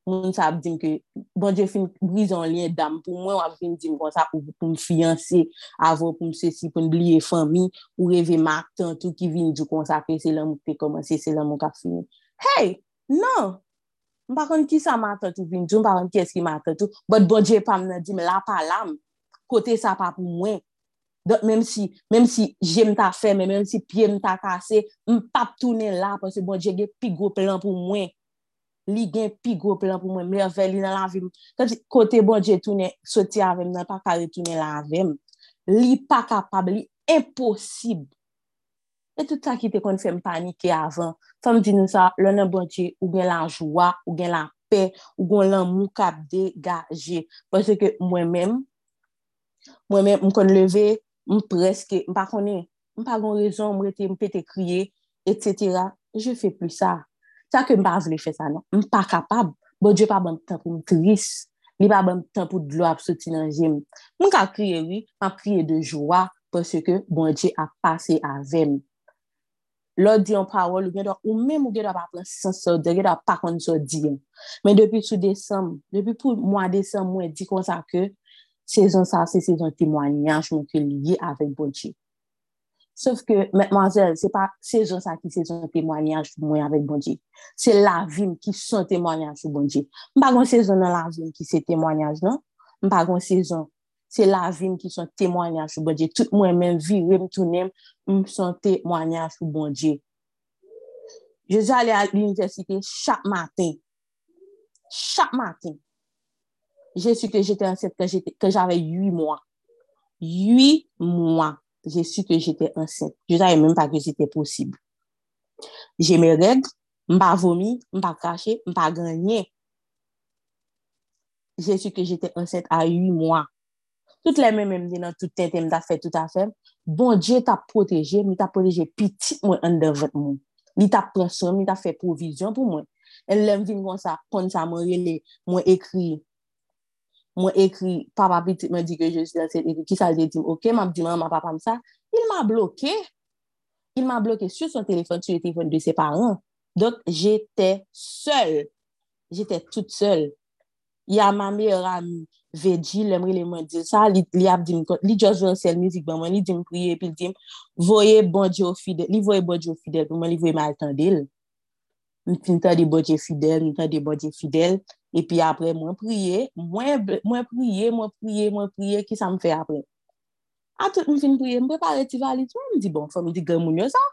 moun sa ap dim ke, bon je fin brison liye dam, pou mwen wap fin dim kon sa pou, pou m fiyansi, avon pou m sesi, pou m bliye fami, ou reve mak tan tou ki vin di kon sa ke, se lan mou te komanse, se lan mou ka fini. Hey, nan, m pa kon ki sa mak tan tou vin di, m pa kon ki eski mak tan tou, but bon je pam nan dim la pa lam, kote sa pa pou mwen. Don, menm si, menm si jem ta fe, menm si pye m ta kase, m pap toune la, pwese bon je ge pi go plan pou mwen. li gen pi gwo plan pou mwen, merveli nan la vim. Kati kote bon dje toune, soti avèm nan pa kare toune la avèm, li pa kapab, li imposib. E tout sa ki te kon fèm panike avan, fèm di nou sa, lè nan bon dje, ou gen la jwa, ou gen la pe, ou gen lan mou kap degaje. Pwese ke mwen mèm, mwen mèm mwen kon leve, mwen preske, mwen pa konè, mwen pa gon rezon mwen rete, mwen pete kriye, et cetera, je fè plus sa. Sa ke mpa vle fè sa nan, mpa kapab, bo dje pa ban tan pou mtris, li pa ban tan pou dlo ap soti nan jem. Mwen ka kriye wè, mpa kriye de jwa, pwese ke bon dje ap pase avèm. Lò di yon parol, ou mèm ou gen do ap ap san so, gen do ap pa kon so di. Men depi sou desem, depi pou mwa desem mwen di kon sa ke, sezon sa se sezon timwanyan, mwen ke liye avèk bon dje. Sòf ke, mèdmanzèl, se pa sezon sa ki sezon témoanyaj pou mwen avèk bonje. Se la vim ki son témoanyaj pou bonje. Mpa gon sezon nan la vim ki se témoanyaj, non? Mpa gon sezon. Se la vim ki son témoanyaj pou bonje. Tout mwen men vi, wèm tou nem, m son témoanyaj pou bonje. Je zè alè al l'université chak matin. Chak matin. Je su ke jète ansèp ke j'avè yu mwa. Yu mwa. j'ai su que j'étais enceinte. Je savais même pas que c'était possible. J'ai mes règles, m'pas vomi, m'pas craché, m'pas gagné. J'ai su que j'étais enceinte à 8 mois. Toutes les mêmes me disent, tout tête, m'ta fait tout à fait. Bon Dieu t'a protégé, m'ta protégé petit moi en devant moi. Il t'a pris soin, il t'a fait provision pour moi. Elle l'aime venir comme ça, comme ça m'a relé, m'a écrit mwen ekri, papa pitit mwen di ke je suis dans l'équipe, ki sa li di, ok, mwen di mwen, mwen papa msa, il m'a bloqué, il m'a bloqué sur son téléphone, sur le téléphone de ses parents, donc j'étais seule, j'étais toute seule, ya ma meilleure amie, Veji, lemri le mwen di sa, li, li ap di m kon, li joswen sel mizik ban mwen, li di m priye, pil di m, voye bonje ou fidel, li voye bonje ou fidel, pou mwen li voye mal tendel, m fin tende bonje fidel, m tende bonje fidel, E pi apre mwen priye, mwen, mwen priye, mwen priye, mwen priye, ki sa mwen fe apre. A tout mwen fin priye, mwen prepare ti valit, mwen m di bon, fòm mwen di gen moun yo sa.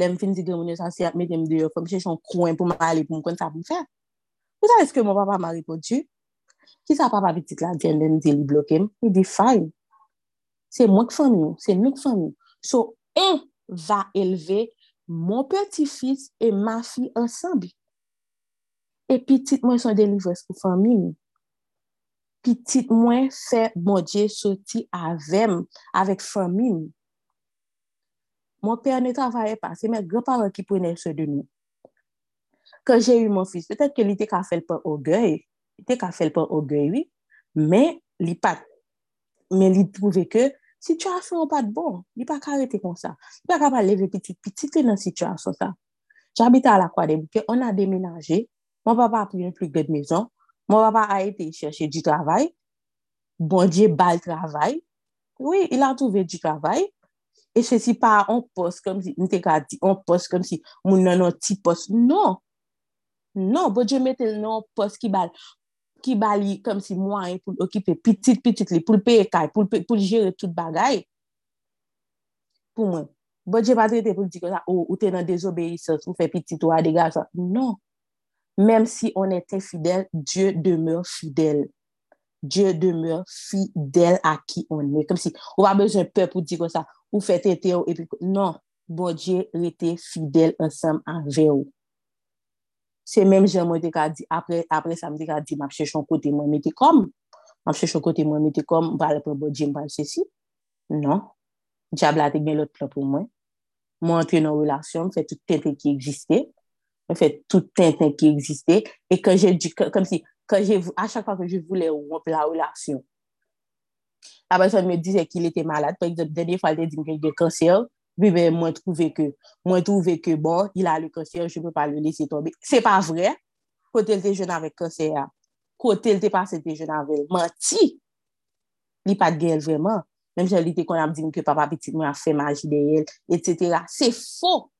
Le mwen fin di gen moun yo sa, si ap metem de yo, fòm chèchon kwen pou mwen ale pou mwen kon sa pou mwen fè. Mwen sa eske mwen papa mwen ripotu. Ki sa papa bitik la diyen den di li blokem, mwen di fay. Se mwen k fami nou, se mwen k fami nou. So, en va elve mwen peti fils e ma fi ansambi. E pitit mwen son delivres pou fami. Pitit mwen fe bodje soti avèm, avèk fami. Mwen pè anè travaye pa, se mwen greparan ki prene se de nou. Kan jè yu mwen fis, petèk ke li te ka fèl pan ogèy, li te ka fèl pan ogèy, oui, men li pat. Men li trouve ke, situasyon ou pat bon, li pa karete kon sa. Li pa kapal leve pitit, pitit li nan situasyon sa. J'habite a la kwa de bouke, on a demenaje, Mon papa a pris un plus de maison. Mon papa a été chercher du travail. Bon Dieu, bal travail. Oui, il a trouvé du travail. Et ceci pas un poste comme si, on poste comme si, mon nan un petit poste. Non. Non, bon Dieu mette le nom poste qui bal. Ki bali kom si mwen pou l'okipe pitit-pitit li, pou l'peye kaj, pou l'jere tout bagay. Pou mwen. Bodje patrite pou l'di kon sa, ou te nan désobéissance, ou fe pitit ou a sa. Non. Mem si on ete fidèl, Diyo demeur fidèl. Diyo demeur fidèl a ki on e. Kom si, ou pa bezon pe pou di kon sa, ou fe tete ou, non. Bon, Diyo rete fidèl ansam anve ou. Se menm jen mwen te ka di, apre sa mwen te ka di, mwen ap chèchon kote mwen mette kom, mwen ap chèchon kote mwen mette kom, mwen pale pou bo di mwen se si. Non. Diabla te gen lot plan pou mwen. Mwen entre nan relasyon, mwen fè tout tenten ki egziste. Mwen fè tout tenten ki egziste. E kan jè di, kom si, a chak pa ke jè voulè ou mwen pe la relasyon. La person mwen dize ki il ete malade, pe ek denye falte di mwen gen kanser, mwen trouve ke, mwen trouve ke bon, il a le kanser, je peux pas le laisser tomber. C'est pas vrai, kote el te jeune avek kanser, kote el te pas se te jeune avek, menti, li pat gel vreman, menm jen li te kon ap di mwen ke papa petit a fe maji de el, et cetera. C'est faux!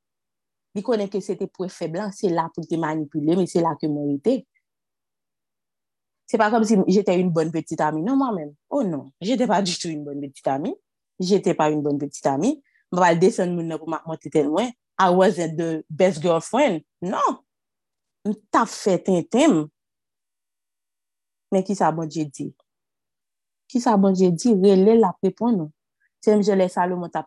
Li konen ke se te pou e feblan, se la pou te manipule, men se la ke mou ite. Se pa kom si jete yon bon petit ami, non mwen men. Oh non, jete pa du tout yon bon petit ami. Jete pa yon bon petit ami. Mwen pal desen moun nan pou mak mwen te ten mwen. I wasn't the best girlfriend. Non. Mwen ta fè ten tem. Men ki sa bon je di? Ki sa bon je di? Rele la prepon nou. Se mje le salo mwen ta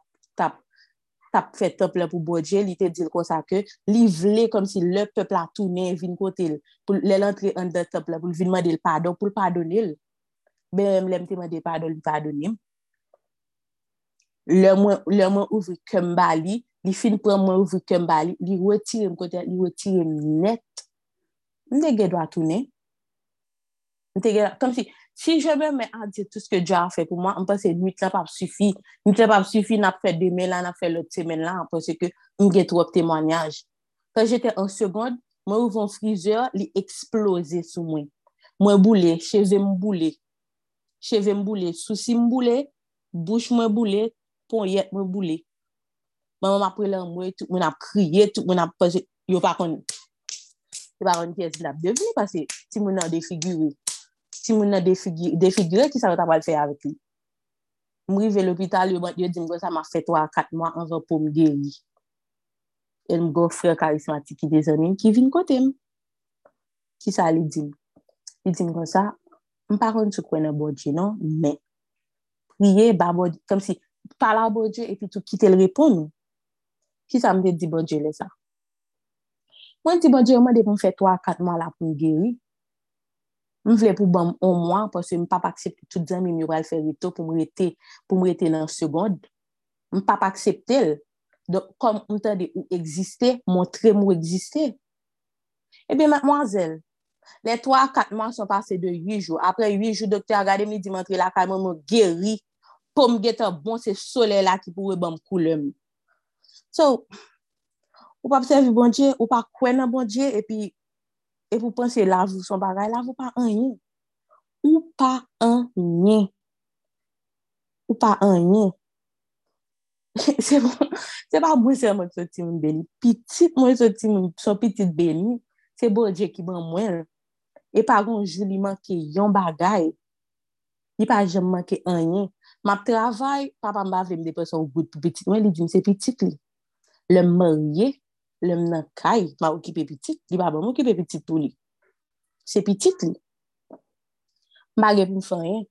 tap fè top teple pou bodje, li te dil kon sa ke, li vle kom si le pepl a toune vin kote l, pou lè lantre an de top teple pou vin mande l padon, pou l padonil. Ben mlem te mande padon, l padonim. Lè mwen, le mwen ouvri kem bali, li fin pou mwen ouvri kem li, li wotirem kote, li wotirem net. Mwen te gèdwa toune. Mwen te gèdwa, kom si, Si je me mè an di tout se ke Diyo a fè pou mwen, an pense nwit la pap sufi, nwit la pap sufi nan fè demè la, nan fè lòt semen la, an pense ke mwen get wòp temwanyaj. Kan jete an segonde, mwen ouvon frizeur li eksplose sou mwen. Mwen boule, cheve m boule, cheve m boule, souci m boule, bouche mwen boule, pon yet mwen boule. Mwen mwen apre lan mwen, tout mwen ap kriye, tout mwen ap pose, yo pa kon, yo pa kon kyes la devine, pase ti mwen nan defigure. si moun nan defigure ki sa yo tapal fè avèk li. Mri rive l'opital yo yo di mgo sa ma fè 3-4 mwa anvan pou mge geri. El mgo frè karismatik ki de zonim ki vin kote m. Ki sa li di m. Li di mgo sa, mparon sou kwen nan bodje non, men. Priye ba bodje, kom si pala bodje epi tou kite l repon nou. Ki sa mde di bodje le sa. Mwen di bodje mwen de pou m fè 3-4 mwa la pou m geri. Mwen vle pou bom an mwa, pwese mwen pap aksepte tout zan mi mi mwen fè rito pou mwen rete, rete nan segonde. Mwen pap aksepte l. Dok, kom mwen de ou egziste, montre mwen egziste. Ebe, matmoazel, le 3-4 mwa son pase de 8 jou. Apre 8 jou, doktor agade mi di montre la kame mwen geri, pou mwen geta bon se sole la ki pou we bom koulem. So, ou pa psevi bon dje, ou pa kwen nan bon dje, epi E pou panse lavou son bagay, la vou pa anyen. Ou pa anyen. Ou pa anyen. [laughs] Bon, se pa mwen se mwen soti mwen beli. Pitit mwen soti mwen, son pitit beli, se bo dje ki ban mwen. E pa gonjou li manke yon bagay. Li pa jem manke anyen. Map travay, papa mba vle mde person gout pou pitit. Mwen li di mse pitit li. Le mwenye, lem nan kay, ma okipe pitit, li baba bon okipe pitit pou li. Se pitit li. Ma gen pou fanyen.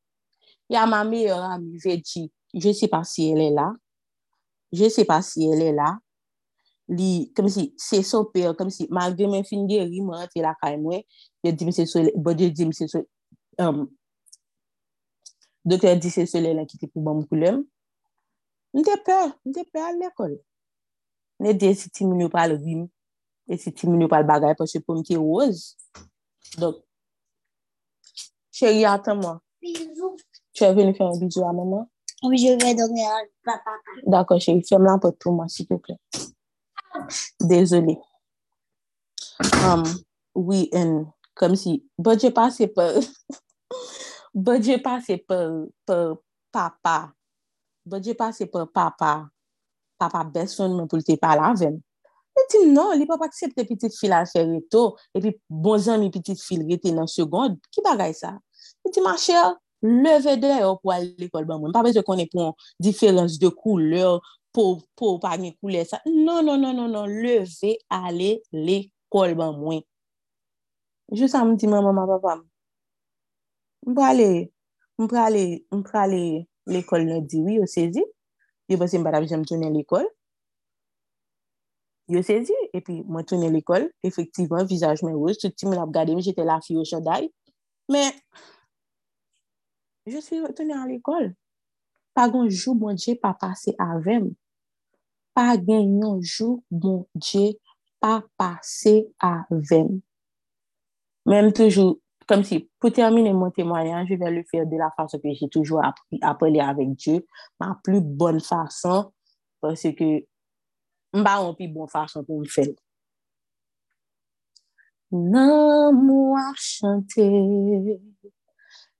Ya ma meyor ami ve di, je se pa si el e la, je se pa si el e la, li, kem si, se sope, kem si, ma gen men fin geri, mwen te la kay mwen, yo di mse sole, bo di di mse sole, um, dokter di se sole la ki te pou ban bon mkoulem, mte pe, mte pe al l'ekol. Ne de si ti moun yo pal vim. E si ti moun yo pal bagay pa se pou mwen te oz. Dok, chè yi atan mwa. Tu es venu faire un bisou à maman? Oui, je vais donner à papa. D'accord, chérie. Ferme la porte pour moi, s'il te plaît. Désolée. Um, oui, and comme si, bon, j'ai passé par, [laughs] bon, j'ai passé par, par papa. Bon, j'ai passé par papa. papa beson mwen pou lte pala avèm. Mwen ti nan, li pa pa aksepte pitit fil a fè reto, epi bon zan mi pitit fil rete nan segonde, ki bagay sa? Mwen ti ma chè, leve de yo pou al l'ekol ban mwen. Pa bezè konen pou an diferans de kouleur, pou pou pa gen kouleur sa. Non, non, non, non, non, leve ale l'ekol ban mwen. Jou sa mwen ti mwen e, mwen e, mwen papam. Mwen prale, mwen prale, mwen prale l'ekol nan diwi yo sezi. Yo basi m batavi jem tounen l'ekol. Yo se di, epi mwen tounen l'ekol, efektivman, vizaj mwen wouj, touti mwen ap gade m, jete la fiyo choday. Men, je suis tounen an l'ekol. Pa genjou bon dje pa pase avèm. Pa genjou bon dje pa pase avèm. Mèm toujou kom si pou termine mwen temoyan, je ven le fer de la fason ke jè toujou apelè avèk Dje, ma plu bon fason, pwese ke mba an pi bon fason pou m fèl. Nan mwa chante,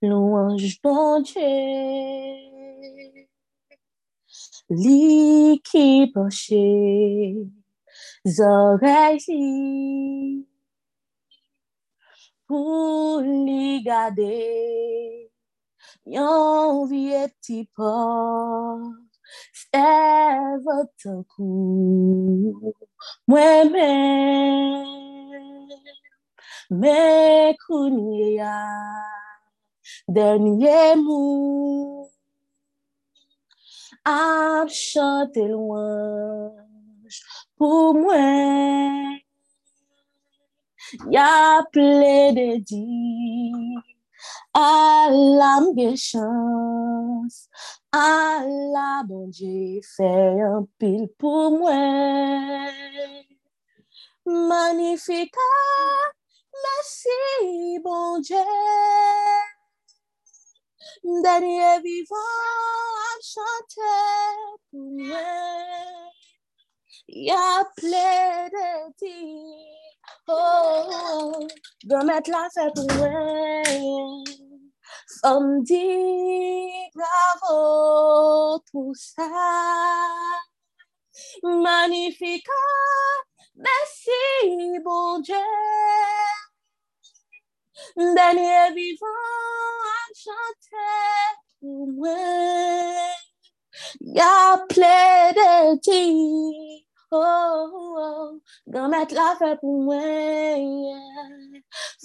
louanj bon Dje, li, pou gade yon vie ti por seve tankou mwen men men kounye ya denye mou ap chante louanj pou mwen Yaple de di à la l'ambiance, à la bon Dieu fait un pile pour moi. Magnifique, merci bon Dieu. Dernier vivant à chanter pour moi. Y a plein de dire. Oh, remettre la fête from deep bravo, tout ça. Magnifique, merci, bon Dieu. Dernier vivant à chanter pour moi. Y'a plaidé de oh, oh, oh, mettre la fête moi,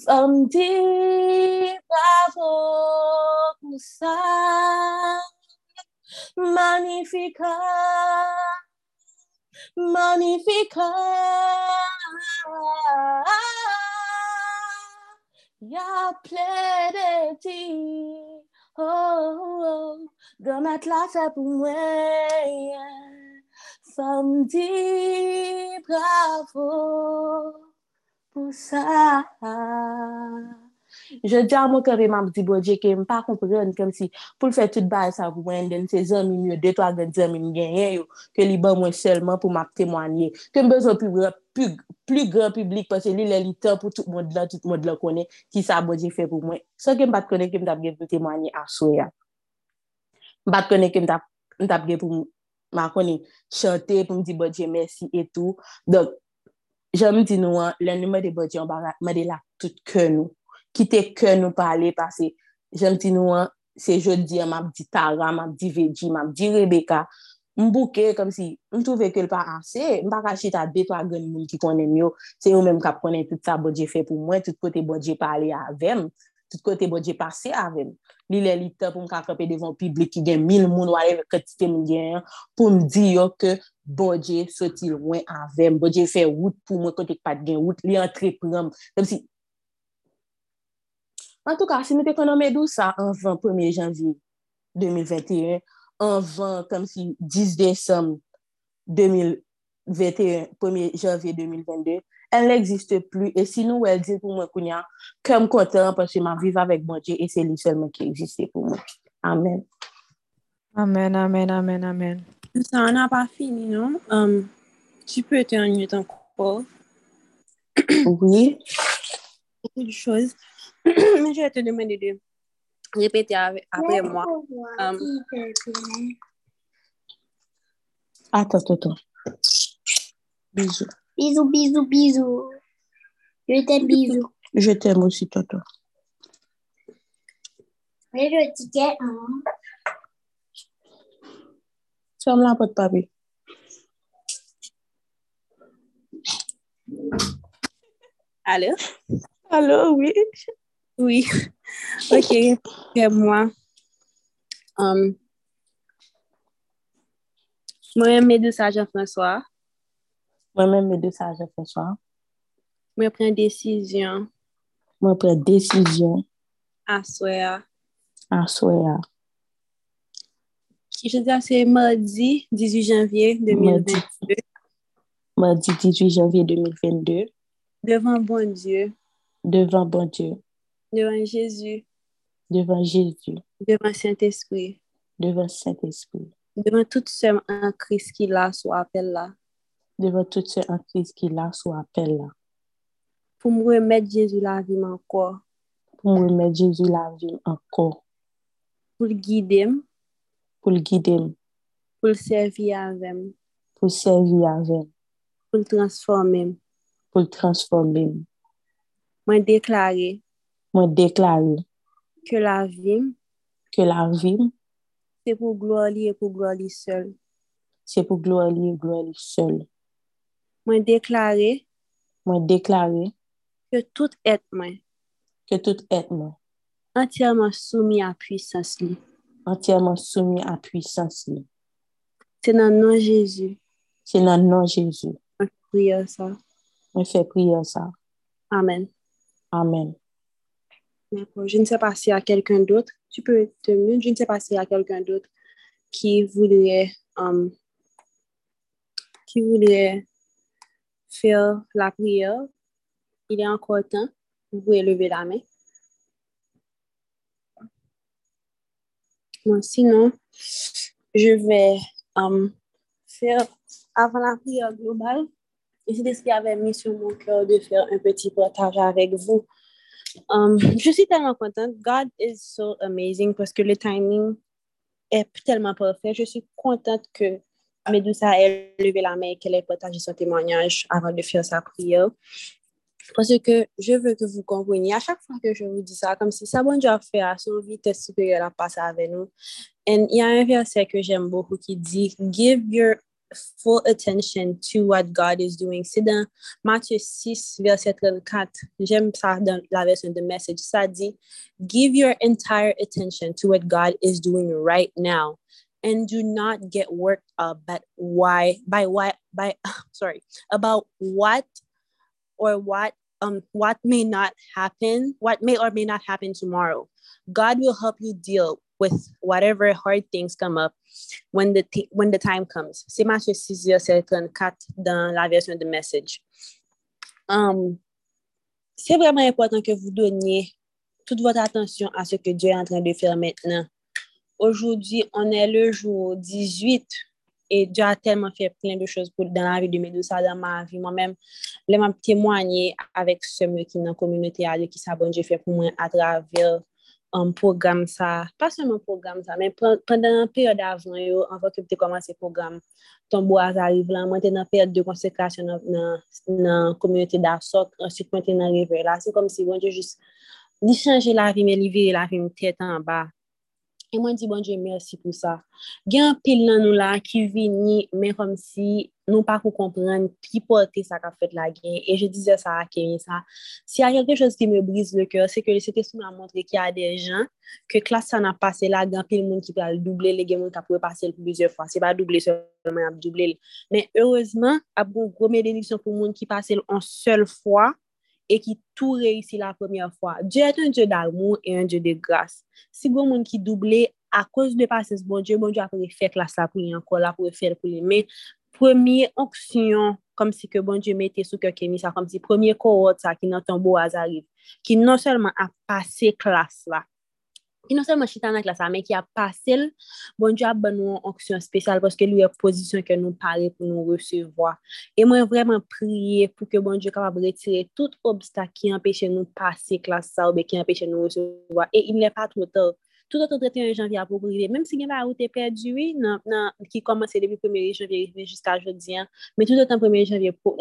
femme deep avant ça, magnifique, magnifique, y'a plein de ti. Oh, oh, gonna clap up when yeah. Samdi bravo pou sa. Je di an mou kore mam di bodje ke m pa kompren kem si pou l fè tout bay sa vwen den se zan min yo, de to a gen zan min genyen yo, ke li ban mwen selman pou map temwanyen. Ke m bezon pli gran publik pwese li lè li tan pou tout mod la, tout mod la konen ki sa bodje fè pou mwen. So kem bat konen kem tap gen pou temwanyen aswe ya. Bat konen kem m tap gen pou mwen. ma konen chante pou m di bodje mersi etou. Donk, jan m di nou an, lè nou m de bodje an barak, m de la tout kè nou. Kite kè nou pale pase, jan m di nou an, se jodi an, m ap di Tara, m ap di Veji, m ap di Rebecca, m bouke kom si, m touve ke l pa ase, m pa kache beto a gen moun ki konen yo, se yo menm kap konen tout sa bodje fe pou mwen, tout kote bodje pale avem, tout kote bo dje pase avèm. Li lè li te pou m kakrepe devon publik ki gen mil moun wale kretite m gen, pou m di yo ke bo dje soti lwen avèm, bo dje fè wout pou m kote k pat gen wout, li antre pram. Tem si, an tou ka, si m te konome dou sa, anvan 1 janvi 2021, anvan tem si 10 desem 2021, 1 janvi 2022, El n'existe plu, e si nou el di pou mwen kounya, kem konten, pwese ma vive avèk mwen je, e se li selman ki existe pou mwen. Amen. Amen, amen, amen, amen. Ça, on n'a pas fini, non? Um, tu peux te unmute encore. Oui. Beaucoup de choses. [clears throat] Mais je vais te demander de répéter avec- après moi. Um, Attends, attends, attends. Bisous. Bisous, bisous, bisous. Je t'aime, bisous. Je t'aime aussi, Toto. Mais le ticket, hein. Ferme la porte, papi. allô? Allô, oui. Oui. OK. Après moi. Um, moi, mes deux sages François. Moi-même, mes deux sages François. Moi, prends décision Moi, prends décision à soir. à soir. Je dis, c'est mardi 18 janvier 2022. Mardi 18 janvier 2022, Devant bon Dieu, devant bon Dieu, devant Jésus, devant Jésus, devant Saint-Esprit, devant Saint-Esprit, devant tout seul en Christ qui l'a soit appel là. Devant tout ceux en Christ qui là sous appel là. Pour me remettre Jésus la vie encore. Pour me remettre Jésus la vie encore, Pour le guider, pour le guider, pour le servir avec, pour le servir avec, pour le transformer. pour le transformer. Moi, déclarer Moi, déclarer que la vie, que la vie, c'est pour gloire et pour gloire seul. c'est pour gloire et gloire lui Moi, déclarer Moi, déclarer que tout être moi, que tout être moi, entièrement soumis à puissance lui. entièrement soumis à puissance. li. C'est dans le nom de Jésus. C'est dans le nom de Jésus. On prie ça. On fait prier ça. Amen. Amen. Je ne sais pas s'il y a quelqu'un d'autre. Tu peux te mute. Je ne sais pas s'il y a quelqu'un d'autre qui voudrait, um, qui voudrait faire la prière. Il est encore temps. Vous pouvez lever la main. Bon, sinon, je vais um, faire avant la prière globale. Et c'est ce qui avait mis sur mon cœur de faire un petit partage avec vous. Um, je suis tellement contente. God is so amazing parce que le timing est tellement parfait. Je suis contente que Medusa ait levé la main et qu'elle ait partagé son témoignage avant de faire sa prière. Parce que je veux que vous compreniez, à chaque fois que je vous dis ça, comme si ça bon Dieu a fait à son vitesse supérieure à passer avec nous. Et il y a un verset que j'aime beaucoup qui dit, Give your full attention to what God is doing. C'est dans Matthieu 6, verset 34. J'aime ça dans la version de message. Ça dit, Give your entire attention to what God is doing right now. And do not get worked up but why by why by [laughs] sorry about what or what um what may not happen, what may or may not happen tomorrow. God will help you deal with whatever hard things come up when the ti- when the time comes. C'est Matthieu 6, verset 34 dans la version de message. Um, c'est vraiment important que vous donniez toute votre attention à ce que Dieu est en train de faire maintenant. Aujourd'hui, on est le jour 18 et Dieu a tellement fait plein de choses pour, dans la vie de Medusa, dans ma vie. Moi-même, je m'a témoigné avec ce mieux qui est dans la communauté, qui s'est bon Dieu fait pour moi à travers un programme ça, pas seulement un programme ça, mais pendant une période avant, yo, avant que tu commences le programme, ton bois arrive là, moi, tu dans période de consécration dans la communauté d'Assok, ensuite, moi, tu dans rivière là. C'est comme si, bon Dieu, juste, ni changer la vie, mais livrer la vie tête en bas. E mwen di bon Dje mersi pou sa. Gen pil nan nou la ki vini men kom si nou pa pou kompren ki pote sa ka fet la gen. E je dize sa a Kemi sa. Si a kelke chos ki me brise le kyo, se ke se te sou mwen a montre ki a de jan, ke klas sa nan pase la gen pil moun ki pral double le gen moun ka pou e pase l pou bizye fwa. Se pa double seman ap double l. Men heurezman ap bon gome denisyon pou moun ki pase l an sel fwa. et qui tout réussit la première fois. Dieu est un Dieu d'amour et un Dieu de grâce. Si bon monde qui doublé à cause de patience, bon Dieu, bon Dieu après faire classe là pour lui encore là pour faire pour lui. Mais première onction comme si que bon Dieu mettait sous cœur Kémi ça comme si premier cohorte ça qui n'entend beau arrive, qui non seulement a passé classe là, E non selman chita nan klasa, men ki ap pasel, bon di ap ban nou an aksyon spesyal paske lou e pozisyon ke nou pare pou nou resevoa. E mwen vreman priye pou ke bon di kapab retire tout obstak ki empeshe nou pase klasa ou be ki empeshe nou resevoa. E il ne pa trop tard. tout an 31 janvye apoprive. Mem si gen va ou te perduwi nan, nan ki komanse debi 1 janvye jiska jodi an, men tout an 31 janvye pou,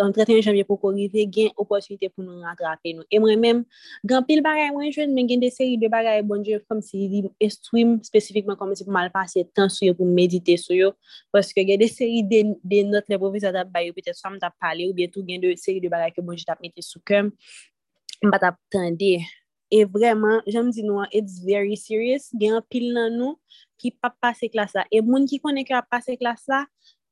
pou korive gen oposyite pou nou rattrape nou. E mwen men, gen pil bagay mwen jwen, men gen de seri de bagay bonje kom si li estwim spesifikman komanse pou malpase tan sou yo pou medite sou yo, paske gen de seri de, de not le profesa tap bayo, pete som tap pale ou bietou gen de seri de bagay ke bonje tap mette sou kem, mba tap tende E vreman, jom di nou it's very serious, gen apil nan nou ki pa pase klas la. E moun ki konen ki pa pase klas la,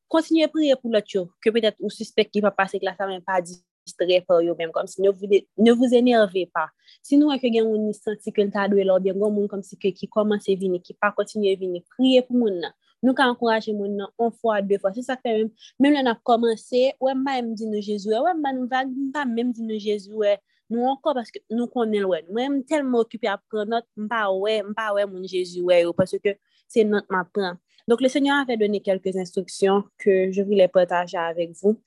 kontinye priye pou lot yo, ke petet ou suspect ki pa pase klas la, men pa distre pou yo men, kom si ne vous, enerve pa. Si nou an gen moun ni santi ke lta adwe lor, gen goun moun kom si ke ki komanse vini, ki pa kontinye vini, priye pou moun nan. Nou ka ankoraje moun nan, on fwa, dwe fwa, se sa fe mèm, mèm lè nan komanse, wè mba mèm di nou Jezou, wè mba nou va, mba mèm di nou Jezou, wè, nou anko paske nou konen wè. Nou mèm telman okupè ap pran not, mpa wè, mpa wè moun Jésus wè yo, paske se not ma pran. Donc, le Seigneur avait donné quelques instructions que je voulais partager avec vous,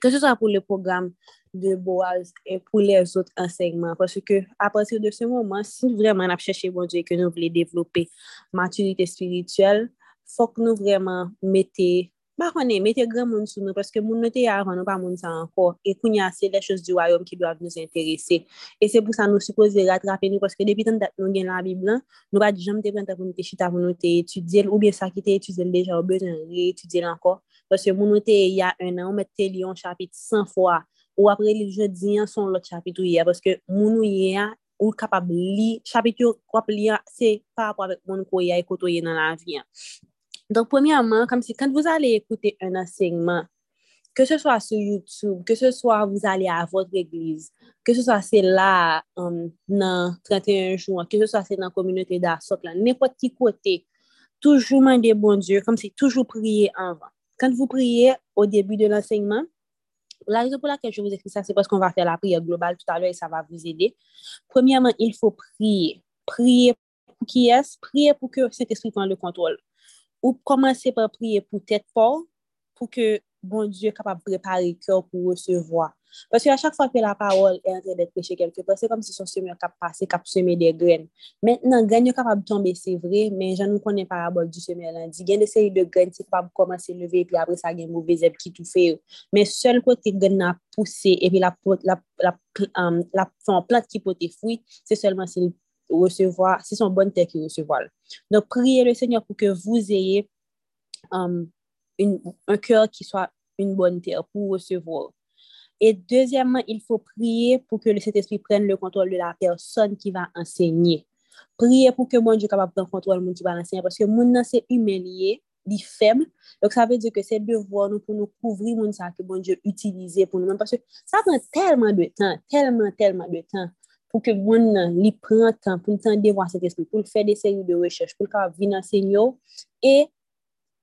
que ce soit pour le programme de Boaz et pour les autres enseignements. Parce que à partir de ce moment, si vraiment on a cherché bon Dieu que nous voulons développer maturité spirituelle, faut que nous vraiment mettez konen, mette gran moun sou nou, paske moun note te yaran nou pa moun sa anko, e kounya se le chos di wayom ki doav nou se interese. E se pou sa nou suppose ratrape nou, paske depi tan dat nou gen la Biblan, nou pa di jom te prenta pou nou te chita pou nou te etudye, ou bien sa ki te etudye deja ou bezan re-etudye anko, paske moun note ya un an, ou mette li yon chapit 100 fwa, ou apre li je diyan son lot chapit ou ya, paske moun nou ya ou kapab li, chapit yo wap li ya, se pa apwa vek moun kou ya ekoto ye nan la viyan. Donc, premièrement, comme si quand vous allez écouter un enseignement, que ce soit sur YouTube, que ce soit vous allez à votre église, que ce soit c'est là, um, dans 31 jours, que ce soit c'est dans la communauté d'Assok, n'importe qui côté, toujours demander bon Dieu, comme si toujours prier avant. Quand vous priez au début de l'enseignement, la raison pour laquelle je vous écris ça, c'est parce qu'on va faire la prière globale tout à l'heure et ça va vous aider. Premièrement, il faut prier. Prier pour qui est-ce? Prier pour que cet esprit prenne le contrôle. ou komanse pa priye pou tèt por, pou ke bon Diyo kapap prepare kyo pou resevoa. Paske a chak fwa ke la parol e antre det peche kelke, paske kom si son semyon kap pase, kap seme de gren. Mètenan, gren yo kapab tombe, se vre, men jan nou konen parabol di semyon lan di. Gen de seri de gren se kapab komanse leve, epi apre sa gen mouvez ep ki tou feyo. Men sel kote gren na pousse, epi la, la, la, la um, plant ki pote fwi, se selman se li recevoir, c'est son bonne terre qui recevoir. Donc, priez le Seigneur pour que vous ayez une, un cœur qui soit une bonne terre pour recevoir. Et deuxièmement, il faut prier pour que le Saint-Esprit prenne le contrôle de la personne qui va enseigner. Priez pour que mon Dieu capable prendre le contrôle de mon qui va enseigner parce que mon c'est humilié, il faible. Donc, ça veut dire que c'est devoir nous pour nous couvrir mon ça que mon Dieu utilise pour nous. Parce que ça prend tellement de temps, tellement, tellement de temps. pou ke moun nan li pran tan pou tan devwa set espri, pou l fè de seri de rechèche, pou l ka vi nan senyo, e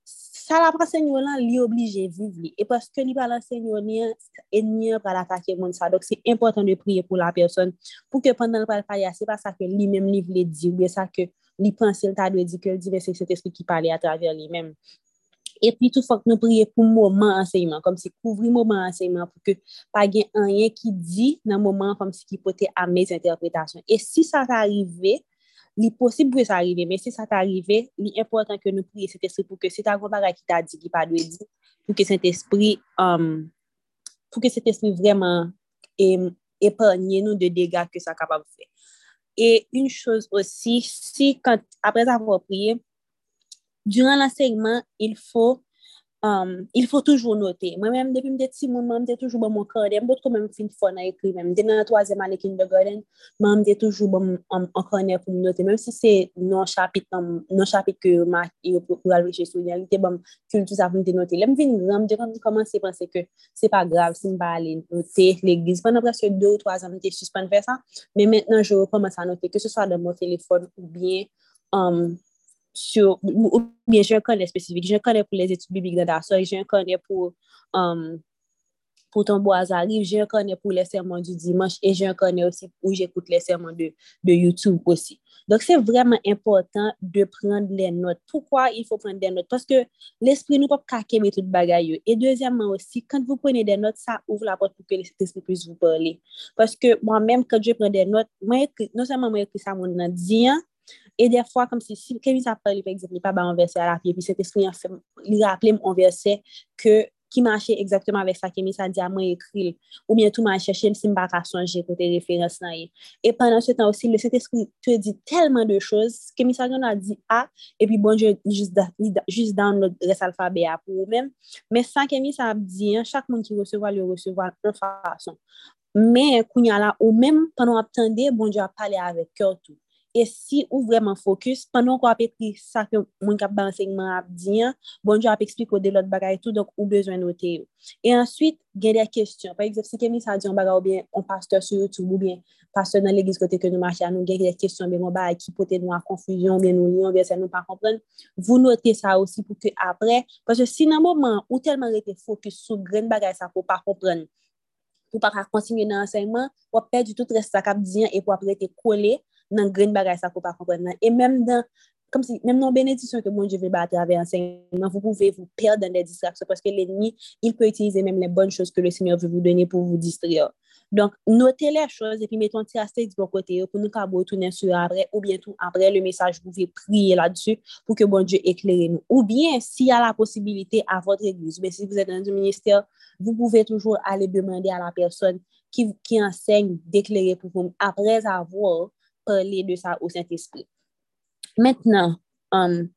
sa la pran senyo lan li oblije viv li, e paske li palan senyo niyan, enyen pral atake moun sa, dok se important de priye pou la person, pou ke pandan pral faya, se pa sa ke li mem li vle di, ou be sa ke li pran pansil ta dwe di, ke l di ve se set espri ki pale a traver li mem, E pi tout fòk nou priye pou mouman anseyman, kom si kouvri mouman anseyman pou ke pa gen anyen ki di nan mouman kom si ki pote amez interpretasyon. E si sa ta arrive, li posib pou sa arrive, men si sa ta arrive, li important ke nou priye se te se pou ke se ta gwa baga ki ta di ki pa dwe di, pou ke se te spri, um, pou ke se te spri vreman epanyen nou de dega ke sa kapab fè. E un chos osi, si apres avon priye, duran l'ensegnman, il fò Um, il fò toujou note. Mwen mèm depi mde ti moun, mwen mde toujou bon moun korde. Mbout kon mèm fin fò nan ekri mèm. Den nan 3è man ekin de gòden, mwen mde toujou bon um, moun korde pou m note. Mèm si se non chapit, um, non chapit ke mak yo pou alweche sou, yon lite bon kultou sa pou m de note. Lèm vin gram, mde kon koman se pense ke se pa grav si m ba ale note l'eglise. Mwen apre se 2 ou 3 an mte suspende fè sa, mè mètenan jò koman sa note, ke se so a de mò telefon ou bien... Um, sur, ou bien j'ai un connais spécifique, un connais pour les études bibliques soirée, j'ai un connais pour, um, pour ton bois arrive, un carnet pour les sermons du dimanche et un carnet aussi où j'écoute les sermons de, de YouTube aussi. Donc, c'est vraiment important de prendre les notes. Pourquoi il faut prendre des notes? Parce que l'esprit nous peut pas mais tout bagaille. Et deuxièmement aussi, quand vous prenez des notes, ça ouvre la porte pour que l'esprit puisse vous parler. Parce que moi-même, quand je prends des notes, moi, non seulement moi, écris ça, mon dit, E defwa, kom si, si Kevin sa pali, pe ekseple, pa ba an verse a la pi, pi se te sou yon fèm, li raple m an verse ke ki manche eksektman vek sa Kevin sa di a mwen ekril, ou mwen tou man chèche m si m baka sonje kote referans nan yon. E panan se tan osi, le se te sou te di telman de chòz, Kevin sa yon a di a, e pi bon, jist dan le res alfabe a pou ou men. Men san Kevin sa ap di, chak moun ki resevo, li resevo an fason. Men, koun ya la ou men, panan ap tende, bon, di a pale avek kèr tou. E si ou vreman fokus, panon kwa ap ekri sa ke moun kap ba ansegman ap diyan, bonjou ap eksplik ou de lot bagay tout, donk ou bezwen note yo. E answit, gen der kestyon. Par exemple, se kemi sa diyon bagay ou bien, on pasteur sur YouTube ou bien, pasteur nan l'eglis kote ke nou mache an, nou gen der kestyon, ben moun ba ekipote nou an konfuzyon, ben nou liyon, ben se nou pa kompren, vou note sa osi pou ke apre, parce si nan mouman ou telman rete fokus sou gren bagay sa pou pa kompren, pou pa ka kontinye nan ansegman, wap perdi tout res sa kap diyan e pou apre te kole, nan gren bagay sa ko pa kompren nan. E menm nan, kom si, menm nan benedisyon ke moun je vil ba atrave ensegnman, vous pouvez vous perdre dans les distractions parce que l'ennemi, il peut utiliser même les bonnes choses que le Seigneur veut vous donner pour vous distraire. Donc, notez les choses et puis mettons un assez du bon côté pour nous qu'on retourne sur après ou bien tout après le message, vous pouvez prier là-dessus pour que bon Dieu éclaire nous. Ou bien, s'il y a la possibilité à votre église, mais si vous êtes dans un ministère, vous pouvez toujours aller demander à la personne qui, qui enseigne d'éclairer pour vous après avoir parler de ça au Saint-Esprit. Maintenant, um,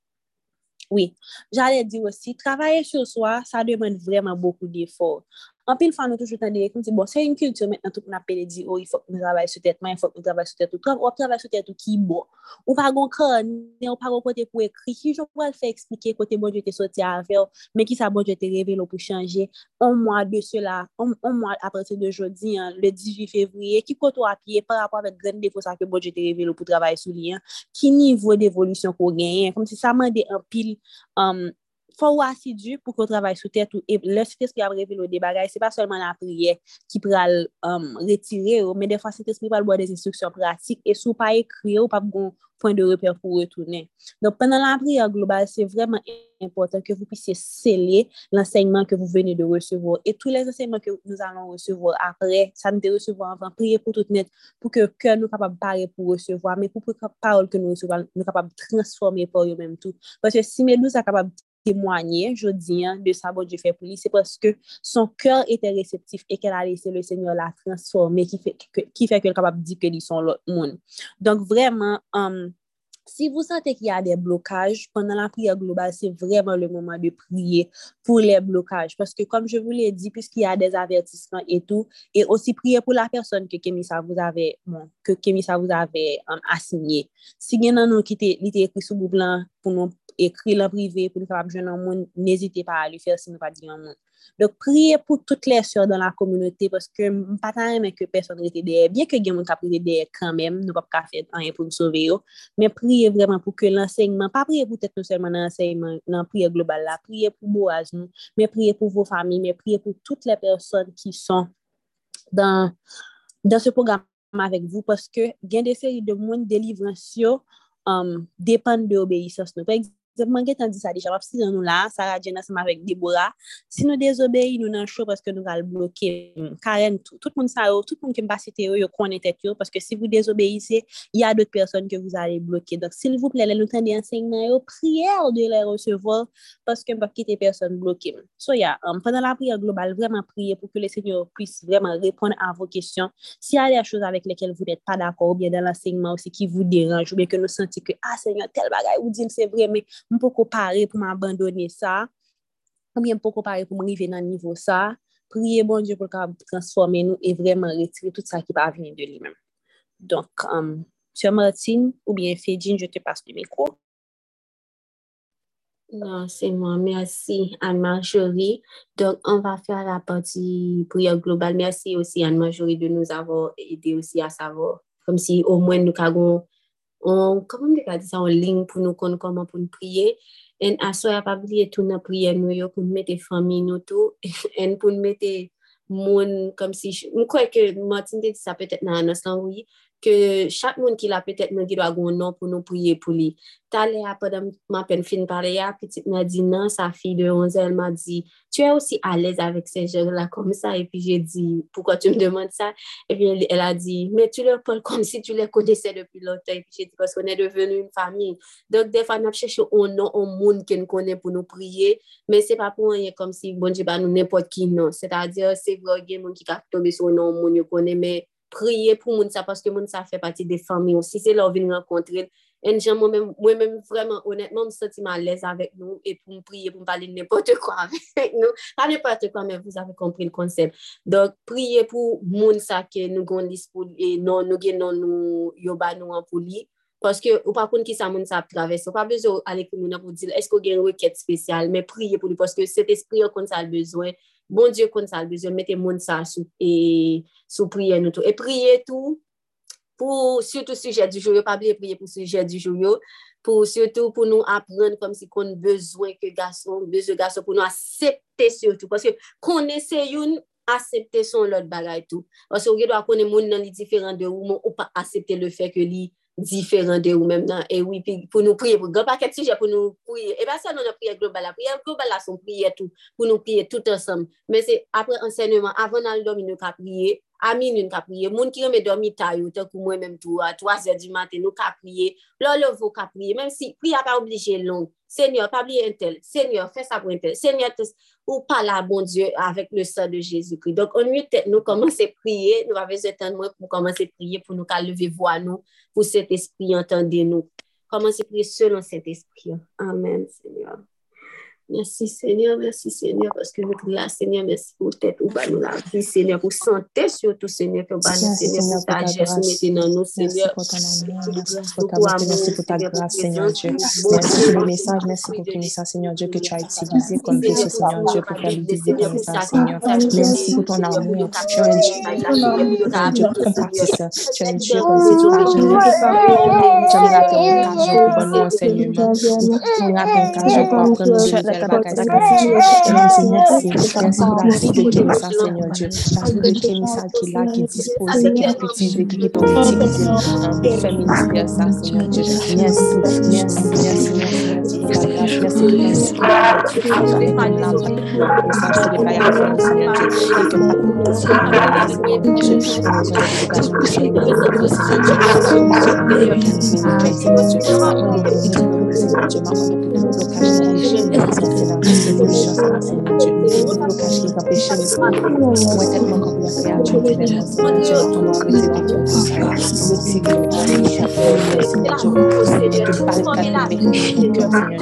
oui, j'allais dire aussi, travailler sur soi, ça demande vraiment beaucoup d'efforts. An pil fan nou toujou tan direk, nou ti bon, se yon kultur men nan tout moun apel di, oh, yon fok moun travay sou tètman, yon fok moun travay sou tètou, ou ap travay sou tètou ki bon. Ou pa gon kran, ou pa gon kote pou ekri, ki joun pou al fè eksplike kote bon jote soti avèl, men ki sa bon jote revel ou pou chanje, an mwa de sè la, an mwa apre se de jodi, an, le 18 fevriye, ki koto apye, par apwa vek gren defo sa ke bon jote revel ou pou travay sou li, an, ki nivou d'evolusyon ko genyen, kom si sa man de an pil, an, um, fò wasidu pou kon travay sou tèt ou lè sou tespri ap revil ou de bagay, se pa solman la priye ki pral um, retire ou, men defa se tespri pral bo des instruksyon pratik, e sou pa ekri ou pa bon point de repèr pou retounen. Don, penan la priye global, se vreman important ke vous puissiez sceller l'enseignement que vous venez de recevoir. Et tous les enseignements que nous allons recevoir après, ça nous de recevoir avant, priez pour tout net, pour que cœur nous capable parler pour recevoir, mais pour que parole que nous recevons, nous capable transformer par eux-mêmes tout. Parce que si mes nous sommes capables témoigner, je dis, hein, de sa bonne Dieu fait pour lui, c'est parce que son cœur était réceptif et qu'elle a laissé le Seigneur la transformer, qui fait qu'elle qui fait que est capable de dire qu'ils sont l'autre monde. Donc, vraiment, um, si vous sentez qu'il y a des blocages, pendant la prière globale, c'est vraiment le moment de prier pour les blocages. Parce que, comme je vous l'ai dit, puisqu'il y a des avertissements et tout, et aussi prier pour la personne que Kemisa vous avait, bon, que Kemisa vous avait um, assignée. Si vous avez quitté l'été écrit sous blanc pour nous ekri la prive pou nou kapab joun an moun, n'ezite pa a li fer si nou pa di an moun. Dok priye pou tout les sèr dan la kominote paske mpata an men ke person rete deye. Bien ke gen moun ka prive deye kanmem, nou pap ka fè an yon pou nou sove yo, men priye vreman pou ke l'enseyman, pa priye pou tèt nou selman nan enseyman, nan priye global la, priye pou boaz nou, men priye pou vò fami, men priye pou tout le person ki son dan, dan se program avèk vou paske gen de seri de moun delivransyo um, depan de obeysans nou. Pek, Zep man gen tan di sa deja, wap si jan nou la, Sarah Jen asama vek Debora, si nou dezobeyi nou nan chou paske nou val bloke, mm, karen tout, tout moun sa yo, tout moun ki mba site yo, yo konen tet yo, paske si vou dezobeyi se, ya dot person ke vous ale bloke. Donk sil voup lè lè nou tan de ensegnman yo, prier de lè recevor, paske mba kite person bloke. So ya, um, pendant la prier global, vreman prier pou ke le seigneur puisse vreman repon an vos kesyon, si ya lè a chouz avèk lèkel vous nèt pa d'akor, ou bien dan l'ensegnman ou se ki vous deranj, ou bien ke nou senti ke, ah seigneur, tel bagay ou din se vre, mais, m pou ko pare pou m abandone sa, m pou ko pare pou m rive nan nivou sa, priye bon Diyo pou ka transforme nou e vreman retire tout sa ki pa avine de li men. Donk, um, Sè Martine ou bien Fedjine, je te passe le mikro. Non, c'est moi. Merci Anne-Marjorie. Donc, on va faire la partie prière globale. Merci aussi Anne-Marjorie de nous avoir aidé aussi à savoir, comme si au moins nous avons on, koman de ka di sa, on ling pou nou kon koman pou nou priye, en aso ya pa priye tou nan priye nou yo pou nou mette fami nou tou, [laughs] en pou nou mette moun kom si, mwen kwe ke Martin te di sa petet nan anos lan wou yi, ke chak moun ki la petet nou ki do a goun nan pou nou priye pou li. Tale a padan ma pen fin pale ya, petit ma di nan, sa fi de 11 el ma di, tu e osi alez avek se jen la kom sa, epi je di, poukwa tu m demande sa, epi el, el a di, me tu le pon kom si tu le kodese depi lontan, epi je di, pos konen devenu yon fami. Dok defa nap chèche ou nan, ou moun ken konen pou nou priye, men se pa pou an anye kom si bonje ba nou nepot ki nan, se ta di, se vro gen moun ki kak tobe sou nan moun yo konen, men priye pou moun sa, paske moun sa fe pati de fami, ou si se lò vin renkontre, en jan mwen mèm vreman, honetman, mwen senti mal lez avèk nou, e pou m priye, pou m pale nèpote kwa avèk nou, pa nèpote kwa, men vous avè kompri l konsep. Dok, priye pou moun sa ke nou gondis pou, e non nou gen non nou yoba nou an pou li, paske ou pa koun ki sa moun sa ap traves, ou pa bezo alèk moun an pou dil, esko gen wèket spesyal, men priye pou li, paske set espri yo kon sa al bezwen, Bon Diyo kon sa bezyon, mette moun sa sou, e, sou priye nou tou. E priye tou, pou, surtout suje du jou yo, pa bliye priye pou suje du jou yo, pou, surtout pou nou apren kom si kon bezwen ke gason, bezwen gason pou nou asepte surtout. Paske kon ese yon, asepte son lot bagay tou. Paske ou ge do akone moun nan li diferan de ou, moun ou pa asepte le fe ke li diferan de ou mèm nan, e wè, oui, pou nou priye, pou gwa paket suje, pou nou priye, e ba sa nou nan priye global la, priye global la son priye tout, pou nou priye tout ansam, men se apre ensegnman, avan nan lom, nou ka priye, amin nou ka priye. Moun ki yon me domi tayo, te kou mwen menm tou, a 3 zè di maten nou ka priye. Lò vò ka priye, menm si priye a pa oblije long. Senyor, pa bliye entel. Senyor, fè sa pou entel. Senyor, ou pala bon Diyo avèk le sa de Jésus-Christ. Donk, on yon tè nou komanse priye, nou avè zè tan mwen pou komanse priye pou nou ka leve vwa nou, pou set espri entende nou. Komanse priye selon set espri. Amen, Senyor. Merci Seigneur, merci Seigneur, parce que nous prions, Seigneur, merci pour tête ou bah nous la Seigneur, pour santé surtout, Seigneur, bah nous, Seigneur, ta nous, Seigneur. Merci pour ta bonté, merci pour ta grâce, Seigneur Dieu. Merci pour le message, merci pour ton message, Seigneur Dieu, que tu as utilisé comme péché, Seigneur Dieu, pour faire ton message, Seigneur. Merci pour ton amour. Tu es un Dieu, un Dieu compatissant. Tu es un Dieu comme si tu as. Tu raté une occasion pour bon enseignement. Tu as raté une occasion pour apprendre de Merci, merci, Merci, merci. Merci pour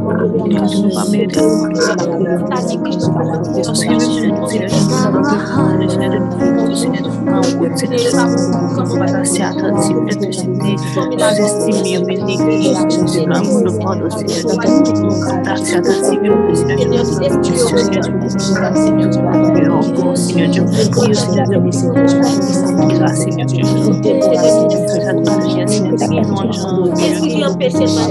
Senhor, perceba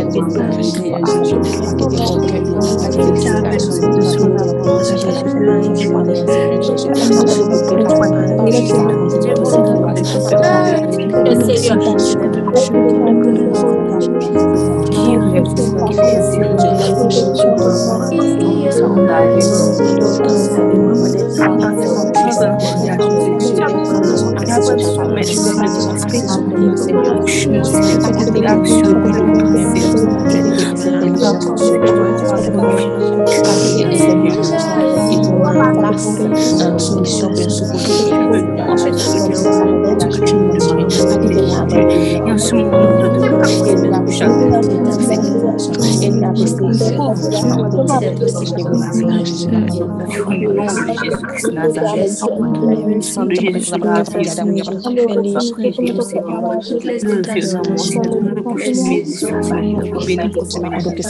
我却已经下辈子的错。Dieu. Et la de Dieu, que tu que nous Dieu, que nous Seigneur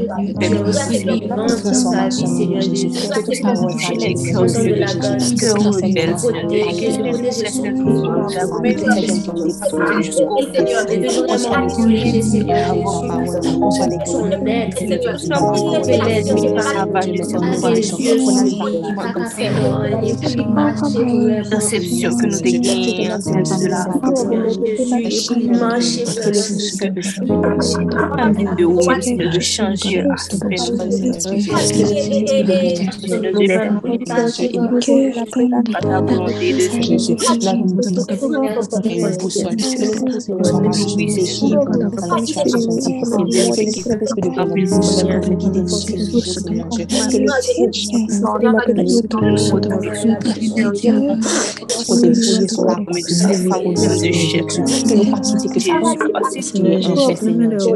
perdre place dans la vie, Seigneur nous de que Jésus, que que Dieu, tu as des projets de de cœur, la la de de de les. Seigneur Dieu, que nous Dieu, que nous Seigneur Dieu, Seigneur Dieu, encore, Seigneur Dieu a fait le Dieu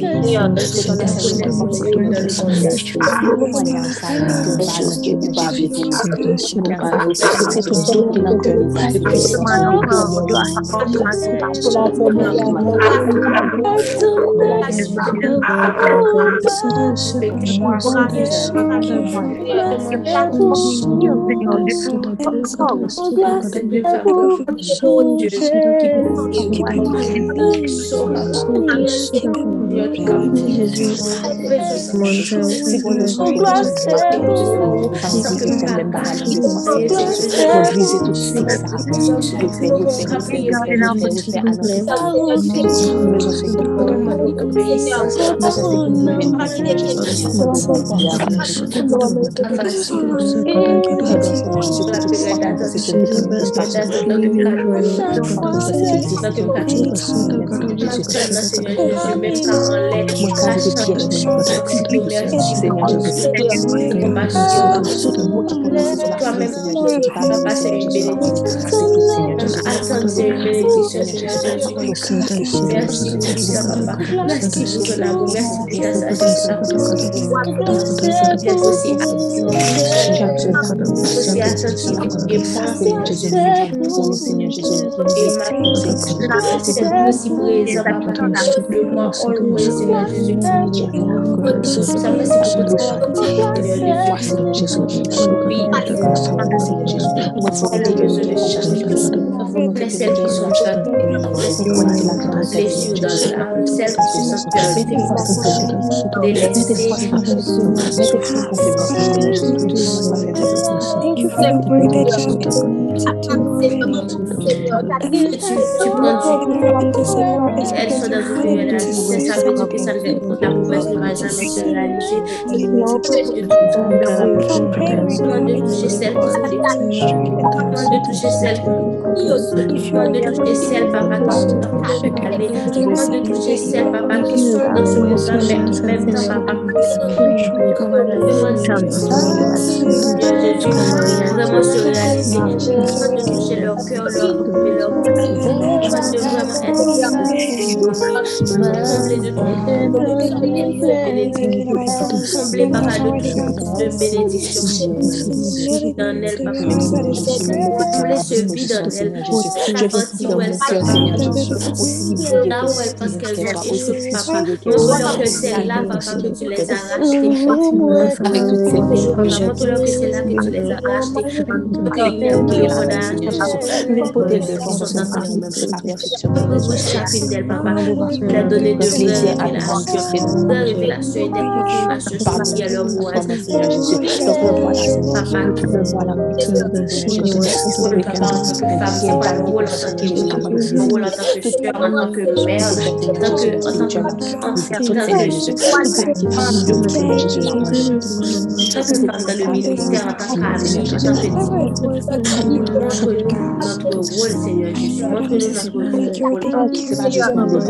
Señor, precious gift of our Seigneur, de Jésus la de haut, de changer Merci pour ton amour, merci pour ta sagesse, Quelle aussi action, aussi attention et pensée, Seigneur Jésus, et ma c'est aussi présent, papa, le moi, always, Seigneur Jésus. Ça me c'est pour toi, Seigneur Whatsoever Mais celles qui sont cieux, dans l'âme, celles qui tu prends du elles sont dans une réalisation, ça veut dire que ça ne fait la promesse ne va jamais se réaliser. Demande de toucher celle qui se Demande de toucher celle qui Demande de toucher celle, papa, qui sont dans Demande de toucher celle, papa, qui sont dans ce monde, même temps, papa, vraiment se réaliser. De toucher leur cœur, leur leur cœur. Demande de vraiment être comblé papa de bénédiction dans elle, papa. Laisse vide en elle. La partie où elle se là où elle pense qu'elles ont échoué, papa. Montre-leur que c'est là, papa, que tu les as rachetés. Avec toutes ces choses, montre-leur que c'est là que tu les as rachetés. Chacune d'elles, papa, tu as donné de vraies révélations, vraies révélations et des confirmations qui est leur voix. Papa, rôle en tant qu'épouse, le rôle en tant que soeur, en tant que mère, en tant que, en tant dans le ministère, en tant qu'amie, en tant que montre-nous notre rôle, Seigneur Jésus. Montre-nous notre rôle.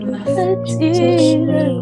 Thank you.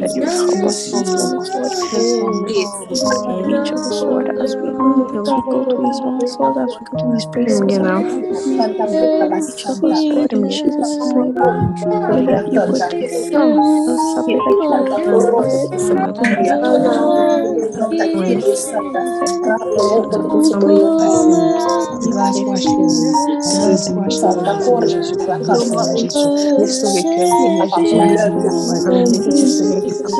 Maybe forces on God. May reach we go to His house, we go to His place, We love you with this. Thank you.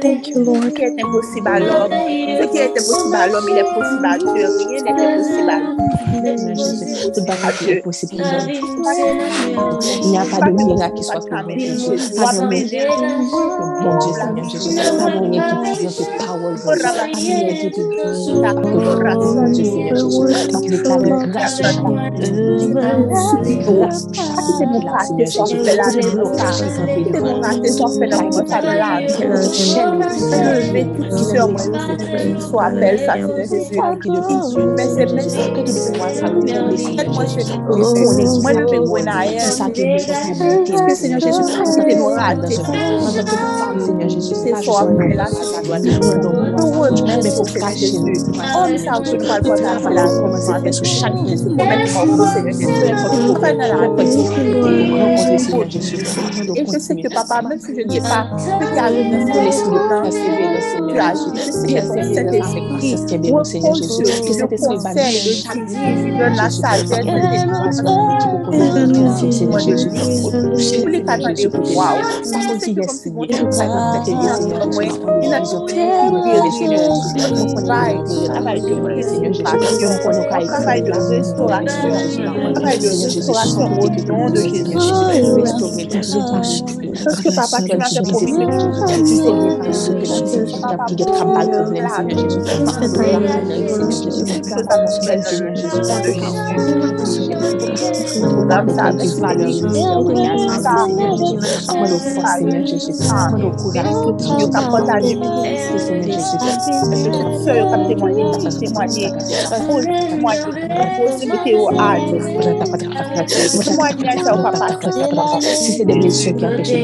Thank you, Lord. Ce qui est impossible à l'homme, ce qui est impossible à l'homme, il est possible à Dieu. Rien n'est impossible à l'homme. Tout bagage est possible. Il n'y a pas de miracle qui soit permis. Pas Dieu, Seigneur Jésus, pas de rien qui puisse Mon mon mon mon. Blocage. Levé tout sur moi. Soit ça. Mais c'est même que moi, je Moi, je que Seigneur Jésus, c'est. Seigneur Jésus, soit là, remercions pour Seigneur Jésus. Oh, mais ça, je ne parle pas que ajuda, Senhor. Que ajuda, recebida essa que é mesmo, Senhor Que Santo Espírito vai. Que ele faz Senhor Jesus. Publicar para o Eu saio da TV, Senhor. Senhor Jesus. Parce que papa, tu m'as fait promis que Si c'est des blessures qui empêchent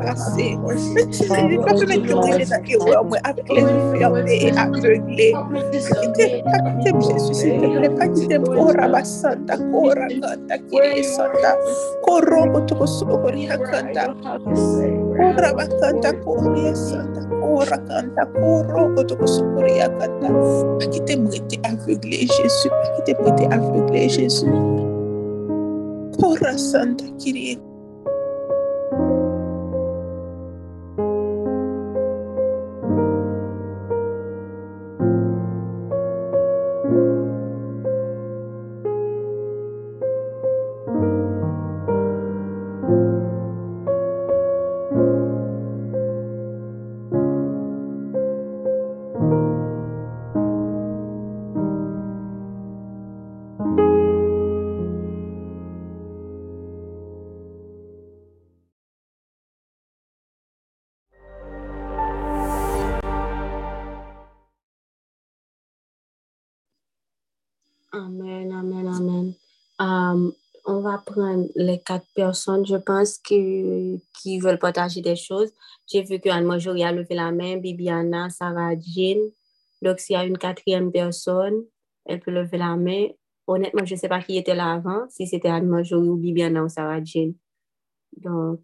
passé. Pas permettre que Jésus, Jésus, on va prendre les quatre personnes, je pense, qui, qui veulent partager des choses. J'ai vu qu'Anne-Marjorie a levé la main, Bibiana, Sarah, Jean. Donc, s'il y a une quatrième personne, elle peut lever la main. Honnêtement, je ne sais pas qui était là avant, si c'était Anne-Marjorie ou Bibiana ou Sarah, Jean. Donc,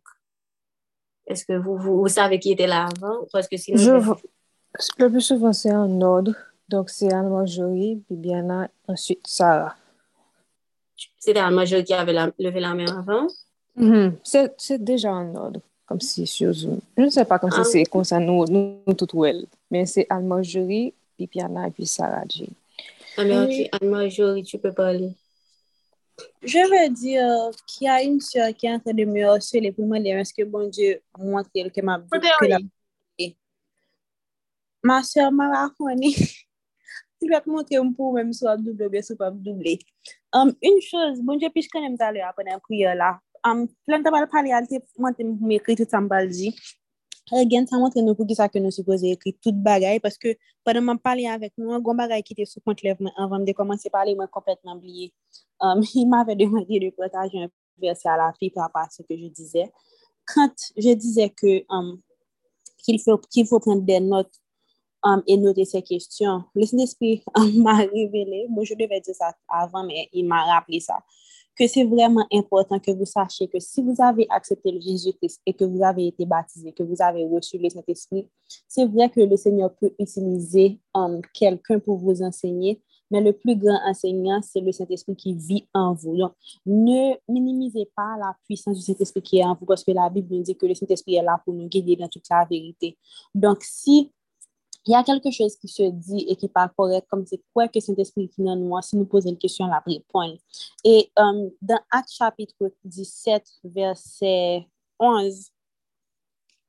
est-ce que vous, vous, vous savez qui était là avant? Parce que sinon, Je Le plus souvent, c'est en ordre. Donc, c'est Anne-Marjorie, Bibiana, ensuite Sarah. c'était la majorité qui avait la, levé la main avant. Mm -hmm. C'est déjà en ordre, comme si sur Zoom. Je ne sais pas comme ah. si c'est comme ça, nous, nous, nous tout well. Mais c'est Anne-Marjorie, puis et puis Sarah J. Anne-Marjorie, ah, tu peux parler. Je veux dire qu'il y a une soeur qui est en train de me harceler pour me dire est-ce que bon Dieu montre que m'a que la... Ma soeur m'a raconté. ti vet montre m pou mèm sou ap double be sou pa m double. Um, un chos, bonje pish konen m talè ap anan priyo la, um, plan tabal pali al te montre m pou m ekri tout an bal di, gen sa montre nou pou ki sa ke nou suppose ekri tout bagay, paske padan m pali avèk nou, an gom bagay ki te sou kont levman, anvan m de komanse pali m an kompletman bliye. Um, y m avè demandye de potaje un verse a la fi pa pa se ke je dizè. Kant je dizè ke um, ki l fò pren de not um, et noter ces questions, le Saint-Esprit [laughs] um, m'a révélé, bon, je devais dire ça avant, mais il m'a rappelé ça, que c'est vraiment important que vous sachiez que si vous avez accepté le Jésus-Christ et que vous avez été baptisé, que vous avez reçu le Saint-Esprit, c'est vrai que le Seigneur peut utiliser um, quelqu'un pour vous enseigner, mais le plus grand enseignant, c'est le Saint-Esprit qui vit en vous. Donc, ne minimisez pas la puissance du Saint-Esprit qui est en vous, parce que la Bible nous dit que le Saint-Esprit est là pour nous guider dans toute la vérité. Donc, si il y a quelque chose qui se dit et qui n'est pas correct, comme c'est quoi que Saint-Esprit qui nous, si nous posons une question, la répondre. Et um, dans Actes chapitre 17, verset 11,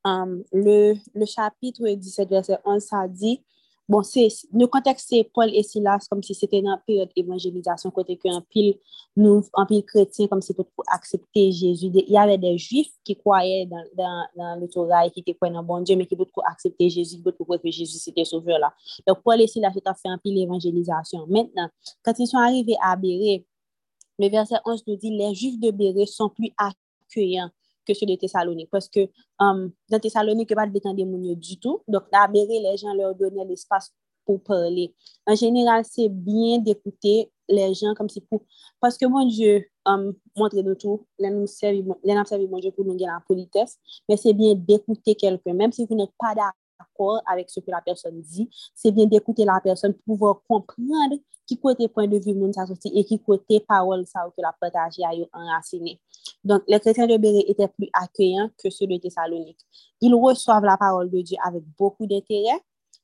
um, le, le chapitre 17, verset 11, ça dit, bon, le contexte, c'est Paul et Silas, comme si c'était dans la période d'évangélisation, côté qu'un pile, nous, un pile chrétien, comme si pour, pour accepter Jésus. Il y avait des juifs qui croyaient dans, le et qui étaient croyants dans bon Dieu, mais qui pour accepter Jésus, pour croire que Jésus c'était sauveur là. Donc, Paul et Silas, ils ont fait un pile d'évangélisation. Maintenant, quand ils sont arrivés à Béré, le verset 11 nous dit, les juifs de Béré sont plus accueillants ke sou de Tesalonik. Paske um, nan Tesalonik, yo pat betande moun yo du tout. Dok nan Ameri, le jan lor donè l'espace pou parle. An general, se bien dekoute le jan kom si pou. Paske moun dieu um, montre nou tou, lè nan observi moun dieu pou nou gen la politesse, men se bien dekoute kelke. Mem si pou nou pa da d'accord avec ce que la personne dit. C'est bien d'écouter la personne pour pouvoir comprendre qui côté point de vue moun sa sorti et qui côté parole ça que la partager a enraciné. Donc, les chrétiens de Béret étaient plus accueillants que ceux de Thessalonique. Ils reçoivent la parole de Dieu avec beaucoup d'intérêt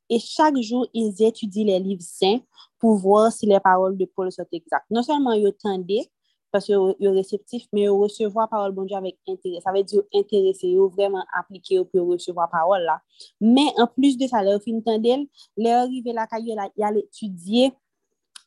et chaque jour, ils étudient les livres saints pour voir si les paroles de Paul sont exactes. Non seulement ils tendaient, parce qu'ils sont réceptifs, mais ils recevoir la parole de Dieu avec intérêt. Ça veut dire intéressés, ils vraiment appliqués pour recevoir la parole là. Mais en plus de ça, leur fin tendel, leur arrivé là, il y a étudier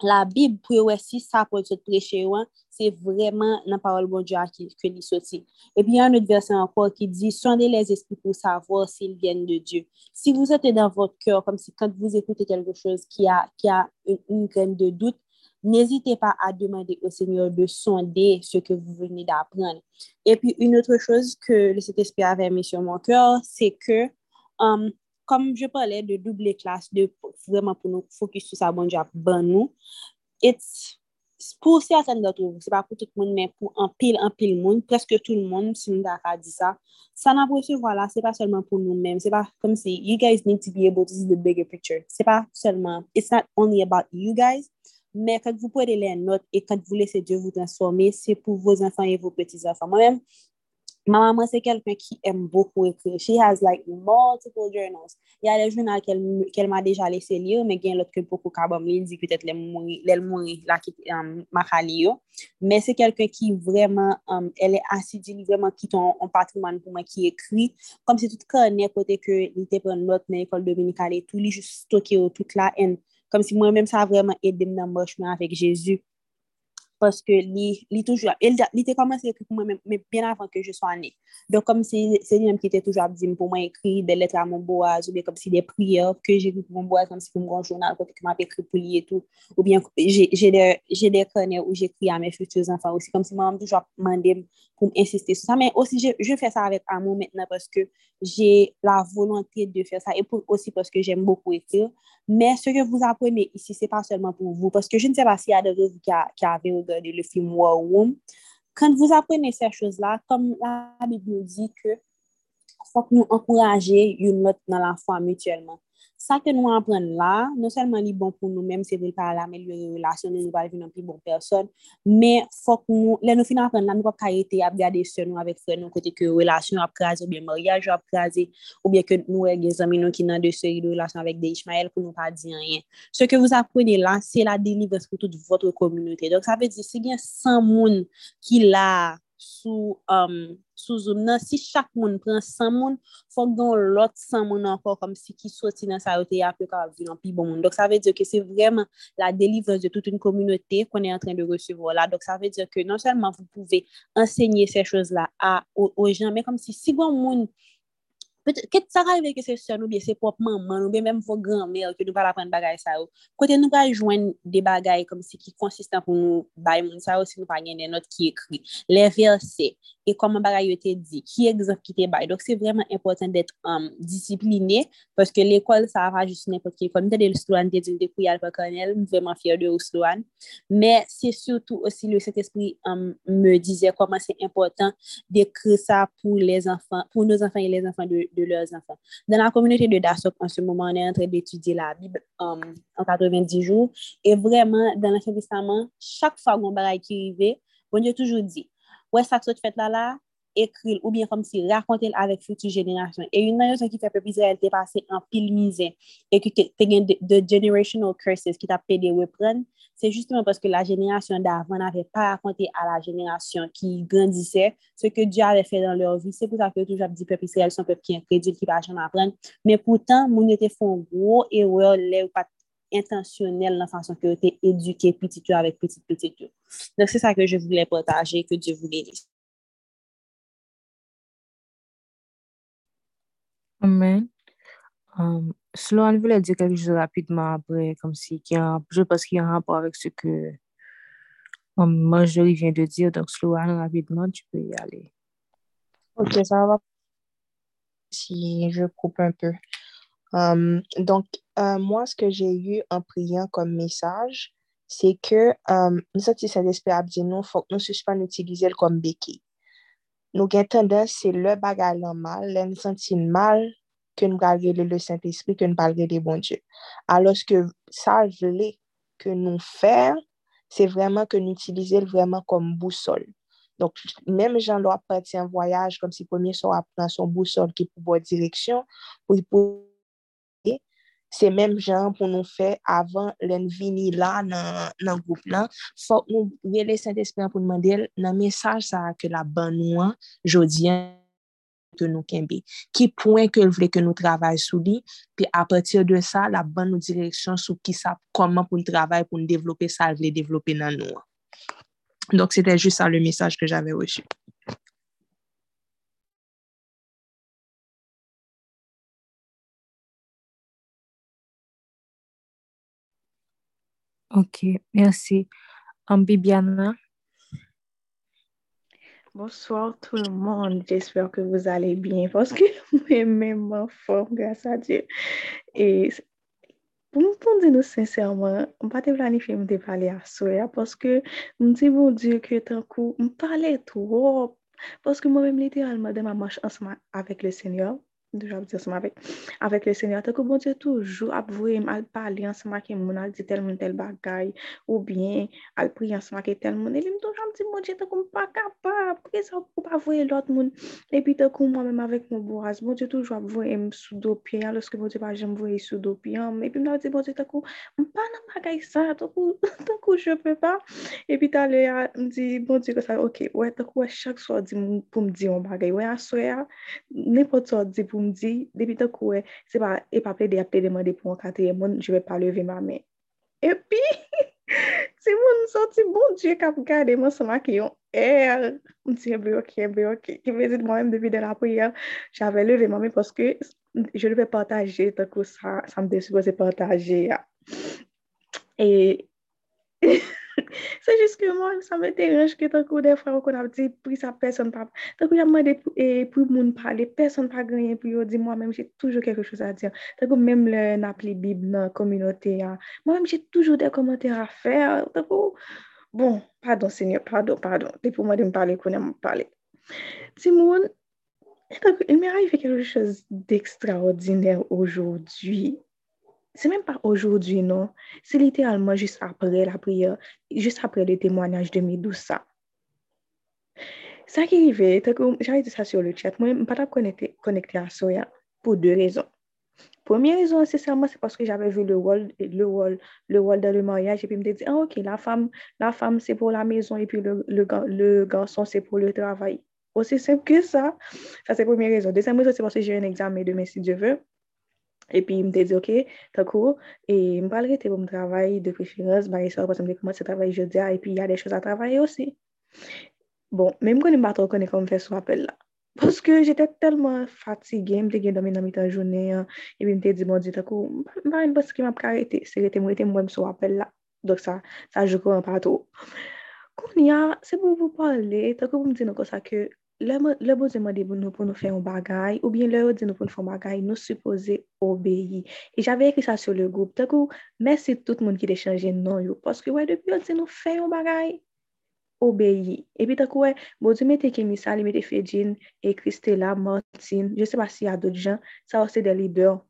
la Bible pour si ça peut être prêché, c'est vraiment la parole de Dieu qui que sorti. Et puis il y a un autre verset encore qui dit sondez les esprits pour savoir s'ils viennent de Dieu. Si vous êtes dans votre cœur comme si quand vous écoutez quelque chose qui a qui a une, une graine de doute, n'hésitez pas à demander au Seigneur de sonder ce que vous venez d'apprendre. Et puis, une autre chose que le Saint-Esprit avait mis sur mon cœur, c'est que, um, comme je parlais de double classe, de vraiment pour nous focus sur ça, bon Dieu, bon nous, it's pour certaines d'entre vous, c'est pas pour tout le monde, mais pour un pile, un pile monde, presque tout le monde, si nous avons dit ça, ça n'a pas voilà, c'est pas seulement pour nous-mêmes, c'est pas comme si, you guys need to be able to see the bigger picture, c'est pas seulement, it's not only about you guys, mais quand vous prenez les notes et quand vous laissez Dieu vous transformer, c'est pour vos enfants et vos petits-enfants. Moi-même, ma maman, c'est quelqu'un qui aime beaucoup écrire. She has like multiple journals. Il y a des journaux qu'elle qu m'a déjà laissé lire, mais il y a l'autre que beaucoup kabam li, dit peut-être l'elle mourir là qui um, m'a Mais c'est quelqu'un qui vraiment, um, elle est assidue, vraiment qui ton un patrimoine pour moi qui écrit. Comme si tout connaît côté que il était prendre note dans l'école dominicale et tout, il juste stocké tout là. And comme si moi-même ça a vraiment aidé dans mon chemin avec Jésus. paske li toujou, li te komanse ekri pou mwen, men bien avan ke je so ane. Don kom se li menm ki te toujou ap di m pou mwen ekri de letre a moun boaz, ou bien kom si de priyo, ke j'ekri pou moun boaz, kom si pou moun jounal, kote ki m ap ekri pou li etou, ou bien jè de kone ou j'ekri a mè futus anfa osi, kom si mwen toujou ap mande pou m insisté sou sa, men osi je fè sa avèk a moun mètena, paske jè la volonté de fè sa, et osi paske jèm beaucoup ekri, mais ce que vous apprenez ici, c'est pas seulement pour vous, parce que je ne sais pas s'il y a vous qui avez regardé le film War Room. Quand vous apprenez ces choses-là, comme la Bible nous dit que faut que nous encourager une autre dans la foi mutuellement. sa ke nou apren la, non selman li bon pou nou menm se vil pa la amelyore relasyon, nou pa vin an pi bon person, men fok nou, le nou fin apren la, nou wap ka ete ap gade se nou avek fre nou kote ke relasyon ap kraze, ou bien maryaj ap kraze, ou bien ke nou e gen zami nou ki nan de seri de relasyon avek de Ishmael pou nou pa di anyen. Se ke vous aprene la, se la delivres pou tout votre kominote. Donk sa ve di, se gen san moun ki la sou, um, sou zoom nan, si chak moun pren san moun, fok don lot san moun ankor, kom si ki soti nan sa yote ya pe ka avi nan pi bon moun. Dok sa ve diyo ke se vreman la delivrance de tout un kominote kon e an tren de resevo la. Dok sa ve diyo ke non selman vou pouve ensegne se chos la a, o, o jan, men kom si si gwa moun Ket sa ka rive ke se sè nou biye se pop maman ou biye mèm fò granmèr ke nou pa la pren bagay sa ou. Kote nou pa jwen de bagay kom si ki konsistan pou nou bay moun sa ou si nou pa gen de not ki ekri. Le verse, e koman bagay yo te di, ki egzop ki te bay. Dok se vreman important det um, disipline paske l'ekol sa va jist nepot ki ekol. Mwen te de l'Sloan te di kou yal pa konel, mwen vreman fyer de ou l'Sloan. Mè se surtout osi le set espri um, me dize koman se important de kre sa pou les anfan, pou nou anfan e les anfan de, de leurs enfants. Dans la communauté de Dasok, en ce moment, on est en train d'étudier la Bible um, en 90 jours. Et vraiment, dans l'Ancien Testament, chaque fois qu'on bagaille qui arrivait, bon toujours dit, ouais, ça que tu fais là, là, ou bien comme si raconter avec future génération. Et une raison qui fait peuple Israël t'est passé en pile misère et que t'es de generational curses qui t'a payé de reprendre, c'est justement parce que la génération d'avant n'avait pas raconté à la génération qui grandissait ce que Dieu avait fait dans leur vie. C'est pour ça que toujours dit peuple Israël sont peuple qui est qui va jamais apprendre. Mais pourtant, mon était font gros erreur, là, pas intentionnel dans la façon que tu es éduqué petit avec petit petit. Donc, c'est ça que je voulais partager, que Dieu vous bénisse. Amen. Um, Sloan voulait dire quelque chose rapidement après, comme si, a, je pense qu'il y a un rapport avec ce que um, vient de dire. Donc, Sloan, rapidement, tu peux y aller. Ok, ça va. Si je coupe un peu. Um, donc, euh, moi, ce que j'ai eu en priant comme message, c'est que um, nous sommes cet esprit à dire non, faut que nous suspendons utiliser comme béquille. nou gen tendans se le bagay lan mal, le nou sentin mal, ke nou gare le le Saint-Esprit, ke nou gare le bon Dieu. Alos ke sa vle ke nou fer, se vreman ke nou itilize l vreman kom bousol. Donk, menm jan lwa prati an voyaj, kom si pwemye son apren son bousol ki pou bo direksyon, pou pou se menm jan pou nou fe avan len vini la nan, nan goup lan, fok nou rele Saint-Esprit pou nou mandel nan mesaj sa ke la ban nou an, jodi an, ke nou kenbe. Ki pouen ke l vle ke nou travay sou li, pi apatir de sa, la ban nou direksyon sou ki sa koman pou nou travay pou nou devlope sa vle devlope nan nou an. Donk, se te jist sa le mesaj ke jave weche. Ok, merci. Bibiana? Bonsoir tout le monde. J'espère que vous allez bien parce que [laughs] moi-même en forme, grâce à Dieu. Et pour me dire nous sincèrement, on ne pas planifier de parler à soi parce que me dis bon Dieu que tant coup, me parler trop parce que moi-même littéralement dans ma marche ensemble avec le Seigneur, Deja ap di ansama vek. Avek le senyor. Tako bon diyo toujou ap vwe m al pali ansama ke moun al di tel moun tel bagay. Ou bien al pri ansama ke tel moun. E li m toujou ap di bon diyo tako m pa kapab. Pou sa pou pa vwe lot moun. E pi tako m mèm avek moun boaz. Bon diyo toujou ap vwe m sou do piyan. Lorske bon diyo pa jem vwe sou do piyan. E pi m la di bon diyo tako m pa nan bagay sa. Tako je pe pa. E pi talè ya m di bon diyo ke sa. Ok. wè tako wè chak so di pou m di yon bagay. Wè aswe ya. Nè pot so di pou. pou m di, depi ta kouè, e, se pa, e pa ple de ap te demande pou an kateye moun, je ve pa leve ma men. E pi, se moun soti, bon diye kap gade moun soma ki yon er, m diye be ok, be ok, ki vezit mwen m depi de la priye, jave leve ma men, poske je leve partaje, ta kou sa, sa mde supose suppose partaje ya. E... [laughs] [laughs] Se jist ke moun, sa mè deranj ke tankou defra wakon ap di pri sa person pa. Tankou yaman de pou moun pale, person pa ganyen pou yo di, mwen mèm jè toujou kèkè chouz a dir. Tankou mèm le nap li bib nan kominote ya. Mwen mèm jè toujou de komante a fèr. Tankou, bon, pardon senyor, pardon, pardon. Te pou mwen de m pale konen m pale. Ti moun, tankou, il mè arrive kèkè chouz d'ekstraordinèr oujou dwi. Se mèm pa oujoudwi, non. Se literalman jist apre la priye, jist apre le temwanyaj de mi dousa. Sa ki rive, takou, jare di sa sur le chat, mwen m patap konekte a Soya pou de rezon. Premier rezon, se serman, se paske jave vu le wol, le wol, le wol de le maryaj, epi m de di, ah ok, la fam, la fam se pou la mezon, epi le ganson se pou le travay. Osi semp ke sa, sa se premier rezon. Desem rezon, se paske jè un examen de men si Dieu veut, E pi m te di, ok, takou, e m pal rete pou m travay de preferans, ba yiswa kwa se m de komanse travay jodia, e pi y a de chos a travay osi. Bon, men m konen baton konen kon m fè sou apel la. Poske jete telman fatige, m te gen domen nan mitan jounen, e pi m te di, bon, di takou, m pa yon bas ki m ap karete, se rete m rete m wèm sou apel la. Dok sa, sa joko an pato. Koun ya, se pou pou pale, takou pou m di nan kosa ke, le bon Dieu m'a dit nou pour nous faire un bagay, ou bien le dit nous pour nous faire un bagay, nous supposons obéir. Et j'avais écrit ça sur le groupe. D'un coup, merci tout le monde qui a changé non yo. Parce que ouais, depuis on dit nous faire un bagay, obéir. Et puis d'un coup, ouais, bon Dieu mettez Kimissa, il mettez Fedjin, et Christella, Martine, je sais pas s'il y a d'autres gens, ça aussi des leaders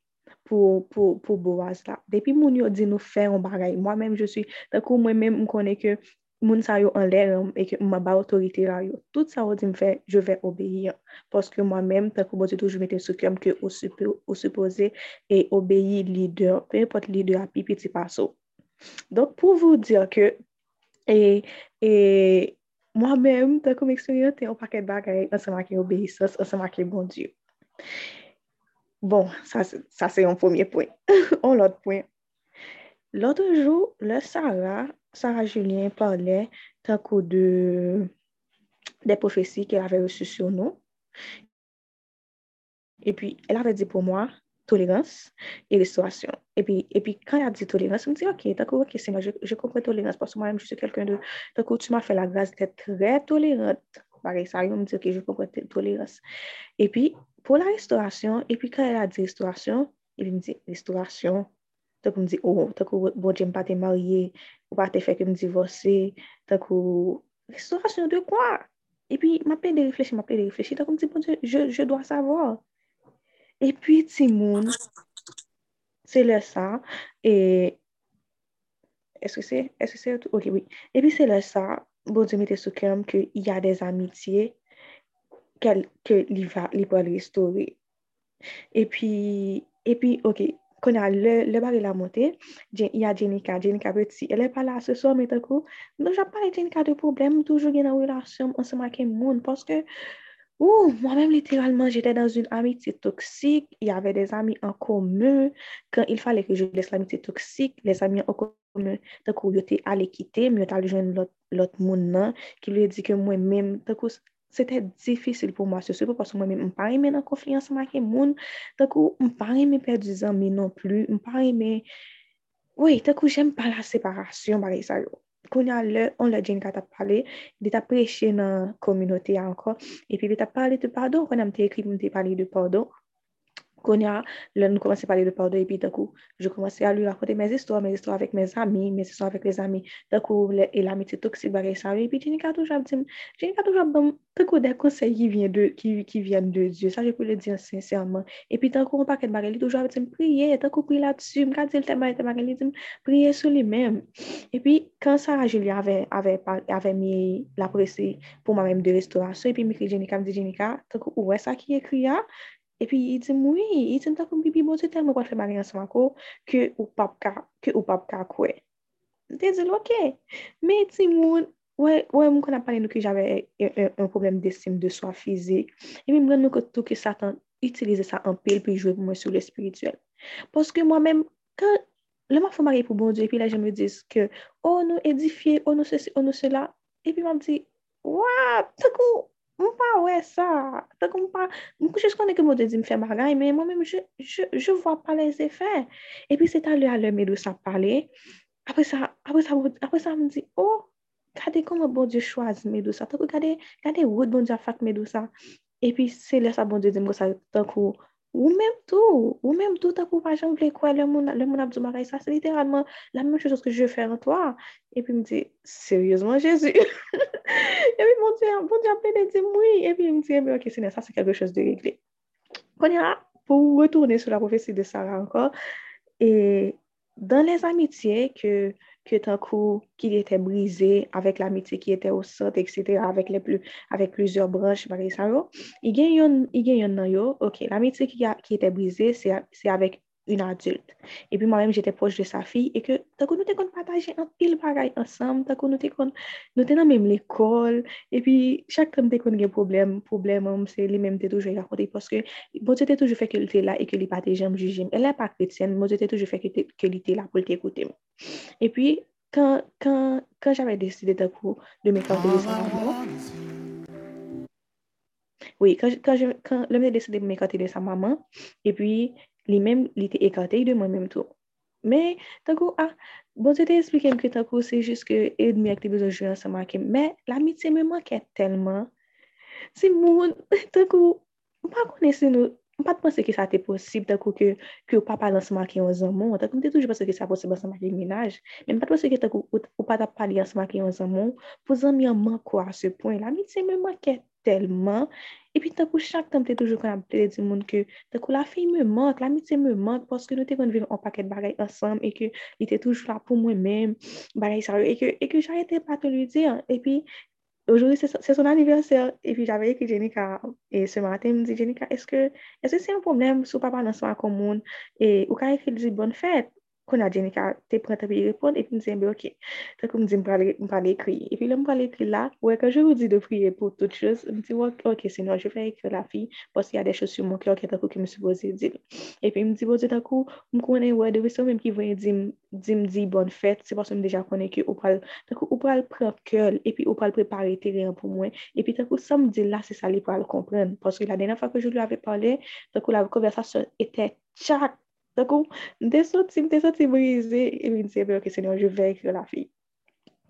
pour, pour, pour Boaz là. Depuis mon yo dit nous faire un bagay, moi-même je suis, d'un coup, moi-même, je connais que moun sa yo an lèr um, e ke mwa ba otorite la yo. Tout sa yo di m fè, je vè obeyi an. Poske mwen mèm, ta kou bote toujou mette sou kem ke ou suppose e obeyi lider, pe pot lider api piti paso. Donk pou vou dir ke, e, e, mwa mèm, ta kou mèk sou yo, te yo paket bagay, an seman ki obeyi sos, an seman ki bon diyo. Bon, sa, sa se yon pwemye pwen. On lot pwen. Anjou, le Sarah, Sarah Julien, parle ta kou de de profesi ke la ve resu sou nou. E pi, el ave di pou mwa, tolérance et restauration. Et puis, et puis quand il a dit tolérance, je me dis, ok, d'accord, ok, moi, je, je, comprends tolérance parce que moi-même, je suis quelqu'un de, d'accord, tu m'as fait la grâce d'être très tolérante. Pareil, ça arrive, me dit, ok, je comprends tolérance. Et puis, pour la restauration, et puis quand elle a dit restauration, il me dit, restauration, tak ou m di, oh, tak ou bon jem pa te marye, ou pa te fek m divorse, tak ou, restaurasyon de kwa? E pi, m apen de reflechi, m apen de reflechi, tak ou m di, bon jem, je, je doa savor. E pi, ti moun, se le sa, e, eske se, eske se, ok, oui, e pi se le sa, bon jem ete soukrem ke y a des amitye, ke li va, li pa li restore. E pi, e pi, ok, konya le, le bari la monte, jen, ya Jenika, Jenika beti, ele pala se som etakou, nou jap pale Jenika de problem, toujou gen an relasyon ansama ke moun, poske, ou, mwen mèm literalman, jete dans un amiti toksik, y ave des ami an komeu, kan il fale ke je les l'amiti toksik, les ami an komeu, takou yo te ale kite, mwen yo tal joun lot, lot moun nan, ki lè di ke mwen mèm, takou, Sete difisil pou mwa, se sepo pasou mwen mwen pari men an konfliyansan mwen ke moun, takou mwen pari men perdi zan men non plu, mwen pari men, oui, takou jem pa la separasyon bari sa yo. Konya le, on la jen kata pale, de ta preche nan kominote ya anko, epi de ta pale de pardon, konya mte ekri mte pale de pardon, koun ya lè nou komanse pale de pardon, epi takou, je komanse a lui rakote mes istwa, mes istwa avèk mes ami, mes istwa avèk les ami, takou, lè, el ami te toksik bagay sa, epi djen kat toujab dim, djen kat toujab bam, takou de konsey ki vyen de, de Diyo, sa je pou le diyan sensèrman, epi takou, an pa ket bagay li toujab dim, priye, takou priye la tsu, mka dil te bagay li dim, priye sou li mèm, epi, kan Sarah Julia avè mi la presse pou mèm de restaurasyon, epi mi kri Jenika, mi di Jenika, takou, ouè sa ki ekri ya, epi yi di mwi, yi di mta kon bibi bote tel mwen kwa fè bari ansama ko ke ou pap ka, ke ou pap ka kwe. Te zil, ok, me ti moun, wè mwen kon ap pale nou ki jave un problem desim de swa fizik, epi mwen nou koto ki satan itilize sa anpil pi jwe pou mwen sou le spirituel. Poske mwen men, kan le mwen fò mari pou bon die, epi la jen me diz ke, oh nou edifiye, oh nou se si, oh nou se la, epi mwen di, wap, takou, Mwen pa wè sa. Tak mwen pa, mwen kou jous konen ke mwen de di mwen fè bagay, men mwen mèm, je, vwa pa les efè. E pi se ta lè alè mè dou sa pale, apre sa, apre sa, apre sa mwen di, oh, gade kon mwen bon di chwaz mè dou sa. Tak ou gade, gade wout bon di a fak mè dou sa. E pi se lè sa bon di di mwen sa, tak ou, ou mèm tou, ou mèm tou, tak wè pa jan vle kwa lè moun, lè moun abdou bagay sa, se literalman la mèm chousos ke je fè an toa. E pi mwen di, seryosman, Jésus? [laughs] Et puis, mon Dieu, mon Dieu, il dit oui. Et puis, il me dit, mais ok, ça, c'est quelque chose de réglé. Il pour retourner sur la prophétie de Sarah encore, et dans les amitiés que, que d'un coup, qu'il était brisé avec l'amitié qui était au centre, etc., avec, les plus, avec plusieurs branches, il y a une, il y a une, ok, l'amitié qui, qui était brisée, c'est avec un adulte. E pi mwen mèm jete poche de sa fi, e ke takou nou te kon pataje an pil bagay ansam, takou nou te kon, nou te nan mèm l'ekol, e pi chak kon te kon gen problem, problem mèm se li mèm te toujou rakote, poske mwen jete toujou fè ke li te la, e ke li pataje mèm jujim, e la pa kretien, mwen jete toujou fè ke li te la pou li te ekote mèm. E pi, kan, kan, kan javè deside takou de mè kante de sa maman, oui, kan, kan, kan, lè mè deside mè kante de sa maman, e pi, li men li te ekate de mwen menm tou. Men, tankou, ah, bon se te esplikem ke tankou se jist ke edmi ak te bezon jwe ansama ke, men, la mitse mè manke telman. Se moun, [laughs] tankou, m pa kone se nou, m pa te pense ke sa te posib tankou ke, ke ou pa pale ansama ke yon zanmon, tankou m te toujou pense ke sa posib ansama ke minaj, men m pa te pense ke tankou ou, ou pa ta pale ansama ke yon zanmon, pou zanmi an manko a se pon, mitse mè manke telman, E pi takou chak tam te toujou kon ap ple di moun ke takou la fey me mank, la mitse me mank poske nou te kon vive an paket bagay ansam e ke li te toujou la pou mwen men bagay saryo e ke jarete pa te li di. E pi oujou se son aniverser e pi jave ek Jenika e se maten mi di Jenika eske se yon problem sou papa nan swa komoun e ou ka ek li di bon fèt? kon a Jenika te prenta pi repond, epi mwen zembe, ok, ta kon mwen zembe mwen pale ekri. Epi lè mwen pale ekri la, wè, kan jè wou di de priye pou tout chos, mwen di, ok, senon, jè fè ekri la fi, pos y a de chos sou mwen ki, ok, takou ki mwen supose di. Epi mwen di, bote ta konen wè, de wè son mwen ki vwen di m di bon fèt, se pos mwen deja konen ki ou pral, takou, ou pral prep kèl, epi ou pral prepare teren pou mwen, epi takou, sa m di la, se sa li pral kompren, pos ki la dena fwa ke jè lou avè pale, takou, la konversasyon etè chak, Takou, mte soti, mte soti brize, e mi dize, ok, senyon, je ve ekri la fi.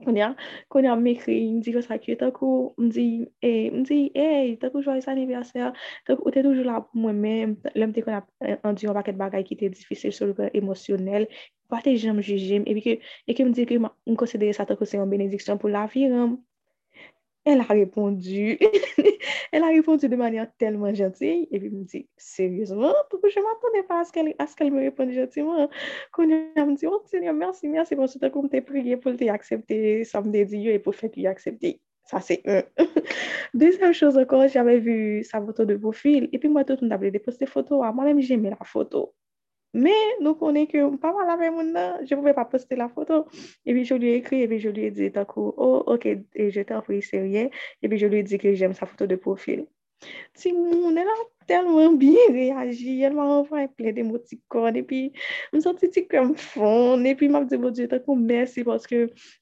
Konya, konya mekri, mdi yo sakye, takou, mdi, e, mdi, e, takou, jwa yis aniverser, takou, ou te toujou la pou mwen men, lèm te kon ap andi yon paket bagay ki te difisil sou lupè emosyonel, pa te jem jujim, e pi ke, e ke mdi ke m konsidere sa takou se yon benediksyon pou la fi, ram, Elle a répondu. [laughs] elle a répondu de manière tellement gentille. Et puis, elle me dit, sérieusement, je ne m'attendais pas à ce qu'elle qu me réponde gentiment? Elle me dit, oh Seigneur, merci, merci pour ce que tu as prié pour t'accepter, ça me dit et pour faire accepter. Ça, c'est un. [laughs] Deuxième chose encore, j'avais vu sa photo de profil. Et puis, moi, tout le monde avait déposé des photos. Moi-même, j'aimais la photo. Men nou konen ke mpa wala ve moun nan, je pouve pa poste la foto. E pi je li ekri, e pi je li e di takou, oh ok, e je te apoui serye, e pi je li e di ki jem sa foto de profil. Ti moun, el an telman bi reagi, el man anvay ple de motikon, e pi msanti ti kem fon, e pi map di bo di takou mersi, paske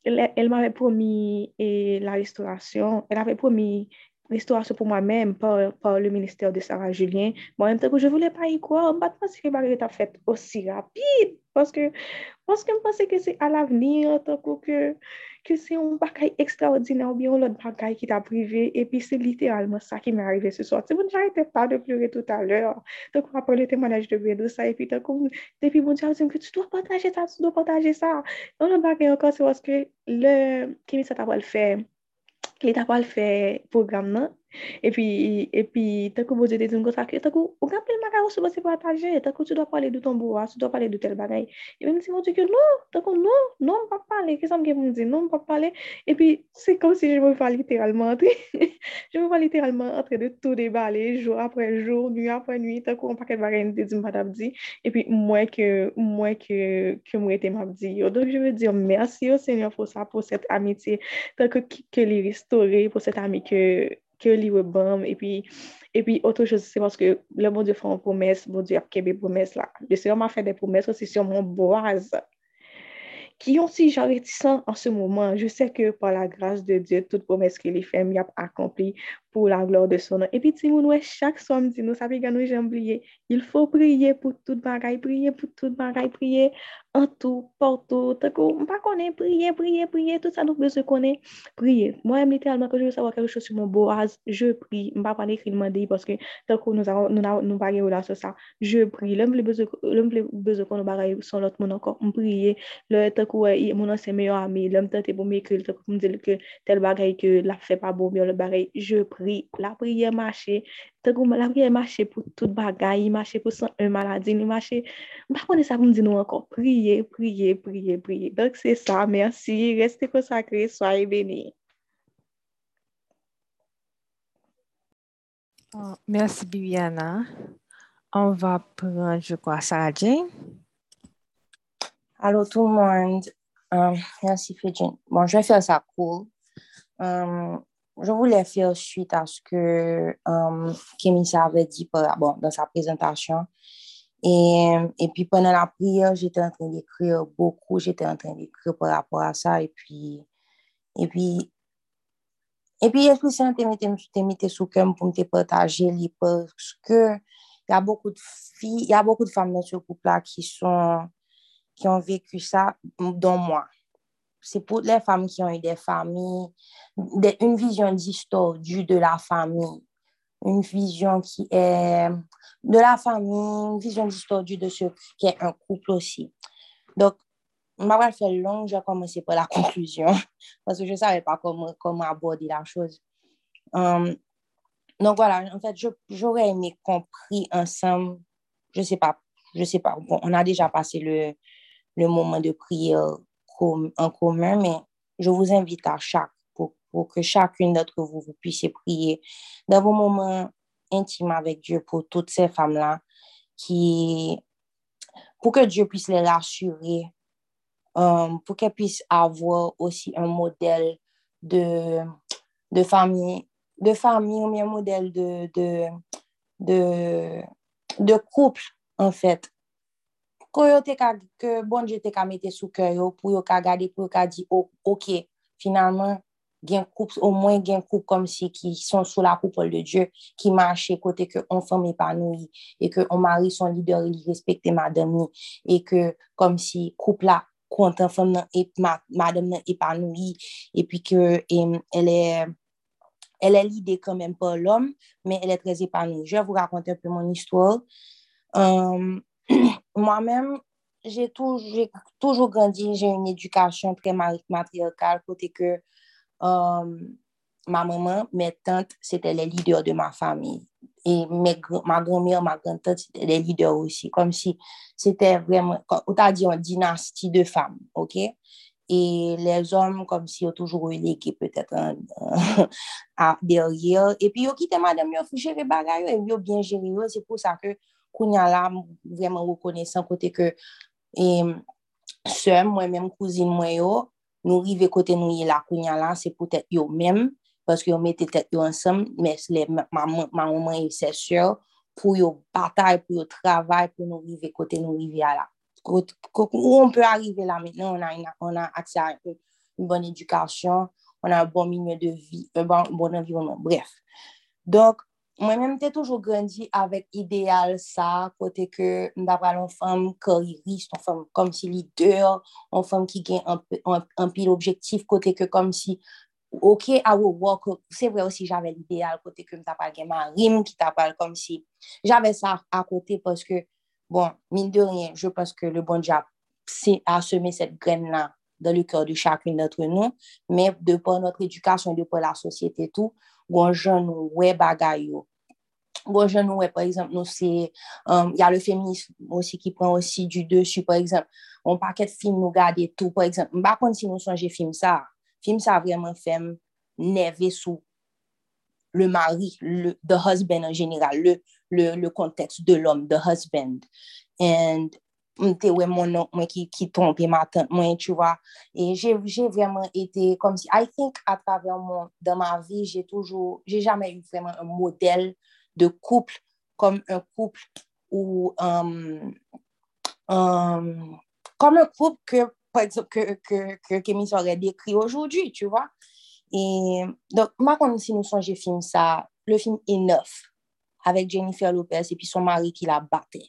el, el m'ave promi e la restaurasyon, el ave promi restauration pour moi-même par, par, le ministère de Sarah Julien. Moi-même, je ne voulais pas y croire. Je ne pense que Marie a fait aussi rapide parce que, parce que je pensais que c'est à l'avenir, que, que c'est un bagage extraordinaire ou bien un autre bagage qui t'a privé. Et puis, c'est littéralement ça qui m'est arrivé ce soir. C'est bon, j'arrêtais pas de pleurer tout à l'heure. Donc, après le témoignage de Bédou, ça, et puis, depuis mon Dieu, que tu dois partager ça, tu dois partager ça. Un autre bagage encore, c'est parce que le, t'a le faire li tapal fè program nan, epi, epi, takou boze de zin gwa sakye, takou, ou kapil maka ou sou bose pataje, takou, tu do pale de ton boa, tu do pale de tel bagay, epi, mwen di ke, non, takou, non, non mpa pale, kisan mke mwen di, non mpa pale, epi, se kom si je mwen fa literalman, je mwen fa literalman atre de tout debale, jou apre jou, nou apre nou, takou, mpa ket bagay nite di mpa tabdi, epi, mwen ke, mwen ke, ke mwen ete mabdi yo, donk je ve di yo, mersi yo, senyor, pou sa, pou set amiti, takou, ke li restore, pou set ami ke que li bam et puis et puis autre chose c'est parce que le bon Dieu fait une promesse bon Dieu a fait des promesses là. Le Seigneur m'a fait des promesses aussi sur mon boise. Qui ont si genre réticents en ce moment? Je sais que par la grâce de Dieu, toute promesse qu'il fait, il a accompli pour la gloire de son nom. Et puis, si nous, chaque samedi, nous savons que nous oublié, il faut prier pour toute bagaille, prier pour toute bagaille, prier en tout, partout. Tant pas qu'on est, prier, prier, prier, tout ça, nous besoin qu'on est, prier. Moi-même, littéralement, quand je veux savoir quelque chose sur mon boaz, je prie. Je ne vais pas écrire, demander, parce que tant que nous avons, nous avons, nous avons là sur ça, je prie. L'homme, le besoin qu'on nous bagaille sur l'autre monde encore, on prie. Le tant que mon ancien meilleur ami, l'homme, tant pour bon, m'écrire, tant que me dire que tel bagaille que la fait pas bon, bien le bagaille, je prie. La. Tant que la prière marche pour toute bagaille, marche pour un maladie, marche. Pas connaît ça pour me dire nous encore, prier, prier, prier, prier. Donc c'est ça. Merci. Restez consacrés. Soyez bénis. Oh, merci, Bibiana. On va prendre, je crois, Sarah Jane. Allô tout le monde. Euh, merci, Fidjin. Bon, je vais faire ça cool. Je voulais faire suite à ce que euh, Kémissa avait dit bon, dans sa présentation. Et, et puis pendant la prière, j'étais en train d'écrire beaucoup. J'étais en train d'écrire par rapport à ça. Et puis, et puis et puis, Esprit Saint te mette sous cœur pour me partager parce que il y a beaucoup de filles, il y a beaucoup de femmes dans ce couple-là qui sont, qui ont vécu ça, dont moi. C'est pour les femmes qui ont eu des familles, une vision distordue de la famille, une vision qui est de la famille, une vision distordue de ce qui est un couple aussi. Donc, ma va faire long, j'ai commencé par la [laughs] conclusion parce que je ne savais pas comment, comment aborder la chose. Um, donc voilà, en fait, j'aurais aimé compris ensemble, je ne sais pas, je sais pas, on a déjà passé le, le moment de prière en commun, mais je vous invite à chaque, pour, que chacune d'entre vous, vous puissiez prier dans vos moments intimes avec Dieu pour toutes ces femmes-là pour que Dieu puisse les rassurer Um, pour qu'elles puissent avoir aussi un modèle de, de famille, de famille ou un modèle de, de, de couple, en fait. Que bon Dieu te ka mette sous cœur pour yo ka gade, pour yo ka di, oh, ok, finalement, gen couple, au moins gen couple comme si qui sont sous la coupole de Dieu, qui marche côté que on femme épanouie et que on mari son leader, il respecte madame et que comme si couple là kontan fèm nan ep, madame nan epanoui, ke elle est elle est l'idée quand même pas l'homme, mais elle est très épanouie. Je vais vous raconter un peu mon histoire. Euh, [clears throat] moi-même, j'ai toujours, toujours grandi, j'ai une éducation très matriarcale, côté que euh, ma maman, mes tantes, c'était les leaders de ma famille. Et mes, ma grand-mère, ma grand-tante, c'était les leaders aussi. Comme si c'était vraiment, autant dit, une dynastie de femmes, OK? Et les hommes, comme si ont toujours eu l'équipe peut-être [laughs] derrière. Et puis, ils ont quitté madame, ils ont fait gérer les bagages, ils ont bien géré. C'est pour ça que qu'on y a là, vraiment reconnaissant côté que, et, soeur, moi-même, cousine, moi, yo, nous arrivons côté nous, là, qu'on y a là, c'est peut-être eux-mêmes parce qu'ils mettaient tête ensemble, mais les, ma, maman et ses soeurs, pour yo bataille, pour yo travail, pour nous arriver côté nous arriver là. Où on peut arriver là maintenant, on a, on a accès à une, bonne éducation, on a un bon milieu de vie, un bon, bon environnement, bref. Donc, moi-même, j'ai toujours grandi avec idéal ça, côté que d'avoir une femme carriériste, une femme comme si leader, une femme qui gagne un, un, un pile objectif, côté que comme si ok, I will walk C'est vrai aussi, j'avais l'idéal côté que je pas ma rime qui t'appelle comme si j'avais ça à côté parce que, bon, mine de rien, je que le bon Dieu a semé cette graine-là dans le cœur de chacune d'entre nous, mais de par notre éducation, de par la société tout, bon, jeune, ouais, bagaille, bon, jeune, ouais, par exemple, nous, c'est, um, il y a le féminisme aussi qui prend aussi du dessus, par exemple, on paquet de films, nous garder tout, par exemple, par contre, si nous songeons film ça, film ça a vraiment fait nerver sous le mari, le the husband en général, le, le, le contexte de l'homme, the husband. And m'te ouais mon trompe ma tante tu vois et j'ai vraiment été comme si I think à travers mon dans ma vie j'ai toujours j'ai jamais eu vraiment un modèle de couple comme un couple ou um, um, comme un couple que par exemple, que, que, que Kémy aurait décrit aujourd'hui, tu vois. Et donc, moi, comme si nous songeons film ça, le film Enough, avec Jennifer Lopez et puis son mari qui la battait.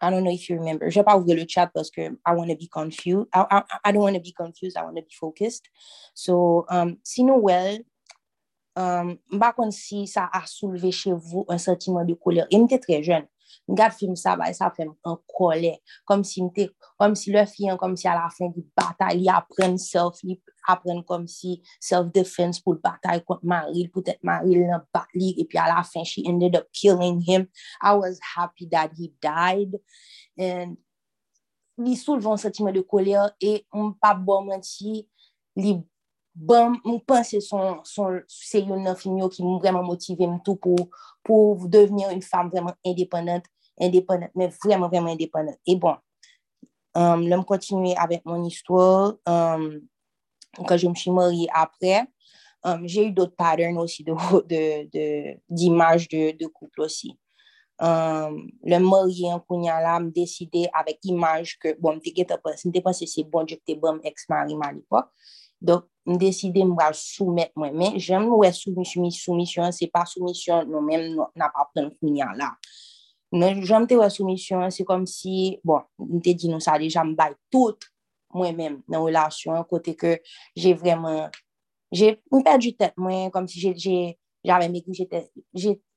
I don't know if you remember. Je vais pas ouvrir le chat parce que I want to be confused. I, I, I don't want to be confused. I want to be focused. So, um, si nou well, um, mba kon si sa a soulevé chez vous un sentiment de colère. Et m'était très jeune. M'gade film sa, ba, sa fèm en colère. Comme si m'était, comme si le fiyan, comme si à la fin du bataille, li apprenne self, li apprenne comme si self-defense pour le bataille contre Maril, peut-être Maril nan bat et puis à la fin, she ended up killing him. I was happy that he died. And li souleve un sentiment de colère, et m'pa bon menti, li bon, m'pense son, son, se yon nan film yo ki m'm vraiment motive pour, pour devenir une femme vraiment indépendante, indépendante, mais vraiment, vraiment indépendante. Et bon, um, là, continuer avec mon histoire. Um, quand je me suis mariée après, um, j'ai eu d'autres patterns aussi d'images de, de, de, de, couple aussi. Um, le marié en kounya là, me décidé avec image que, bon, me pensé c'est bon je que bon ex-mari à l'époque. Donc, me décidé me soumettre moi-même. J'aime ouais soumission, soumission, c'est pas soumission, nous-mêmes, non, n'a pas pris kounya là. Non, j'aime te ouais soumission, c'est comme si, bon, me dit nous ça déjà me bail tout moi-même dans la relation, côté que j'ai vraiment, j'ai perdu tête, moi, comme si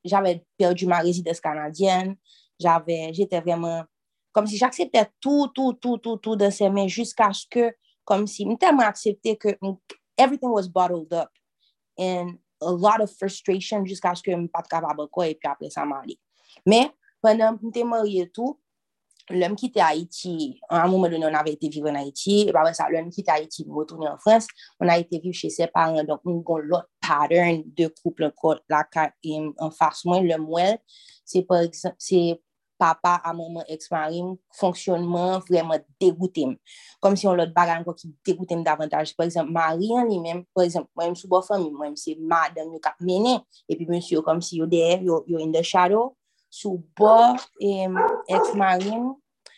j'avais perdu ma résidence canadienne, j'avais, j'étais vraiment, comme si j'acceptais tout, tout, tout, tout, tout de mains jusqu'à ce que, comme si, je tellement accepté que everything was bottled up and a lot of frustration jusqu'à ce que je ne pas capable quoi et puis après ça m'a allé. Mais pendant que j'étais mariée tout, l'homme qui était à Haïti, à un moment donné, on avait été vivre en Haïti, et après ça, l'homme qui était à Haïti, nous retourner en France, on a été vivre chez ses parents, donc on a l'autre pattern de couple là, en face moi, le moi, c'est par exemple, c'est papa à maman ex-mari, fonctionnement vraiment dégoûté. Comme si on l'autre bagarre qui dégoûtait davantage. Par exemple, Marie en lui-même, par exemple, moi-même, sous bonne famille, moi-même, c'est madame qui a mené, et puis monsieur, comme si you're there, you're, you're in the shadow, sous bord et ex-marine,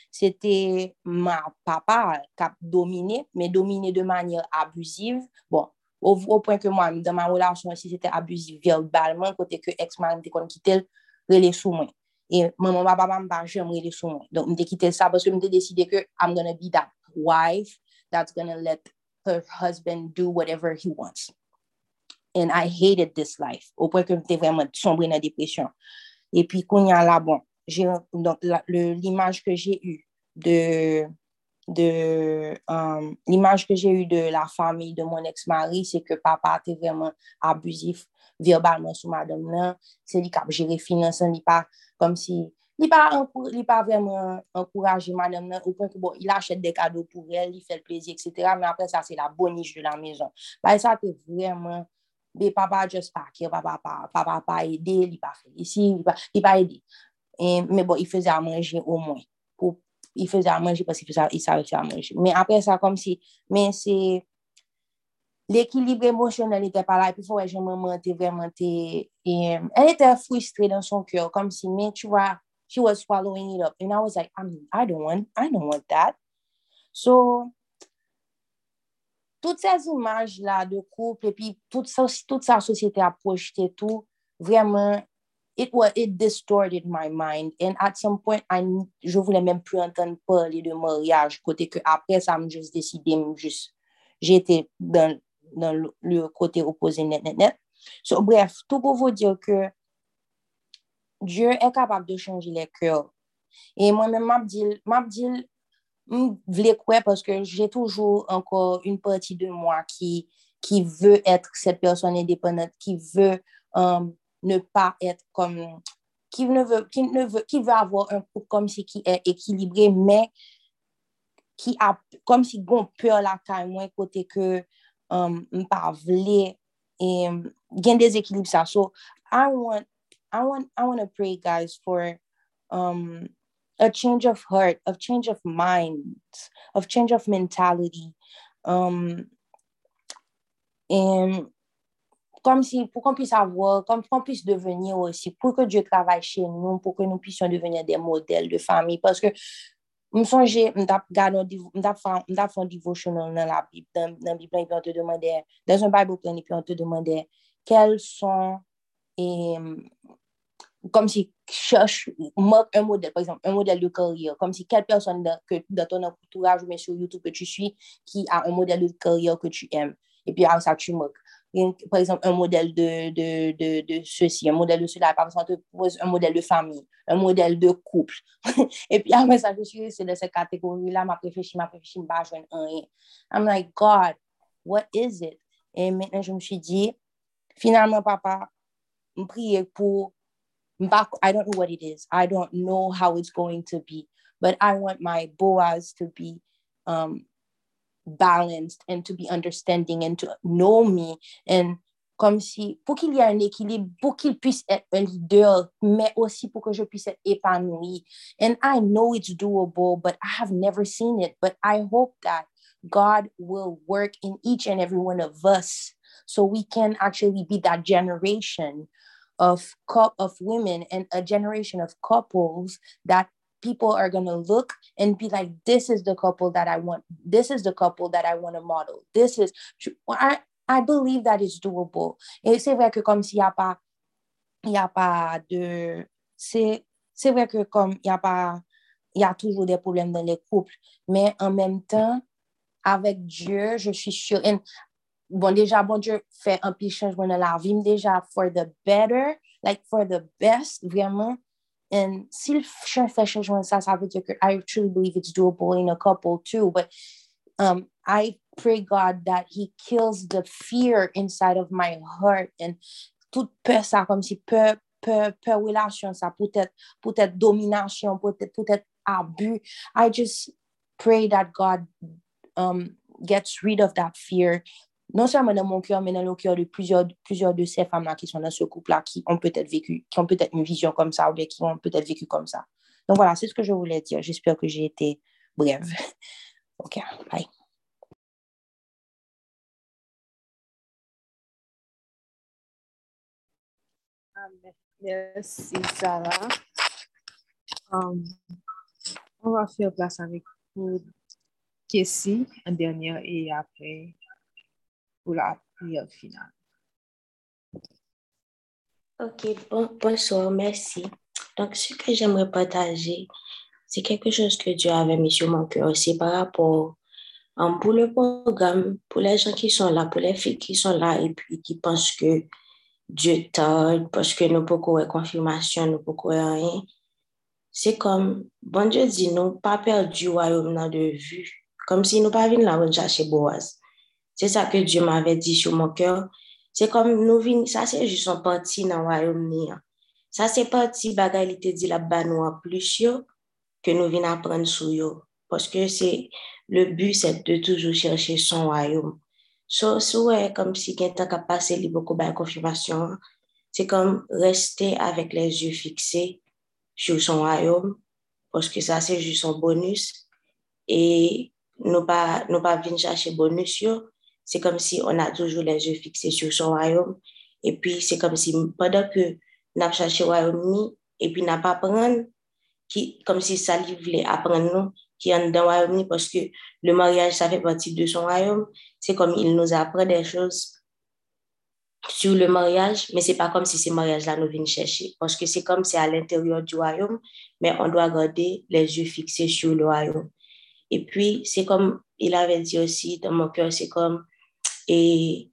c'était ma papa qui a dominé, mais dominé de manière abusive. Bon, au, point que moi, dans ma relation aussi, c'était abusif verbalement, côté que ex-marine était qu'on quittait les sous moi. Et maman, papa, maman, j'aimerais les sous moi. Donc, je quitté ça parce que je décidé que I'm gonna be that wife that's gonna let her husband do whatever he wants. And I hated this life, au point que j'étais vraiment sombre dans la dépression. Et puis, il y a là, bon, l'image que j'ai eue de, de eue de la famille de mon ex-mari, c'est que papa était vraiment abusif verbalement sur madame. C'est lui qui a géré finances, il pas comme si, il pas, pas vraiment encouragé madame au point que bon, il achète des cadeaux pour elle, il fait le plaisir, etc. Mais après ça, c'est la boniche de la maison. Bah, ça, c'est vraiment mais papa just pas qui papa pas papa pas aider il pas fait ici il pas il pas aider et mais bon il faisait à manger au moins pour il faisait à manger parce qu'il faisait il savait faire à manger mais après ça comme si mais c'est l'équilibre émotionnel n'était pas là et puis faut je maman était vraiment et elle était frustrée dans son cœur comme si mais tu vois she was swallowing it up and I was like I mean I don't want I don't want that. So Tout ces images la de couple, epi tout sa, sa sosyete a projete tout, vremen, it, it distorted my mind. And at some point, I, je voulais même plus entendre parler de mariage, kote ke apre sa m jous deside, m jous, j'ete dans, dans le kote opposé net, net, net. So bref, tout pou vous dire que Dieu est capable de changer les cœurs. Et moi-même, m'abdil, m'abdil, vle quoi parce que j'ai toujours encore une partie de moi qui, qui veut être cette personne indépendante, qui veut um, ne pas être comme, qui ne veut, qui ne veut, qui veut avoir un couple comme si qui est équilibré, mais qui a, comme si gon peur la taille, moins côté que um, pas vle et gain des équilibres ça. So, I want, I want, I want to pray, guys, for um, a change of heart, of change of mind, of change of mentality. Um, et comme si, pour qu'on puisse avoir, comme qu'on puisse devenir aussi, pour que Dieu travaille chez nous, pour que nous puissions devenir des modèles de famille. Parce que M sonje, m tap gade, m tap fon devotional nan la bib, nan bib lan, pi an te demande, dan son bible plan, pi an te demande, kel son, kom si chèche, mok un model, par exemple, un model de carrière, kom si kel person de ton entourage ou men sur YouTube que tu suis, ki a un model de carrière que tu eme, et puis a sa tu mok. par exemple, un modèle de, de, de, de, ceci, un modèle de cela, par exemple, un modèle de famille, un modèle de couple. [laughs] Et puis après ça, je suis restée dans cette catégorie-là, m'a réfléchi, m'a réfléchi, m'a pas rien. I'm like, God, what is it? Et maintenant, je me suis dit, finalement, papa, me prier pour, I don't know what it is. I don't know how it's going to be, but I want my Boaz to be um, balanced and to be understanding and to know me. And comme si, pour qu'il y ait un équilibre, pour qu'il puisse être un leader, mais aussi pour que je puisse être épanoui. And I know it's doable, but I have never seen it. But I hope that God will work in each and every one of us so we can actually be that generation of of women and a generation of couples that people are going to look and be like, this is the couple that I want. This is the couple that I want to model. This is, I, I believe that is doable. Et c'est vrai que comme s'il n'y a pas, il y a pas de, c'est, c'est vrai que comme il y a pas, il y a toujours des problèmes dans les couples, mais en même temps, avec Dieu, je suis sûre, et, bon, deja, bon Diyo fè an pi chanjwen nan la vim deja for the better, like for the best, vreman. And si fè chanjwen sa, sa vè diyo ke I truly believe it's doable in a couple too, but um, I pray God that He kills the fear inside of my heart and tout pe sa kom si pe, pe, pe relasyon sa, pou tèt, dominasyon, pou tèt, abu. I just pray that God um, gets rid of that fear non seulement dans mon cœur, mais dans le cœur de plusieurs, plusieurs de ces femmes-là qui sont dans ce couple-là, qui ont peut-être vécu, qui ont peut-être une vision comme ça, ou bien qui ont peut-être vécu comme ça. Donc voilà, c'est ce que je voulais dire. J'espère que j'ai été brève. [laughs] OK, bye. Merci, Sarah. Um, on va faire place avec vous, Kessie, en dernière, et après, pour la prière finale. Ok, bon, bonsoir, merci. Donc, ce que j'aimerais partager, c'est quelque chose que Dieu avait mis sur mon cœur aussi par rapport um, pour le programme, pour les gens qui sont là, pour les filles qui sont là et puis qui pensent que Dieu tarde parce que nous pouvons avoir confirmation, nous pouvons rien. C'est comme, bon Dieu dit, nous pas perdu le royaume de vue, comme si nous pas venus là chercher Boaz. C'est ça que Dieu m'avait dit sur mon cœur. C'est comme nous venons, ça c'est juste un parti dans le royaume. Ça c'est parti, bagalité dit la banoua plus que nous venons apprendre sur eux. Parce que c'est le but, c'est de toujours chercher son royaume. So, ouais, comme si quelqu'un a passé beaucoup de confirmation, c'est comme rester avec les yeux fixés sur son royaume, parce que ça, c'est juste un bonus. Et nous pas, nous pas venir chercher bonus, c'est comme si on a toujours les yeux fixés sur son royaume. Et puis, c'est comme si pendant que nous cherché royaume, et puis n'a pas apprendre, qui, comme si ça lui voulait apprendre nous, qui est dans le royaume, parce que le mariage, ça fait partie de son royaume. C'est comme il nous apprend des choses sur le mariage, mais c'est pas comme si ce mariage-là nous vient chercher, parce que c'est comme c'est à l'intérieur du royaume, mais on doit garder les yeux fixés sur le royaume. Et puis, c'est comme il avait dit aussi dans mon cœur, c'est comme et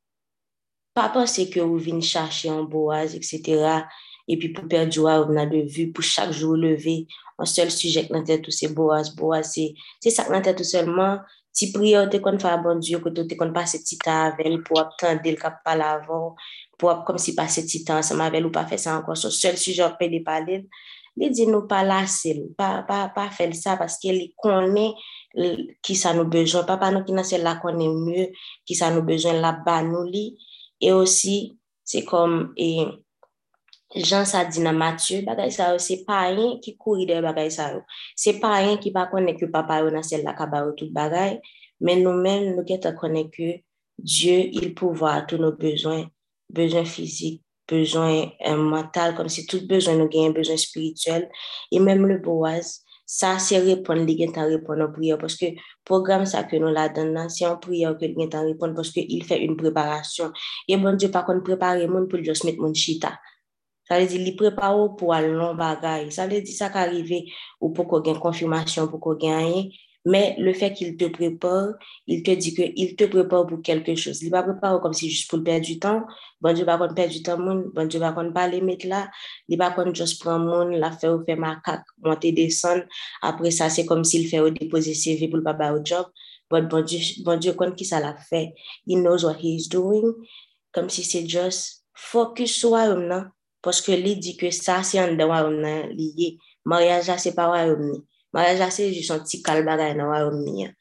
pas penser que vous venez chercher un boaz, etc. Et puis pour perdre on a de vue, pour chaque jour lever, un seul sujet dans tête, c'est boaz, boaz, c'est ça dans tête seulement. Si prière, tu qu'on fait bon Dieu, que tu qu'on passe petit temps avec pour attendre le cap pas l'avant, pour comme si passer petit temps ensemble avec ou pas faire ça encore. Son seul sujet, on peut parler. Il dit nous pas lasser, pas, pas, pas faire ça parce qu'il connaît qui ça nous besoin. Papa nous qui c'est là qu'on est mieux, qui ça nous besoin là-bas nous lit. Et aussi, c'est comme, et, Jean ça dit dans Matthieu, bagay ça c'est pas rien qui courir de bagay ça. C'est pas rien qui pas connaître que papa on a celle là kaba tout bagay, mais nous-mêmes nous qui connaît que Dieu il pourvoit tous nos besoins, besoins physiques, besoins euh, mentaux comme si tout besoin nous gagne besoin spirituel et même le Boaz Sa se repon li gen tan repon an priyo. Paske program sa ke nou la dan nan, se an priyo ke li gen tan repon paske il fe yon preparasyon. E bon diyo pa kon prepare moun pou diyo smet moun chita. Sa le di li prepa ou pou al non bagay. Sa le di sa ka arrive ou pou ko gen konfirmasyon, pou ko gen ayen. Mais le fait qu'il te prépare, il te dit qu'il te prépare pour quelque chose. Il ne va pas préparer comme si juste pour perdre du temps. Bon Dieu va perdre du temps, bon Dieu va pas les mettre là. Il va juste prendre monde, la faire faire macaque, monter, descendre. Après ça, c'est comme s'il fait au déposer CV pour le pas au job. Bon Dieu, bon Dieu, quand qui ça l'a fait, he knows what he is doing. Comme si c'est juste focus sur là. Parce que lui dit que ça, c'est un de lié. Mariage, c'est pas royaume Mariage, royaume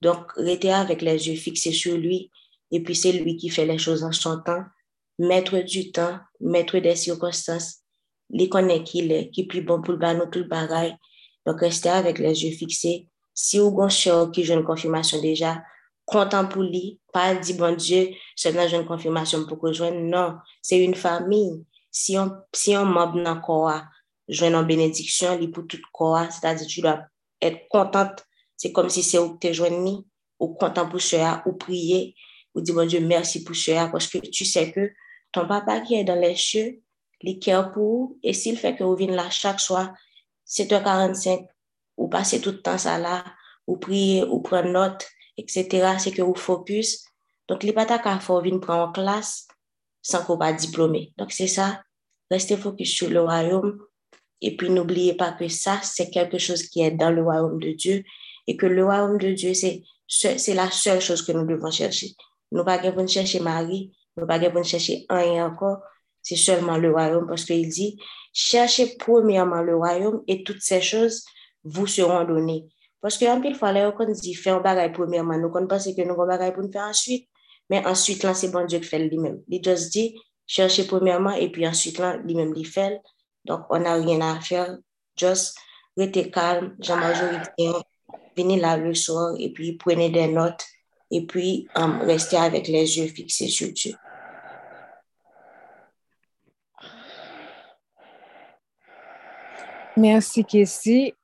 Donc, rester avec les yeux fixés sur lui, et puis c'est lui qui fait les choses en son temps, du temps, mettre des circonstances, connaît qu'il est, qui est plus bon pour le nous tout bagaille. Donc, rester avec les yeux fixés. Si vous avez cher qui joue une confirmation déjà, content pour lui, pas dire bon Dieu, seulement j'ai une confirmation pour que je Non, c'est une famille. Si on, si on membre dans joindre en bénédiction, pour tout corps, c'est-à-dire tu dois être contente. C'est comme si c'est où tu es ou content pour cela, ou prier, ou dire, mon Dieu, merci pour cela, parce que tu sais que ton papa qui est dans les cieux, il pour et s'il fait que vous venez là chaque soir, 7h45, ou passer tout le temps ça là, ou prier, ou prendre note, etc., c'est que vous focus. Donc, les pas qu'à faut venir prendre en classe sans qu'on pas diplômé. Donc, c'est ça. Restez focus sur le royaume, et puis, n'oubliez pas que ça, c'est quelque chose qui est dans le royaume de Dieu et que le royaume de Dieu, c'est, la seule chose que nous devons chercher. Nous pas devons chercher Marie, nous pas devons chercher rien encore, c'est seulement le royaume parce qu'il dit, cherchez premièrement le royaume et toutes ces choses vous seront données. Parce qu'en pile fois, là, on dit, faire un bagage premièrement, nous pensons que nous avons un bagage pour nous faire ensuite, mais ensuite, là, c'est bon Dieu qui fait lui-même. Il dit, cherchez premièrement et puis ensuite, là, lui-même, il fait. Donc, on n'a rien à faire. Juste rester calme, jean majorité, venez là le soir et puis prenez des notes et puis um, restez avec les yeux fixés sur Dieu. Merci, Kessie.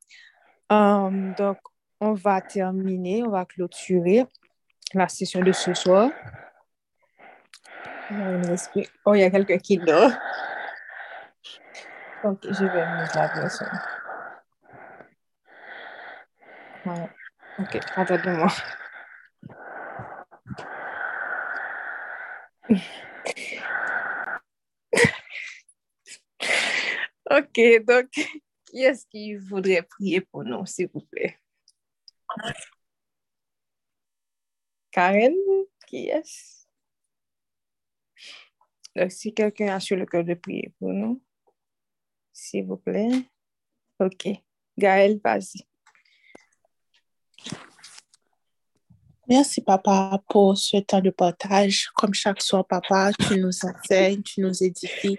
Um, donc, on va terminer, on va clôturer la session de ce soir. Oh, il y a quelqu'un qui dort. Ok, je vais mettre la. Ouais. Ok, attendez-moi. [laughs] ok, donc, qui est-ce qui voudrait prier pour nous, s'il vous plaît? Karen, qui est-ce? Donc, si quelqu'un a sur le cœur de prier pour nous s'il vous plaît. OK. Gaëlle, vas-y. Merci, papa, pour ce temps de partage. Comme chaque soir, papa, tu nous enseignes, tu nous édifies.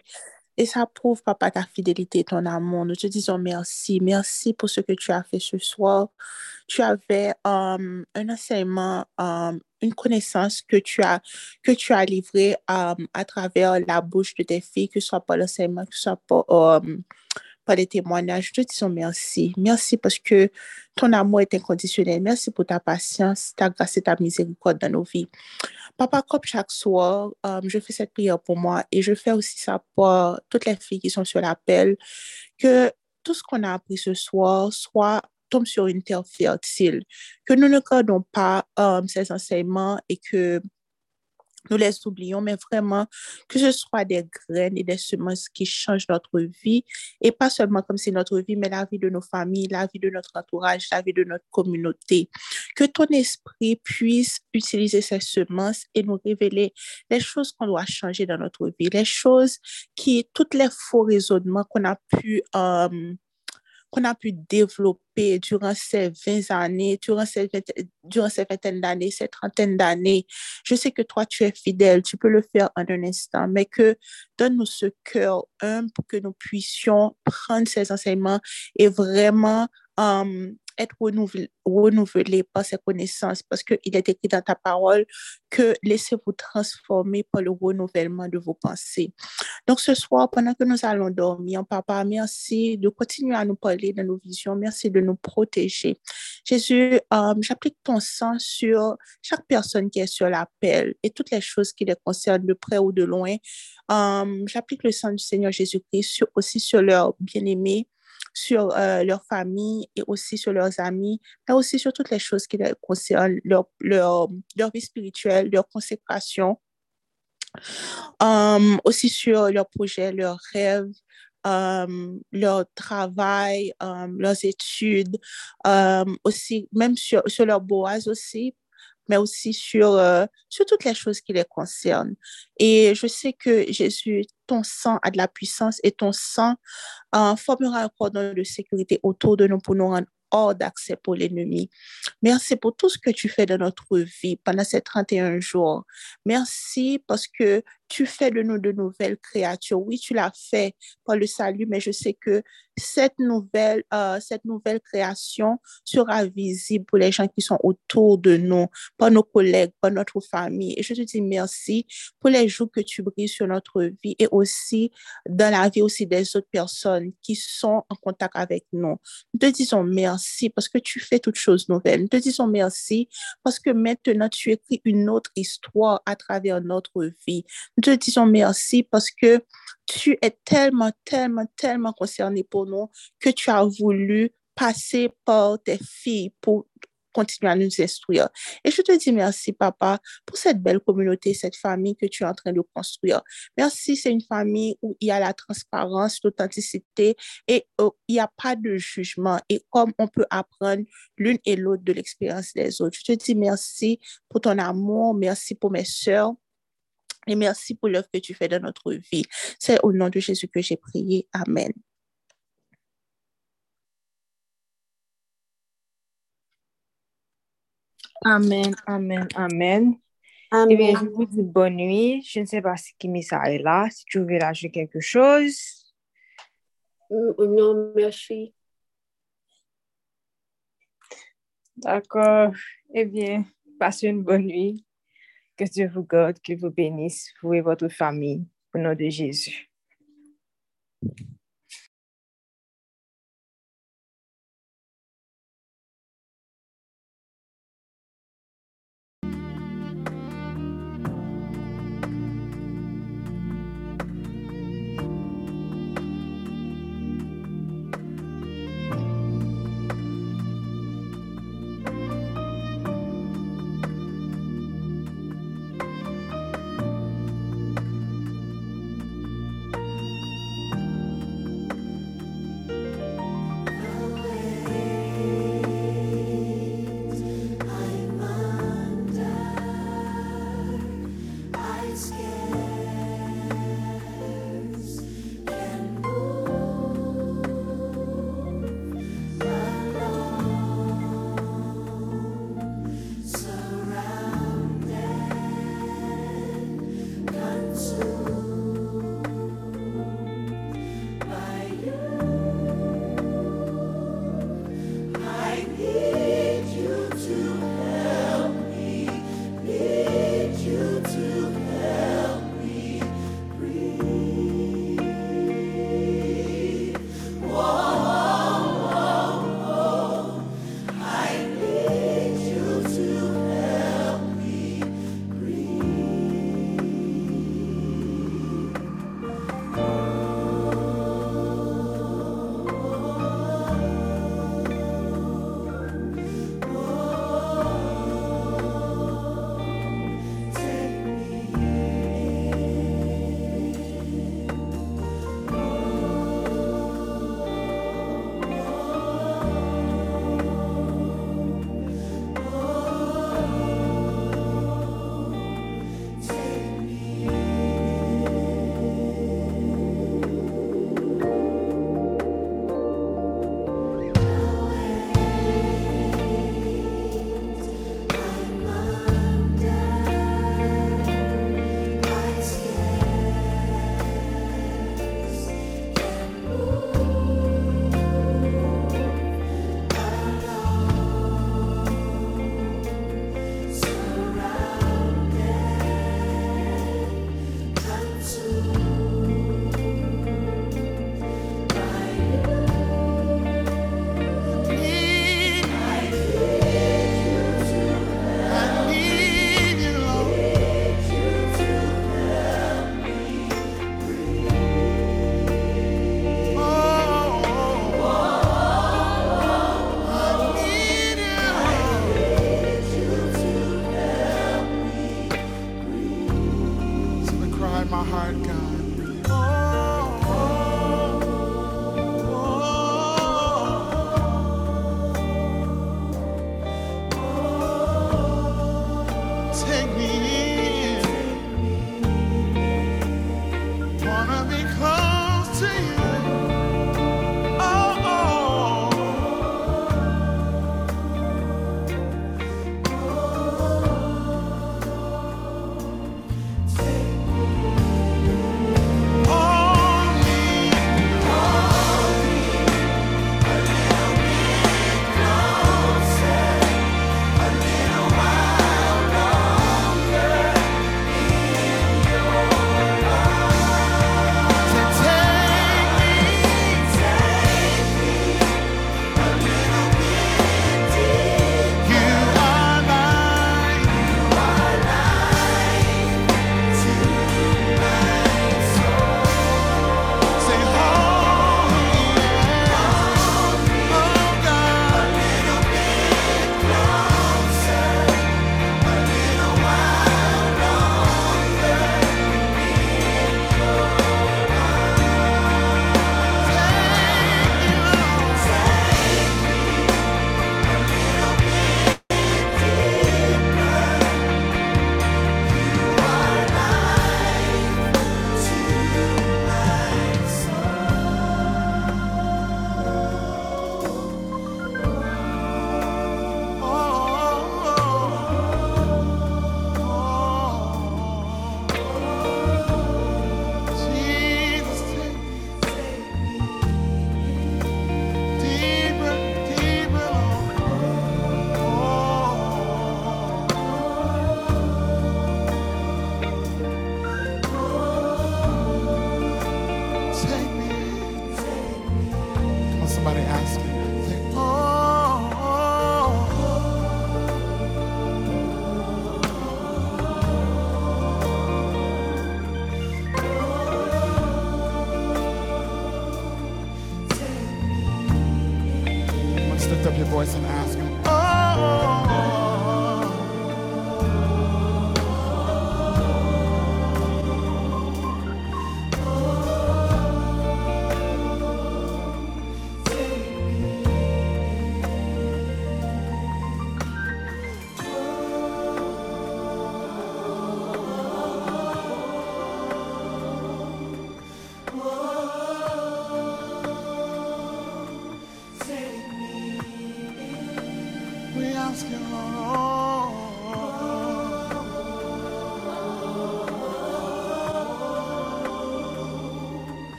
Et ça prouve, papa, ta fidélité, ton amour. Nous te disons merci. Merci pour ce que tu as fait ce soir. Tu avais um, un enseignement, um, une connaissance que tu as, que tu as livrée um, à travers la bouche de tes filles, que ce soit par l'enseignement, que ce soit par, par les témoignages. Nous te disons merci. Merci parce que ton amour est inconditionnel. Merci pour ta patience, ta grâce et ta miséricorde dans nos vies. Papa, comme chaque soir, euh, je fais cette prière pour moi et je fais aussi ça pour toutes les filles qui sont sur l'appel, que tout ce qu'on a appris ce soir soit tombe sur une terre fertile, que nous ne gardons pas euh, ces enseignements et que nous les oublions, mais vraiment que ce soit des graines et des semences qui changent notre vie, et pas seulement comme c'est notre vie, mais la vie de nos familles, la vie de notre entourage, la vie de notre communauté. Que ton esprit puisse utiliser ces semences et nous révéler les choses qu'on doit changer dans notre vie, les choses qui, toutes les faux raisonnements qu'on a pu... Euh, qu'on a pu développer durant ces 20 années, durant ces, durant ces vingtaines d'années, ces trentaines d'années. Je sais que toi, tu es fidèle, tu peux le faire en un instant, mais que donne-nous ce cœur humble pour que nous puissions prendre ces enseignements et vraiment um, être renouvelé, renouvelé par ses connaissances, parce qu'il est écrit dans ta parole que laissez-vous transformer par le renouvellement de vos pensées. Donc ce soir, pendant que nous allons dormir, papa, merci de continuer à nous parler de nos visions, merci de nous protéger. Jésus, euh, j'applique ton sang sur chaque personne qui est sur l'appel et toutes les choses qui les concernent de près ou de loin. Euh, j'applique le sang du Seigneur Jésus-Christ aussi sur leurs bien-aimés, sur euh, leur famille et aussi sur leurs amis, mais aussi sur toutes les choses qui les concernent, leur, vie spirituelle, leur consécration, um, aussi sur leurs projets, leurs rêves, um, leur travail, um, leurs études, um, aussi, même sur, sur leur boise aussi, mais aussi sur, euh, sur toutes les choses qui les concernent. Et je sais que Jésus, ton sang a de la puissance et ton sang euh, formera un cordon de sécurité autour de nous pour nous rendre hors d'accès pour l'ennemi. Merci pour tout ce que tu fais dans notre vie pendant ces 31 jours. Merci parce que tu fais de nous de nouvelles créatures. Oui, tu l'as fait par le salut, mais je sais que cette nouvelle, euh, cette nouvelle création sera visible pour les gens qui sont autour de nous, par nos collègues, par notre famille. Et je te dis merci pour les jours que tu brilles sur notre vie et aussi dans la vie aussi des autres personnes qui sont en contact avec nous. Nous te disons merci parce que tu fais toutes choses nouvelles. Nous te disons merci parce que maintenant tu écris une autre histoire à travers notre vie. Te disons merci parce que tu es tellement, tellement, tellement concerné pour nous que tu as voulu passer par tes filles pour continuer à nous instruire. Et je te dis merci, papa, pour cette belle communauté, cette famille que tu es en train de construire. Merci, c'est une famille où il y a la transparence, l'authenticité et euh, il n'y a pas de jugement. Et comme on peut apprendre l'une et l'autre de l'expérience des autres. Je te dis merci pour ton amour, merci pour mes soeurs. Et merci pour l'œuvre que tu fais dans notre vie. C'est au nom de Jésus que j'ai prié. Amen. Amen, amen, amen. Amen. Eh bien, je vous dis bonne nuit. Je ne sais pas si Kimisa est là. Si tu veux lâcher quelque chose. Non, merci. D'accord. Eh bien, passez une bonne nuit. Que Dieu vous garde, que vous bénisse, vous et votre famille, au nom de Jésus.